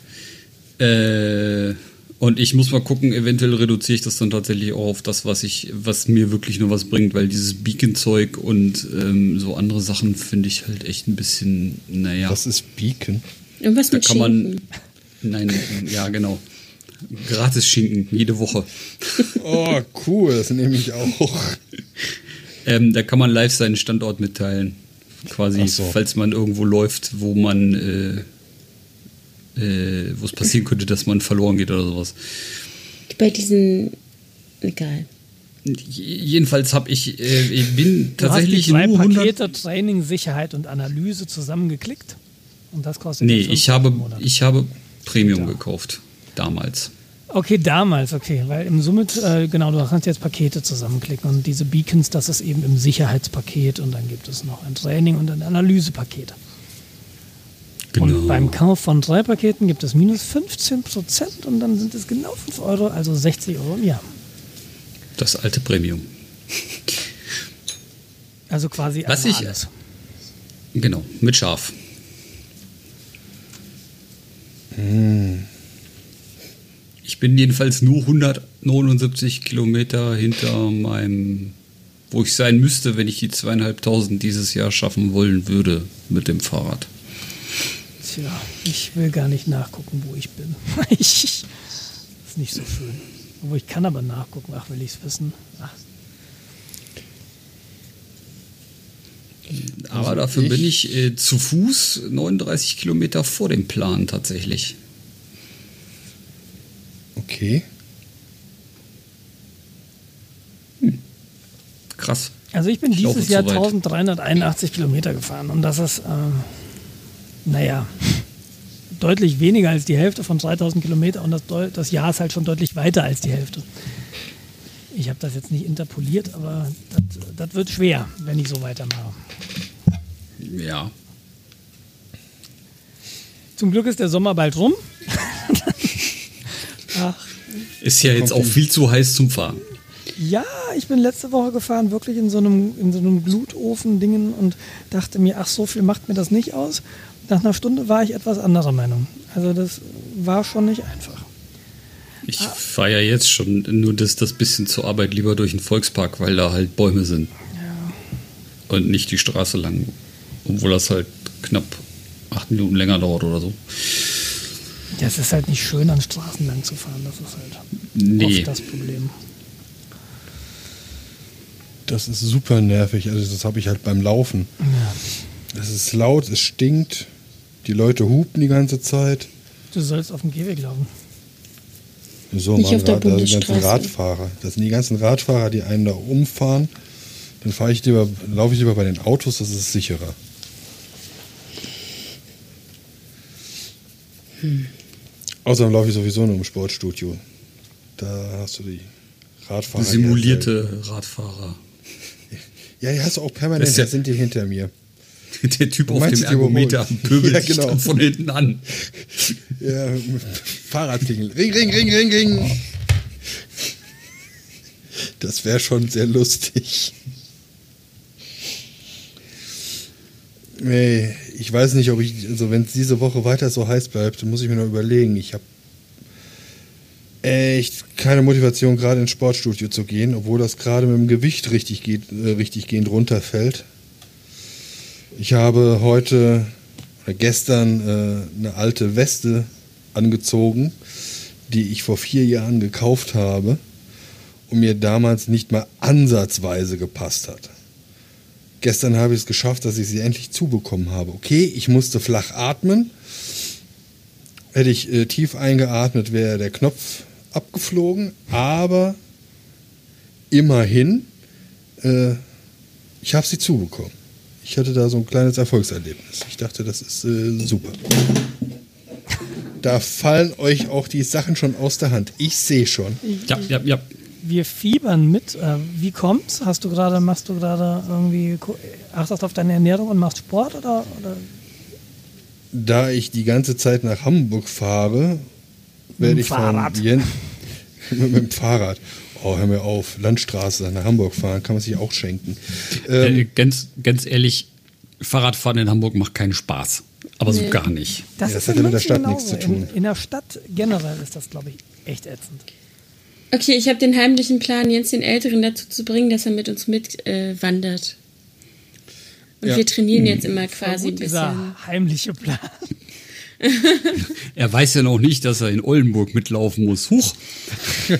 Äh, und ich muss mal gucken, eventuell reduziere ich das dann tatsächlich auch auf das, was ich, was mir wirklich nur was bringt, weil dieses Beacon-Zeug und ähm, so andere Sachen finde ich halt echt ein bisschen, naja. Was ist Beacon? Irgendwas Da mit kann man. Schinken. Nein, ja, genau. Gratis Schinken, jede Woche. Oh, cool, das nehme ich auch. Ähm, da kann man live seinen Standort mitteilen. Quasi, so. falls man irgendwo läuft, wo man, äh, äh, wo es passieren könnte, dass man verloren geht oder sowas. Bei diesen. Egal. Jedenfalls habe ich, äh, ich bin Du hast die tatsächlich zwei nur 100. Pakete Training, Sicherheit und Analyse zusammengeklickt. Und das kostet Nee, ich 50 habe, ich habe Premium Ja. gekauft. Damals. Okay, damals, okay, weil im Summit, äh, genau, du kannst jetzt Pakete zusammenklicken und diese Beacons, das ist eben im Sicherheitspaket und dann gibt es noch ein Training und ein Analysepaket. Genau. Und beim Kauf von drei Paketen gibt es minus 15 Prozent und dann sind es genau 5 Euro, also 60 Euro im Jahr. Das alte Premium. Also quasi Was ich- alles. Genau, mit Schaf. Ich Ich bin jedenfalls nur 179 Kilometer hinter meinem, wo ich sein müsste, wenn ich die zweieinhalbtausend dieses Jahr schaffen wollen würde mit dem Fahrrad. Tja, ich will gar nicht nachgucken, wo ich bin. ich, ist nicht so schön. Obwohl ich kann aber nachgucken. Ach, will ich es wissen? Ach, Aber dafür ich- bin ich äh, zu Fuß 39 Kilometer vor dem Plan tatsächlich. Okay. Krass. Also ich bin Ich dieses Jahr zu weit. 1381 Kilometer gefahren und das ist, äh, naja, deutlich weniger als die Hälfte von 3000 Kilometer und das, das Jahr ist halt schon deutlich weiter als die Hälfte. Ich habe das jetzt nicht interpoliert, aber das- das wird schwer, wenn ich so weitermache. Ja. Zum Glück ist der Sommer bald rum. Ach, Ist ja jetzt auch viel zu heiß zum Fahren. Ja, ich bin letzte Woche gefahren, wirklich in so einem, in so einem Glutofen-Dingen und dachte mir, ach, so viel macht mir das nicht aus. Nach einer Stunde war ich etwas anderer Meinung. Also das war schon nicht einfach. Ich fahre ja jetzt schon nur das, das bisschen zur Arbeit lieber durch den Volkspark, weil da halt Bäume sind. Und nicht die Straße lang. Obwohl das halt knapp acht Minuten länger dauert oder so. Ja, es ist halt nicht schön, an Straßen lang zu fahren. Das ist halt Nee. oft das Problem. Das ist super nervig. Also das habe ich halt beim Laufen. Ja. Es ist laut, es stinkt. Die Leute hupen die ganze Zeit. Du sollst auf dem Gehweg laufen. So, Nicht Mann, auf der Rad- also die ganzen. Radfahrer. Das sind die ganzen Radfahrer, die einen da umfahren. Dann fahre ich lieber, laufe ich lieber bei den Autos, das ist sicherer. Außerdem laufe ich sowieso nur im Sportstudio. Da hast du die Radfahrer. Simulierte Radfahrer. Ja, die hast du auch permanent, Das ja- da sind die hinter mir. Der Typ auf dem Ergometer pöbelt Ja, genau. dann von hinten an. Ja, Fahrradklingel. Ring, ring, ring, ring, ring. Das wäre schon sehr lustig. Nee, ich weiß nicht, ob ich, also wenn es diese Woche weiter so heiß bleibt, dann muss ich mir noch überlegen. Ich habe echt keine Motivation, gerade ins Sportstudio zu gehen, obwohl das gerade mit dem Gewicht richtig, geht, äh, richtig gehend runterfällt. Ich habe heute oder gestern äh, eine alte Weste angezogen, die ich vor vier Jahren gekauft habe und mir damals nicht mal ansatzweise gepasst hat. Gestern habe ich es geschafft, dass ich sie endlich zubekommen habe. Okay, ich musste flach atmen. Hätte ich äh, tief eingeatmet, wäre der Knopf abgeflogen. Aber immerhin, äh, ich habe sie zubekommen. Ich hatte da so ein kleines Erfolgserlebnis. Ich dachte, das ist äh, super. Da fallen euch auch die Sachen schon aus der Hand. Ich sehe schon. Ja, ja, ja. Wir fiebern mit. Äh, wie kommt's? Hast du gerade, machst du gerade irgendwie, achtest auf deine Ernährung und machst Sport oder, oder Da ich die ganze Zeit nach Hamburg fahre, werde ich Fahrrad. von Jen mit dem Fahrrad. Oh, hör mir auf, Landstraße nach Hamburg fahren, kann man sich auch schenken. Ähm, äh, ganz, ganz ehrlich, Fahrradfahren in Hamburg macht keinen Spaß. Aber so Nee. gar nicht. Das Ja, das ist hat mit der Stadt nichts zu tun. In, in der Stadt generell ist das, glaube ich, echt ätzend. Okay, ich habe den heimlichen Plan, Jens den Älteren dazu zu bringen, dass er mit uns mitwandert. Äh. Und Ja. wir trainieren jetzt immer Voll quasi ein bisschen. dieser heimliche Plan. Er weiß ja noch nicht, dass er in Oldenburg mitlaufen muss. Huch.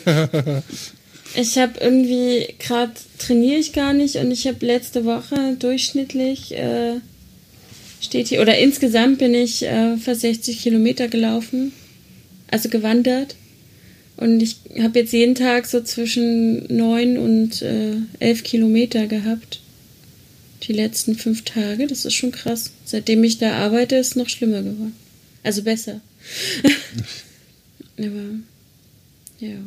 Ich habe irgendwie, gerade trainiere ich gar nicht und ich habe letzte Woche durchschnittlich, äh, steht hier, oder insgesamt bin ich äh, fast 60 Kilometer gelaufen, also gewandert. Und ich habe jetzt jeden Tag so zwischen 9 und äh, 11 Kilometer gehabt. Die letzten fünf Tage, das ist schon krass. Seitdem ich da arbeite, ist es noch schlimmer geworden. Also besser. Aber, ja.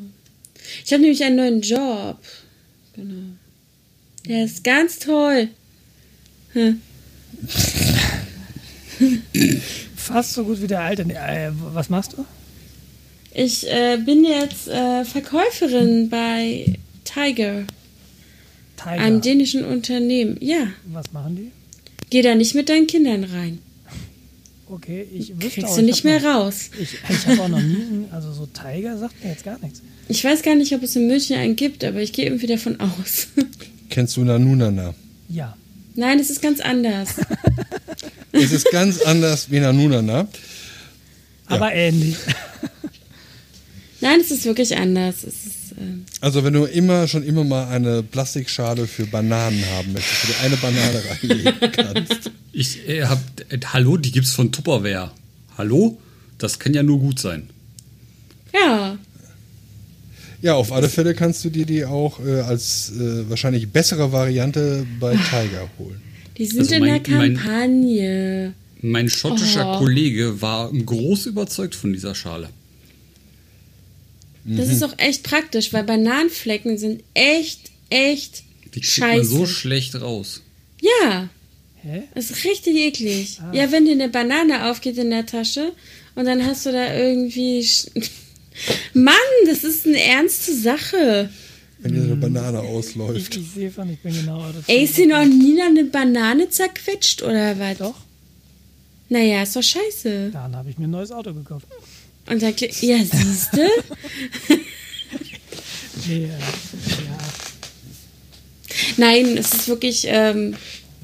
Ich habe nämlich einen neuen Job. Genau. Der ist ganz toll. Hm. Fast so gut wie der alte. Äh, was machst du? Ich äh, bin jetzt äh, Verkäuferin bei Tiger, Tiger. einem dänischen Unternehmen. Ja, was machen die? geh da nicht mit deinen Kindern rein. Okay, ich wüsste Kriegst auch, du ich nicht mehr noch, raus. Ich, ich habe auch noch nie, also so Tiger sagt mir jetzt gar nichts. Ich weiß gar nicht, ob es in München einen gibt, aber ich gehe irgendwie davon aus. Kennst du Nanunana? Ja. Nein, es ist ganz anders. Es ist ganz anders wie Nanunana. Aber ähnlich. Nein, es ist wirklich anders. Es ist, ähm, Also wenn du immer schon immer mal eine Plastikschale für Bananen haben möchtest, wo du eine Banane reinlegen kannst. Ich äh, hab, äh, hallo, die gibt's von Tupperware. Hallo? Das kann ja nur gut sein. ja, Ja, auf alle Fälle kannst du dir die auch äh, als äh, wahrscheinlich bessere Variante bei Tiger holen. die sind Also in mein- der mein- Kampagne. Mein schottischer Oh. Kollege war groß überzeugt von dieser Schale. Das ist auch echt praktisch, weil Bananenflecken sind echt, echt Die kriegt man scheiße. so schlecht raus. ja, Hä? das ist richtig eklig. Ah. Ja, wenn dir eine Banane aufgeht in der Tasche und dann hast du da irgendwie... Mann, das ist eine ernste Sache. Wenn dir eine Banane Ich, ausläuft. ich sehe von, ich bin genau. Ey, ist dir noch nie eine Banane zerquetscht oder was? Doch, Naja, ist doch scheiße. dann habe ich mir ein neues Auto gekauft. Und kli- ja, siehste? Nee, äh, ja. Nein, es ist wirklich ähm,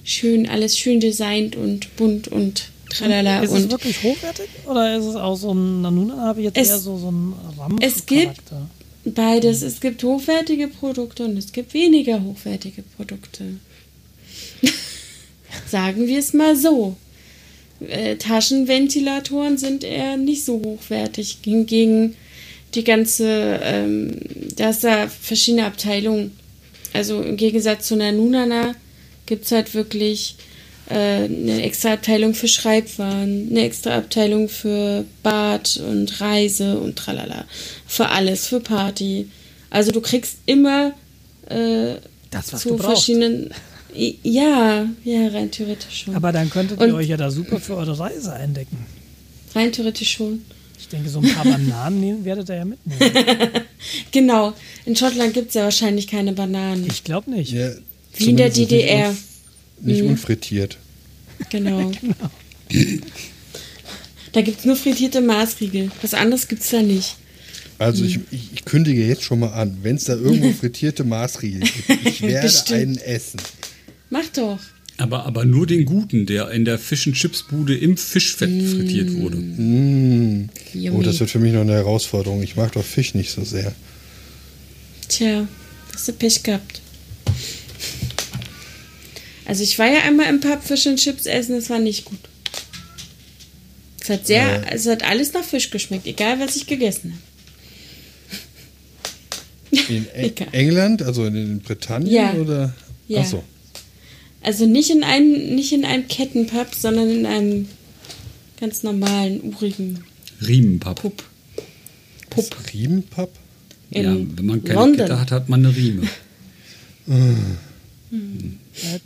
schön, alles schön designt und bunt und tralala. Ist es wirklich hochwertig oder ist es auch so ein Nanuna? Habe ich jetzt Es- eher so, so einen Ramm. es gibt- beides. Es gibt hochwertige Produkte und es gibt weniger hochwertige Produkte. Sagen wir es mal so. Äh, Taschenventilatoren sind eher nicht so hochwertig. Hingegen die ganze, ähm, da ist da verschiedene Abteilungen. Also im Gegensatz zu einer Nunana gibt es halt wirklich eine extra Abteilung für Schreibwaren, eine extra Abteilung für Bad und Reise und tralala. Für alles, für Party. Also du kriegst immer äh, Das, was zu du brauchst. verschiedenen. Ja, ja, rein theoretisch schon. Aber dann könntet Und- ihr euch ja da super für eure Reise eindecken. rein theoretisch schon. Ich denke, so ein paar Bananen nehmen, werdet ihr ja mitnehmen. Genau. In Schottland gibt es ja wahrscheinlich keine Bananen. Ich glaube nicht. Ja, Wie in der DDR. Nicht Mhm. unfrittiert. Genau. Da gibt es nur frittierte Maßriegel. Was anderes gibt es da nicht. Also ich, ich, ich kündige jetzt schon mal an, wenn es da irgendwo frittierte Maßriegel gibt, ich werde Bestimmt. einen essen. Mach doch. Aber, aber nur den guten, der in der Fish and Chips Bude im Fischfett frittiert wurde. Mm. Oh, das wird für mich noch eine Herausforderung. Ich mag doch Fisch nicht so sehr. Tja, hast du Pech gehabt. Also ich war ja einmal im Pub Fish and Chips essen, das war nicht gut. Es hat sehr, Äh. es hat alles nach Fisch geschmeckt, egal was ich gegessen habe. In Eng. England, also in Britannien Ja. oder? Ja. Ach so. Also nicht in einem, nicht in einem Kettenpub, sondern in einem ganz normalen, urigen Riemenpapp. Pub. Pup. Riemenpapp? In Ja, wenn man keine London. Kette hat, hat man eine Rieme. Was?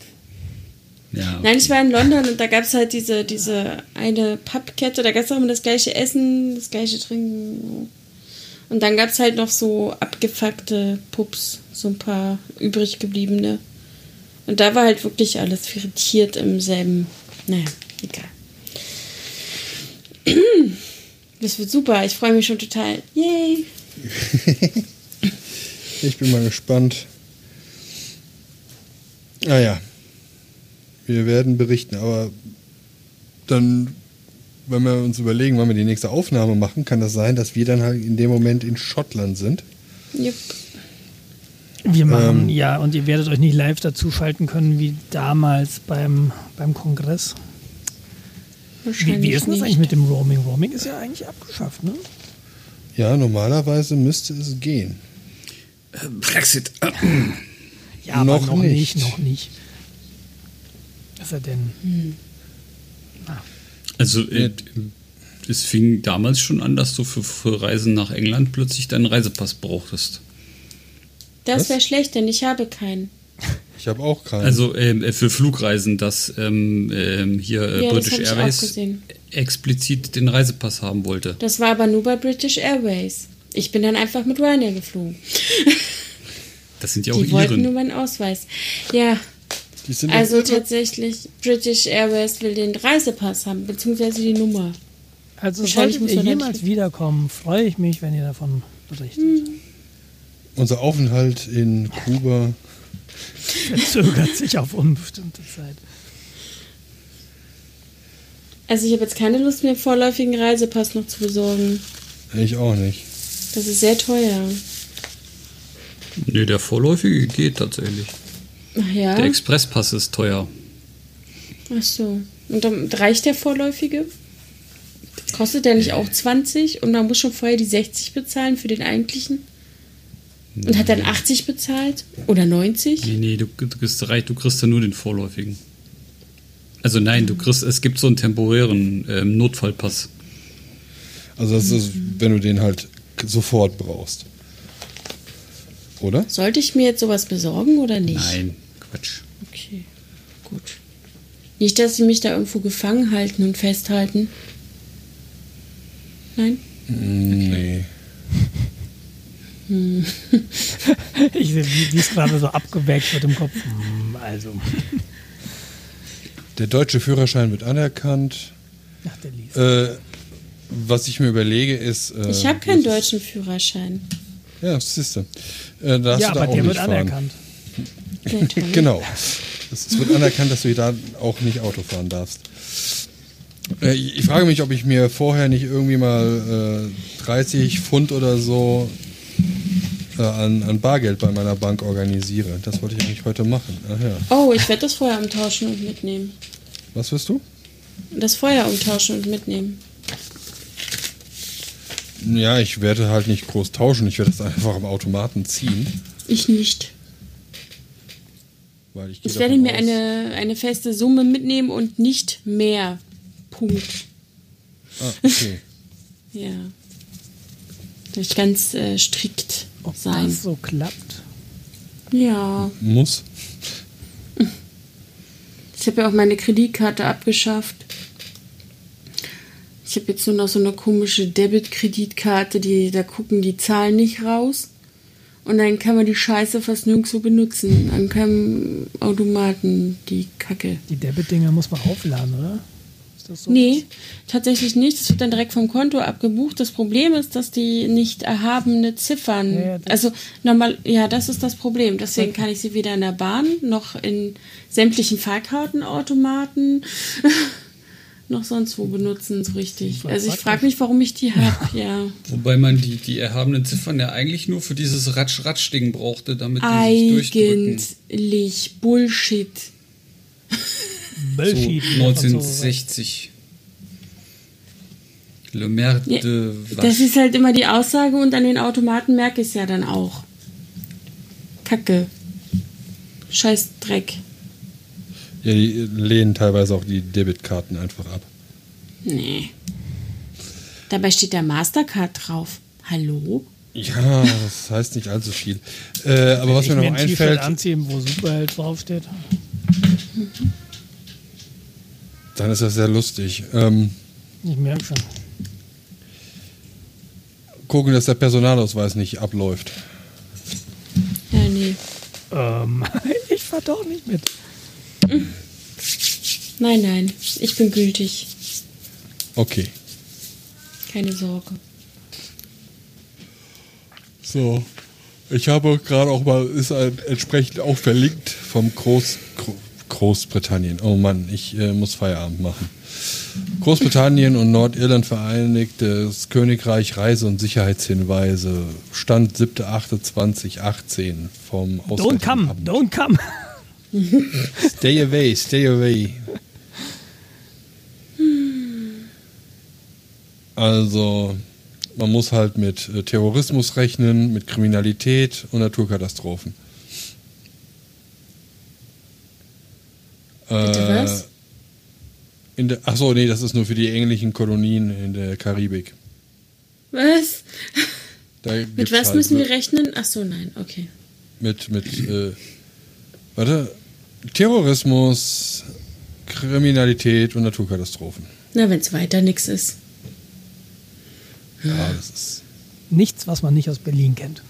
Ja. Nein, ich war in London und da gab es halt diese, diese eine Pubkette, da gab es auch immer das gleiche Essen, das gleiche Trinken. Und dann gab es halt noch so abgefuckte Pubs, so ein paar übrig gebliebene. Und da war halt wirklich alles frittiert im selben. Naja, egal. Das wird super, ich freue mich schon total. Yay! Ich bin mal gespannt. Ah ja. Wir werden berichten, aber dann, wenn wir uns überlegen, wann wir die nächste Aufnahme machen, kann das sein, dass wir dann halt in dem Moment in Schottland sind. Jupp. Wir machen, Ähm. ja, und ihr werdet euch nicht live dazu schalten können wie damals beim, beim Kongress. Wie, wie ist denn das nicht. eigentlich mit dem Roaming? Roaming ist ja eigentlich abgeschafft, ne? Ja, normalerweise müsste es gehen. Brexit. Ja, Noch aber noch nicht. nicht. noch nicht. Ist er denn? Also äh, es fing damals schon an, dass du für, für Reisen nach England plötzlich deinen Reisepass brauchtest. Das wäre schlecht, denn ich habe keinen. Ich habe auch keinen. Also ähm, äh, für Flugreisen, dass ähm, ähm, hier äh, Ja, British Airways explizit den Reisepass haben wollte. Das war aber nur bei British Airways. Ich bin dann einfach mit Ryanair geflogen. Das sind ja auch Die wollten nur ihren. meinen Ausweis. Ja, Also tatsächlich, British Airways will den Reisepass haben, beziehungsweise die Nummer. Also Wahrscheinlich solltet muss ihr jemals wiederkommen, freue ich mich, wenn ihr davon berichtet. unser Aufenthalt in Kuba. Verzögert sich auf unbestimmte Zeit. Also ich habe jetzt keine Lust mehr, vorläufigen Reisepass noch zu besorgen. Ich auch nicht. Das ist sehr teuer. Nee, der vorläufige geht tatsächlich. Ach ja. Der Expresspass ist teuer. Ach so. Und dann reicht der vorläufige? Kostet der nicht auch 20 und man muss schon vorher die 60 bezahlen für den eigentlichen? Und hat dann 80 bezahlt? Oder 90? Nee, nee, du, du, kriegst, du kriegst ja nur den vorläufigen. Also nein, du kriegst, es gibt so einen temporären ähm, Notfallpass. Also das ist, wenn du den halt sofort brauchst. Oder? Sollte ich mir jetzt sowas besorgen oder nicht? Nein, Quatsch. Okay, gut. Nicht, dass sie mich da irgendwo gefangen halten und festhalten. Nein? Nee. Ich sehe, wie es gerade so abgewägt wird im Kopf. Hm, Also, Der deutsche Führerschein wird anerkannt. ach, der liest. Äh, was ich mir überlege ist. Äh, Ich habe keinen deutschen Führerschein. Ja, siehst du. Äh, Ja, du da aber auch der nicht wird fahren. anerkannt. Genau. Es wird anerkannt, dass du da auch nicht Auto fahren darfst. Äh, Ich frage mich, ob ich mir vorher nicht irgendwie mal äh, 30 Pfund oder so äh, an, an Bargeld bei meiner Bank organisiere. Das wollte ich eigentlich heute machen. Ach ja. Oh, ich werde das Feuer umtauschen und mitnehmen. Was wirst du? Das Feuer umtauschen und mitnehmen. Ja, ich werde halt nicht groß tauschen. Ich werde das einfach am Automaten ziehen. Ich nicht. Weil ich Ich werde mir aus- eine, eine feste Summe mitnehmen und nicht mehr. Punkt. Ah, okay. Ja. Da ich ganz äh, strikt Ob sein. das so klappt? Ja. Muss. Ich habe ja auch meine Kreditkarte abgeschafft. Ich habe jetzt nur noch so eine komische Debit-Kreditkarte, die da gucken die Zahlen nicht raus. Und dann kann man die Scheiße fast nirgendwo benutzen. An keinem Automaten, die Kacke. Die Debit-Dinger muss man aufladen, oder? Ist das so? Nee, tatsächlich nicht. Es wird dann direkt vom Konto abgebucht. Das Problem ist, dass die nicht erhabene Ziffern. Ja, ja, das- also normal, ja, das ist das Problem. Deswegen kann ich sie weder in der Bahn noch in sämtlichen Fahrkartenautomaten noch sonst wo benutzen, so richtig. Also ich frage mich, warum ich die habe. Ja. Wobei man die, die erhabenen Ziffern ja eigentlich nur für dieses Ratsch-Ratsch-Ding brauchte, damit die sich durchdrücken. Eigentlich Bullshit. So Bullshit. 1960. Le Maire Ja, Das ist halt immer die Aussage und an den Automaten merke ich es ja dann auch. Kacke. Scheiß Dreck. Ja, die lehnen teilweise auch die Debitkarten einfach ab. Nee. Dabei steht der Mastercard drauf. Hallo? Ja, das heißt nicht allzu viel. Äh, aber was ich mir noch ein T-Shirt einfällt, anziehen, wo Superheld draufsteht. dann ist das sehr lustig. Ähm, Ich merke schon. gucken, dass der Personalausweis nicht abläuft. Ja, nee. Ähm, ich fahr doch nicht mit. Nein, nein. Ich bin gültig. Okay. Keine Sorge. So. Ich habe gerade auch mal, ist entsprechend auch verlinkt vom Groß, Gro- Großbritannien. Oh Mann, ich äh, muss Feierabend machen. Großbritannien und Nordirland Vereinigtes Königreich Reise- und Sicherheitshinweise. Stand 7.8.2018 vom Don't Auswärtigen come, Amt. don't come. Stay away, stay away. Also, man muss halt mit äh, Terrorismus rechnen, mit Kriminalität und Naturkatastrophen. Bitte Äh, was? In der, ach so, nee, das ist nur für die englischen Kolonien in der Karibik. Was? Mit was halt müssen wir rechnen? Ach so, nein. Okay. Mit, mit, äh, warte, Terrorismus, Kriminalität und Naturkatastrophen. Na, wenn es weiter nichts ist. Ja, das ist. Nichts, was man nicht aus Berlin kennt.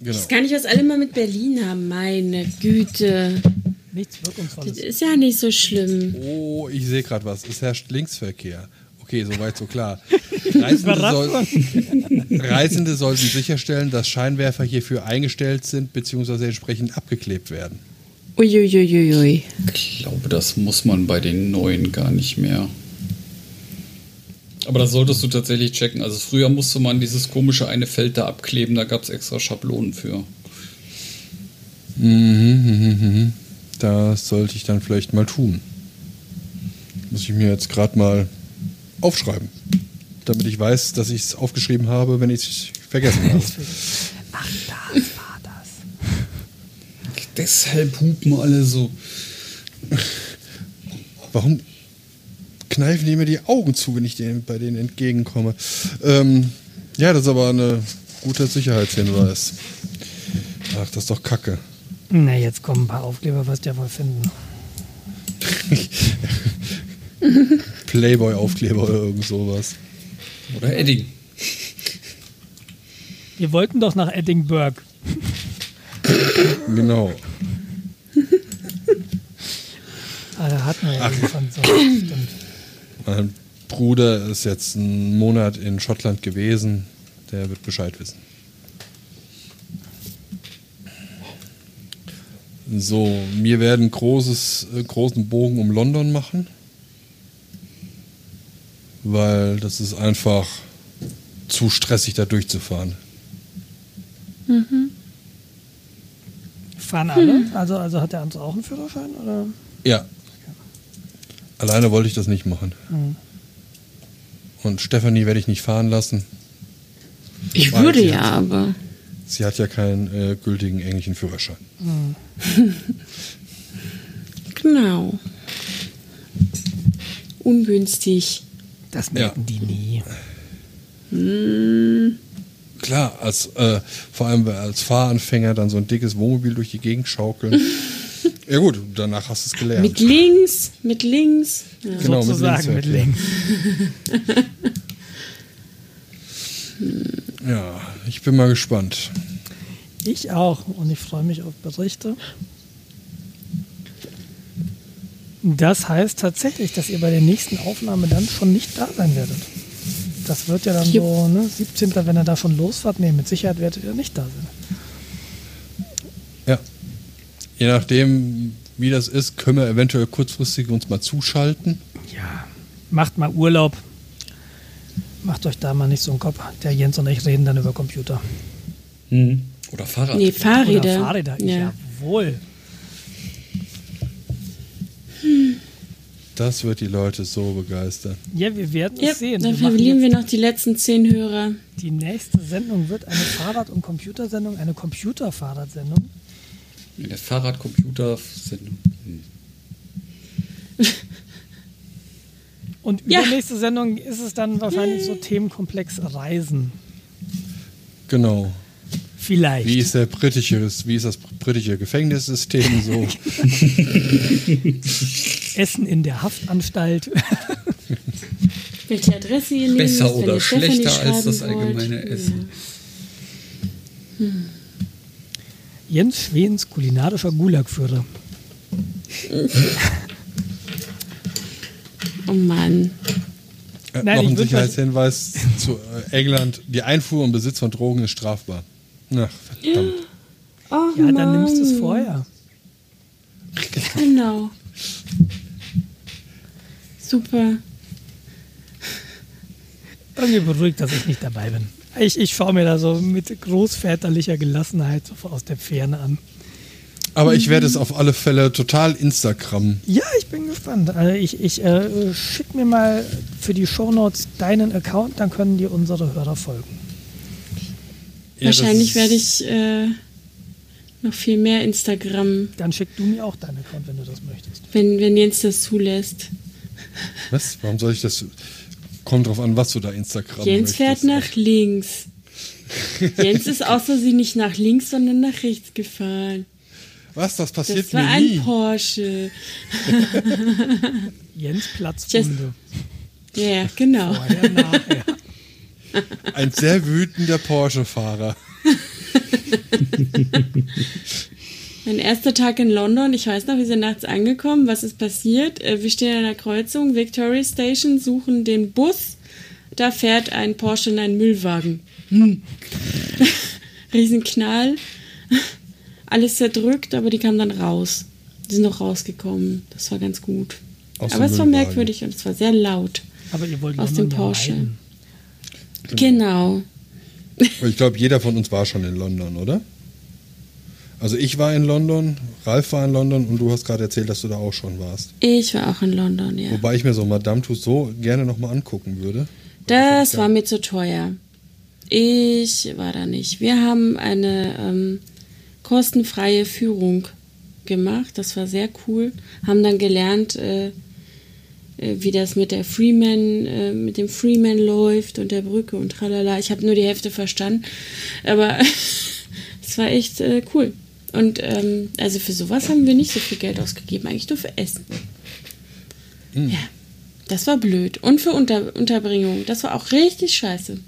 Genau. Das kann ich was alle mal mit Berlin haben, meine Güte. Nichts Wirkungsvolles. Das ist ja nicht so schlimm. Oh, ich sehe gerade was. Es herrscht Linksverkehr. Okay, soweit so klar. Reisende, soll, Reisende sollten sicherstellen, dass Scheinwerfer hierfür eingestellt sind bzw. entsprechend abgeklebt werden. Uiuiuiui. Ich glaube, das muss man bei den neuen gar nicht mehr. Aber das solltest du tatsächlich checken. Also früher musste man dieses komische eine Feld da abkleben, da gab es extra Schablonen für. Das sollte ich dann vielleicht mal tun. Muss ich mir jetzt gerade mal aufschreiben, damit ich weiß, dass ich es aufgeschrieben habe, wenn ich es vergessen habe. Ach, das war das. Deshalb hupen alle so. Warum kneifen die mir die Augen zu, wenn ich denen, bei denen entgegenkomme? Ähm, ja, das ist aber ein guter Sicherheitshinweis. Ach, das ist doch Kacke. Na, jetzt kommen ein paar Aufkleber, was der wohl finden. Playboy-Aufkleber oder irgend sowas. Oder Edding. Wir wollten doch nach Edinburgh. Genau. Ah, da hatten wir ja irgendwann so. Stimmt. Mein Bruder ist jetzt einen Monat in Schottland gewesen. Der wird Bescheid wissen. So, wir werden großes, äh, großen Bogen um London machen. Weil das ist einfach zu stressig, da durchzufahren. Fahren alle? Also, also hat der andere auch einen Führerschein? Oder? Ja. Alleine wollte ich das nicht machen. Und Stefanie werde ich nicht fahren lassen. Ich Weil würde ja, hat- aber. Sie hat ja keinen äh, gültigen englischen Führerschein. Genau. Ungünstig. Das merken die nie. Klar, als, äh, vor allem als Fahranfänger dann so ein dickes Wohnmobil durch die Gegend schaukeln. ja gut, danach hast du es gelernt. Mit links, mit links. Ja. Genau, mit Sozusagen mit Linksverkehr. links. Ja, ich bin mal gespannt. Ich auch. Und ich freue mich auf Berichte. Das heißt tatsächlich, dass ihr bei der nächsten Aufnahme dann schon nicht da sein werdet. Das wird ja dann Jupp. so, ne, 17. wenn ihr da schon losfahrt. Nee, mit Sicherheit werdet ihr nicht da sein. Ja. Je nachdem, wie das ist, können wir eventuell kurzfristig uns mal zuschalten. Ja, macht mal Urlaub. Macht euch da mal nicht so einen Kopf. Der Jens und ich reden dann über Computer. Oder Fahrrad. Nee, Fahrräder. Oder Fahrräder. Ja. Jawohl. Das wird die Leute so begeistern. Ja, wir werden Ja, es sehen. dann verlieren wir noch die letzten zehn Hörer. Die nächste Sendung wird eine Fahrrad- und Computersendung, eine Computer-Fahrradsendung. Eine Fahrrad-Computer-Sendung. Und Ja. übernächste Sendung ist es dann wahrscheinlich so Themenkomplex Reisen. Genau. Vielleicht. Wie ist der britische, wie ist das britische Gefängnissystem so? Essen in der Haftanstalt. Welche Adresse ihr nehmt, Besser wenn oder schlechter als das schreiben wollt. allgemeine Essen. Jens Schwens kulinarischer Gulagführer. Oh Mann. Äh, Nein, noch ein Sicherheitshinweis zu äh, England. Die Einfuhr und Besitz von Drogen ist strafbar. Ach, verdammt. Oh Ja, Mann. dann nimmst du es vorher. Genau. Super. Irgendwie beruhigt, dass ich nicht dabei bin. Ich, ich schaue mir da so mit großväterlicher Gelassenheit so aus der Ferne an. Aber ich werde es auf alle Fälle total Instagram. Ja, ich bin gespannt. Also ich ich äh, schick mir mal für die Shownotes deinen Account, dann können dir unsere Hörer folgen. Ja, Wahrscheinlich werde ich äh, noch viel mehr Instagram, Dann schick du mir auch deinen Account, wenn du das möchtest. wenn, wenn Jens das zulässt. Was? Warum soll ich das? Kommt drauf an, was du da Instagram Jens fährt möchtest. nach links. Jens ist außer sie nicht nach links, sondern nach rechts gefahren. Was? Das passiert Das war mir ein nie. Porsche. Jens Platzfunde. Ja, ja, genau. Vorher, nachher. Ein sehr wütender Porsche-Fahrer. Mein erster Tag in London, ich weiß noch, wir sind nachts angekommen. Was ist passiert? Äh, Wir stehen an der Kreuzung, Victoria Station, suchen den Bus. Da fährt ein Porsche in einen Müllwagen. Hm. Riesenknall. Alles zerdrückt, aber die kamen dann raus. Die sind noch rausgekommen. Das war ganz gut. Aus aber es war merkwürdig und es war sehr laut. Aber ihr wollt Aus London dem Porsche. Genau. Und Ich glaube, jeder von uns war schon in London, oder? Also ich war in London, Ralf war in London und du hast gerade erzählt, dass du da auch schon warst. Ich war auch in London, ja. Wobei ich mir so Madame Tussauds gerne nochmal angucken würde. Das war mir zu teuer. Ich war da nicht. Wir haben eine ähm, kostenfreie Führung gemacht. Das war sehr cool. Haben dann gelernt, äh, äh, wie das mit der Freeman, äh, mit dem Freeman läuft und der Brücke und tralala. Ich habe nur die Hälfte verstanden, aber es war echt äh, cool. Und ähm, also für sowas haben wir nicht so viel Geld ausgegeben, eigentlich nur für Essen. Ja, das war blöd. Und für Unter Unterbringung, das war auch richtig scheiße.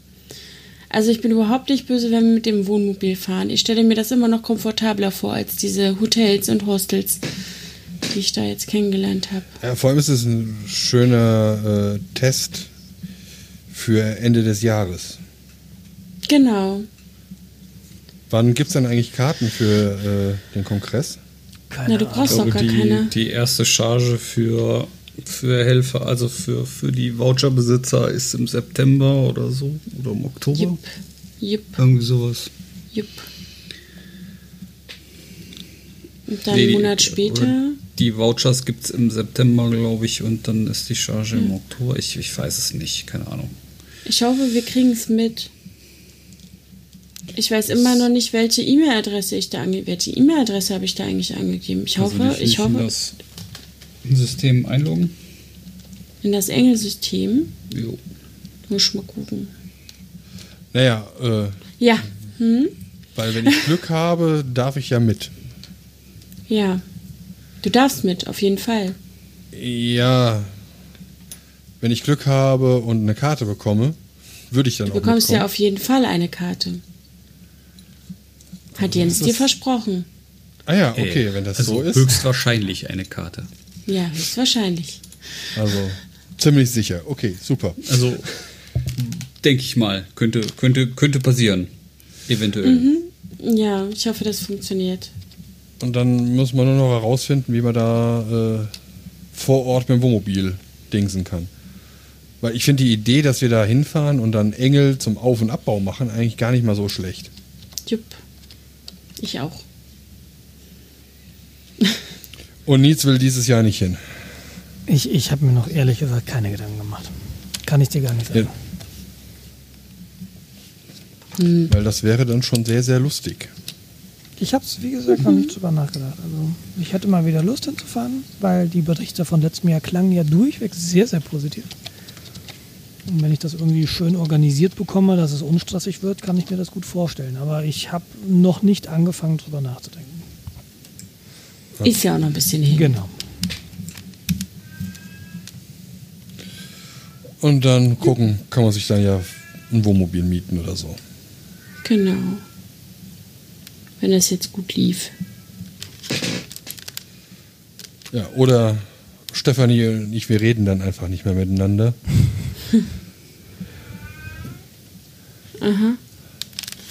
Also ich bin überhaupt nicht böse, wenn wir mit dem Wohnmobil fahren. Ich stelle mir das immer noch komfortabler vor als diese Hotels und Hostels, die ich da jetzt kennengelernt habe. Ja, vor allem ist es ein schöner äh, Test für Ende des Jahres. Genau. Wann gibt es denn eigentlich Karten für äh, den Kongress? Keine Na, du Ahnung. brauchst Ich doch glaube, gar die, keine. die erste Charge für, für Helfer, also für, für die Voucherbesitzer ist im September oder so oder im Oktober. Jupp. Jupp. Irgendwie sowas. Jupp. Und dann Nee, einen Monat später. Die Vouchers gibt es im September, glaube ich, und dann ist die Charge im Oktober. Ich, ich weiß es nicht, keine Ahnung. Ich hoffe, wir kriegen es mit. Ich weiß immer noch nicht, welche E-Mail-Adresse ich da angegeben Welche E-Mail-Adresse habe ich da eigentlich angegeben? Ich hoffe, Also, wie ich hoffe, das System einloggen. in das Engelsystem. Jo. Muss ich mal gucken. Naja, äh, Ja. Hm? weil wenn ich Glück habe, darf ich ja mit. Ja. Du darfst mit, auf jeden Fall. Ja, wenn ich Glück habe und eine Karte bekomme, würde ich dann Du auch bekommst mitkommen. ja auf jeden Fall eine Karte. Hat Jens ist dir das? versprochen. ah ja, okay, Äh, wenn das also so ist. Höchstwahrscheinlich eine Karte. Ja, höchstwahrscheinlich. Also ziemlich sicher. Okay, super. Also denke ich mal, könnte, könnte, könnte passieren. Eventuell. Ja, ich hoffe, das funktioniert. Und dann muss man nur noch herausfinden, wie man da äh, vor Ort mit dem Wohnmobil dingsen kann. Weil ich finde die Idee, dass wir da hinfahren und dann Engel zum Auf- und Abbau machen, eigentlich gar nicht mal so schlecht. Jupp. Ich auch. Und Nietz will dieses Jahr nicht hin. Ich, ich habe mir noch ehrlich gesagt keine Gedanken gemacht. Kann ich dir gar nicht sagen. Weil das wäre dann schon sehr, sehr lustig. Ich habe es, wie gesagt, noch nicht drüber nachgedacht. Also ich hätte mal wieder Lust hinzufahren, weil die Berichte von letztem Jahr klangen ja durchweg sehr, sehr positiv. Und wenn ich das irgendwie schön organisiert bekomme, dass es unstressig wird, kann ich mir das gut vorstellen. Aber ich habe noch nicht angefangen, drüber nachzudenken. Ist ja auch noch ein bisschen hin. Genau. Und dann gucken, kann man sich dann ja ein Wohnmobil mieten oder so. Genau. Wenn das jetzt gut lief. Ja, oder Stefanie und ich, wir reden dann einfach nicht mehr miteinander. Aha.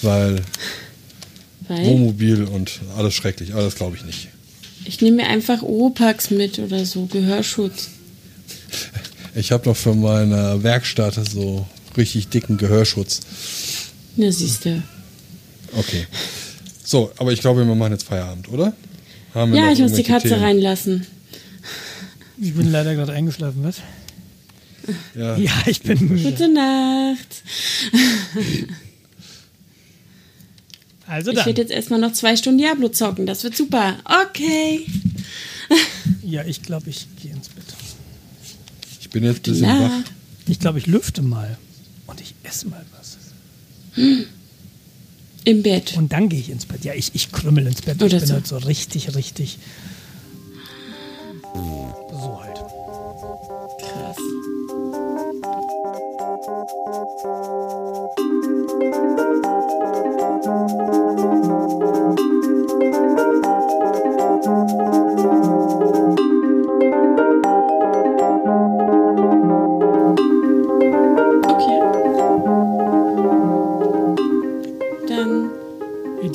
Weil Weil Wohnmobil und alles schrecklich, aber das glaube ich nicht. ich nehme mir einfach Oropax mit oder so. Gehörschutz. Ich habe noch für meine Werkstatt so richtig dicken Gehörschutz. Na, siehst du. Okay. So, aber ich glaube, wir machen jetzt Feierabend, oder? Ja, ich muss die Katze Themen? reinlassen. Ich bin leider gerade eingeschlafen, was? Ja. Ja, ich bin müde. Gute Nacht. Also Ich dann. werde jetzt erstmal noch zwei Stunden Diablo zocken. Das wird super. Okay. Ja, ich glaube, ich gehe ins Bett. Ich bin jetzt ein bisschen Na, wach. Ich glaube, ich lüfte mal. Und ich esse mal was. im Bett. Und dann gehe ich ins Bett. Ja, ich, ich krümmel ins Bett. Oder ich bin so. halt so richtig, richtig.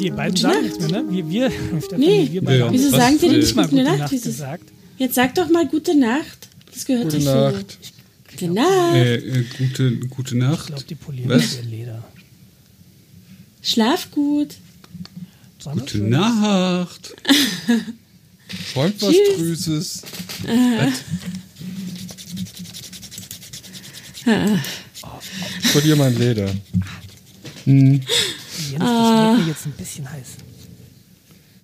die beiden sagen nee. Wieso sagen wir denn nicht gute, gute Nacht? Gesagt. Jetzt sag doch mal gute Nacht. Das gehört gute nicht Nacht. Gute Nacht. Äh, äh, gute, gute Ich Nacht. glaube, die polieren Was? ihr Leder. Schlaf gut. Gute schön. Nacht. Träumt was Tschüss. Grüßes. Ich verliere mein Leder. Jens, das wird mir jetzt ein bisschen heiß.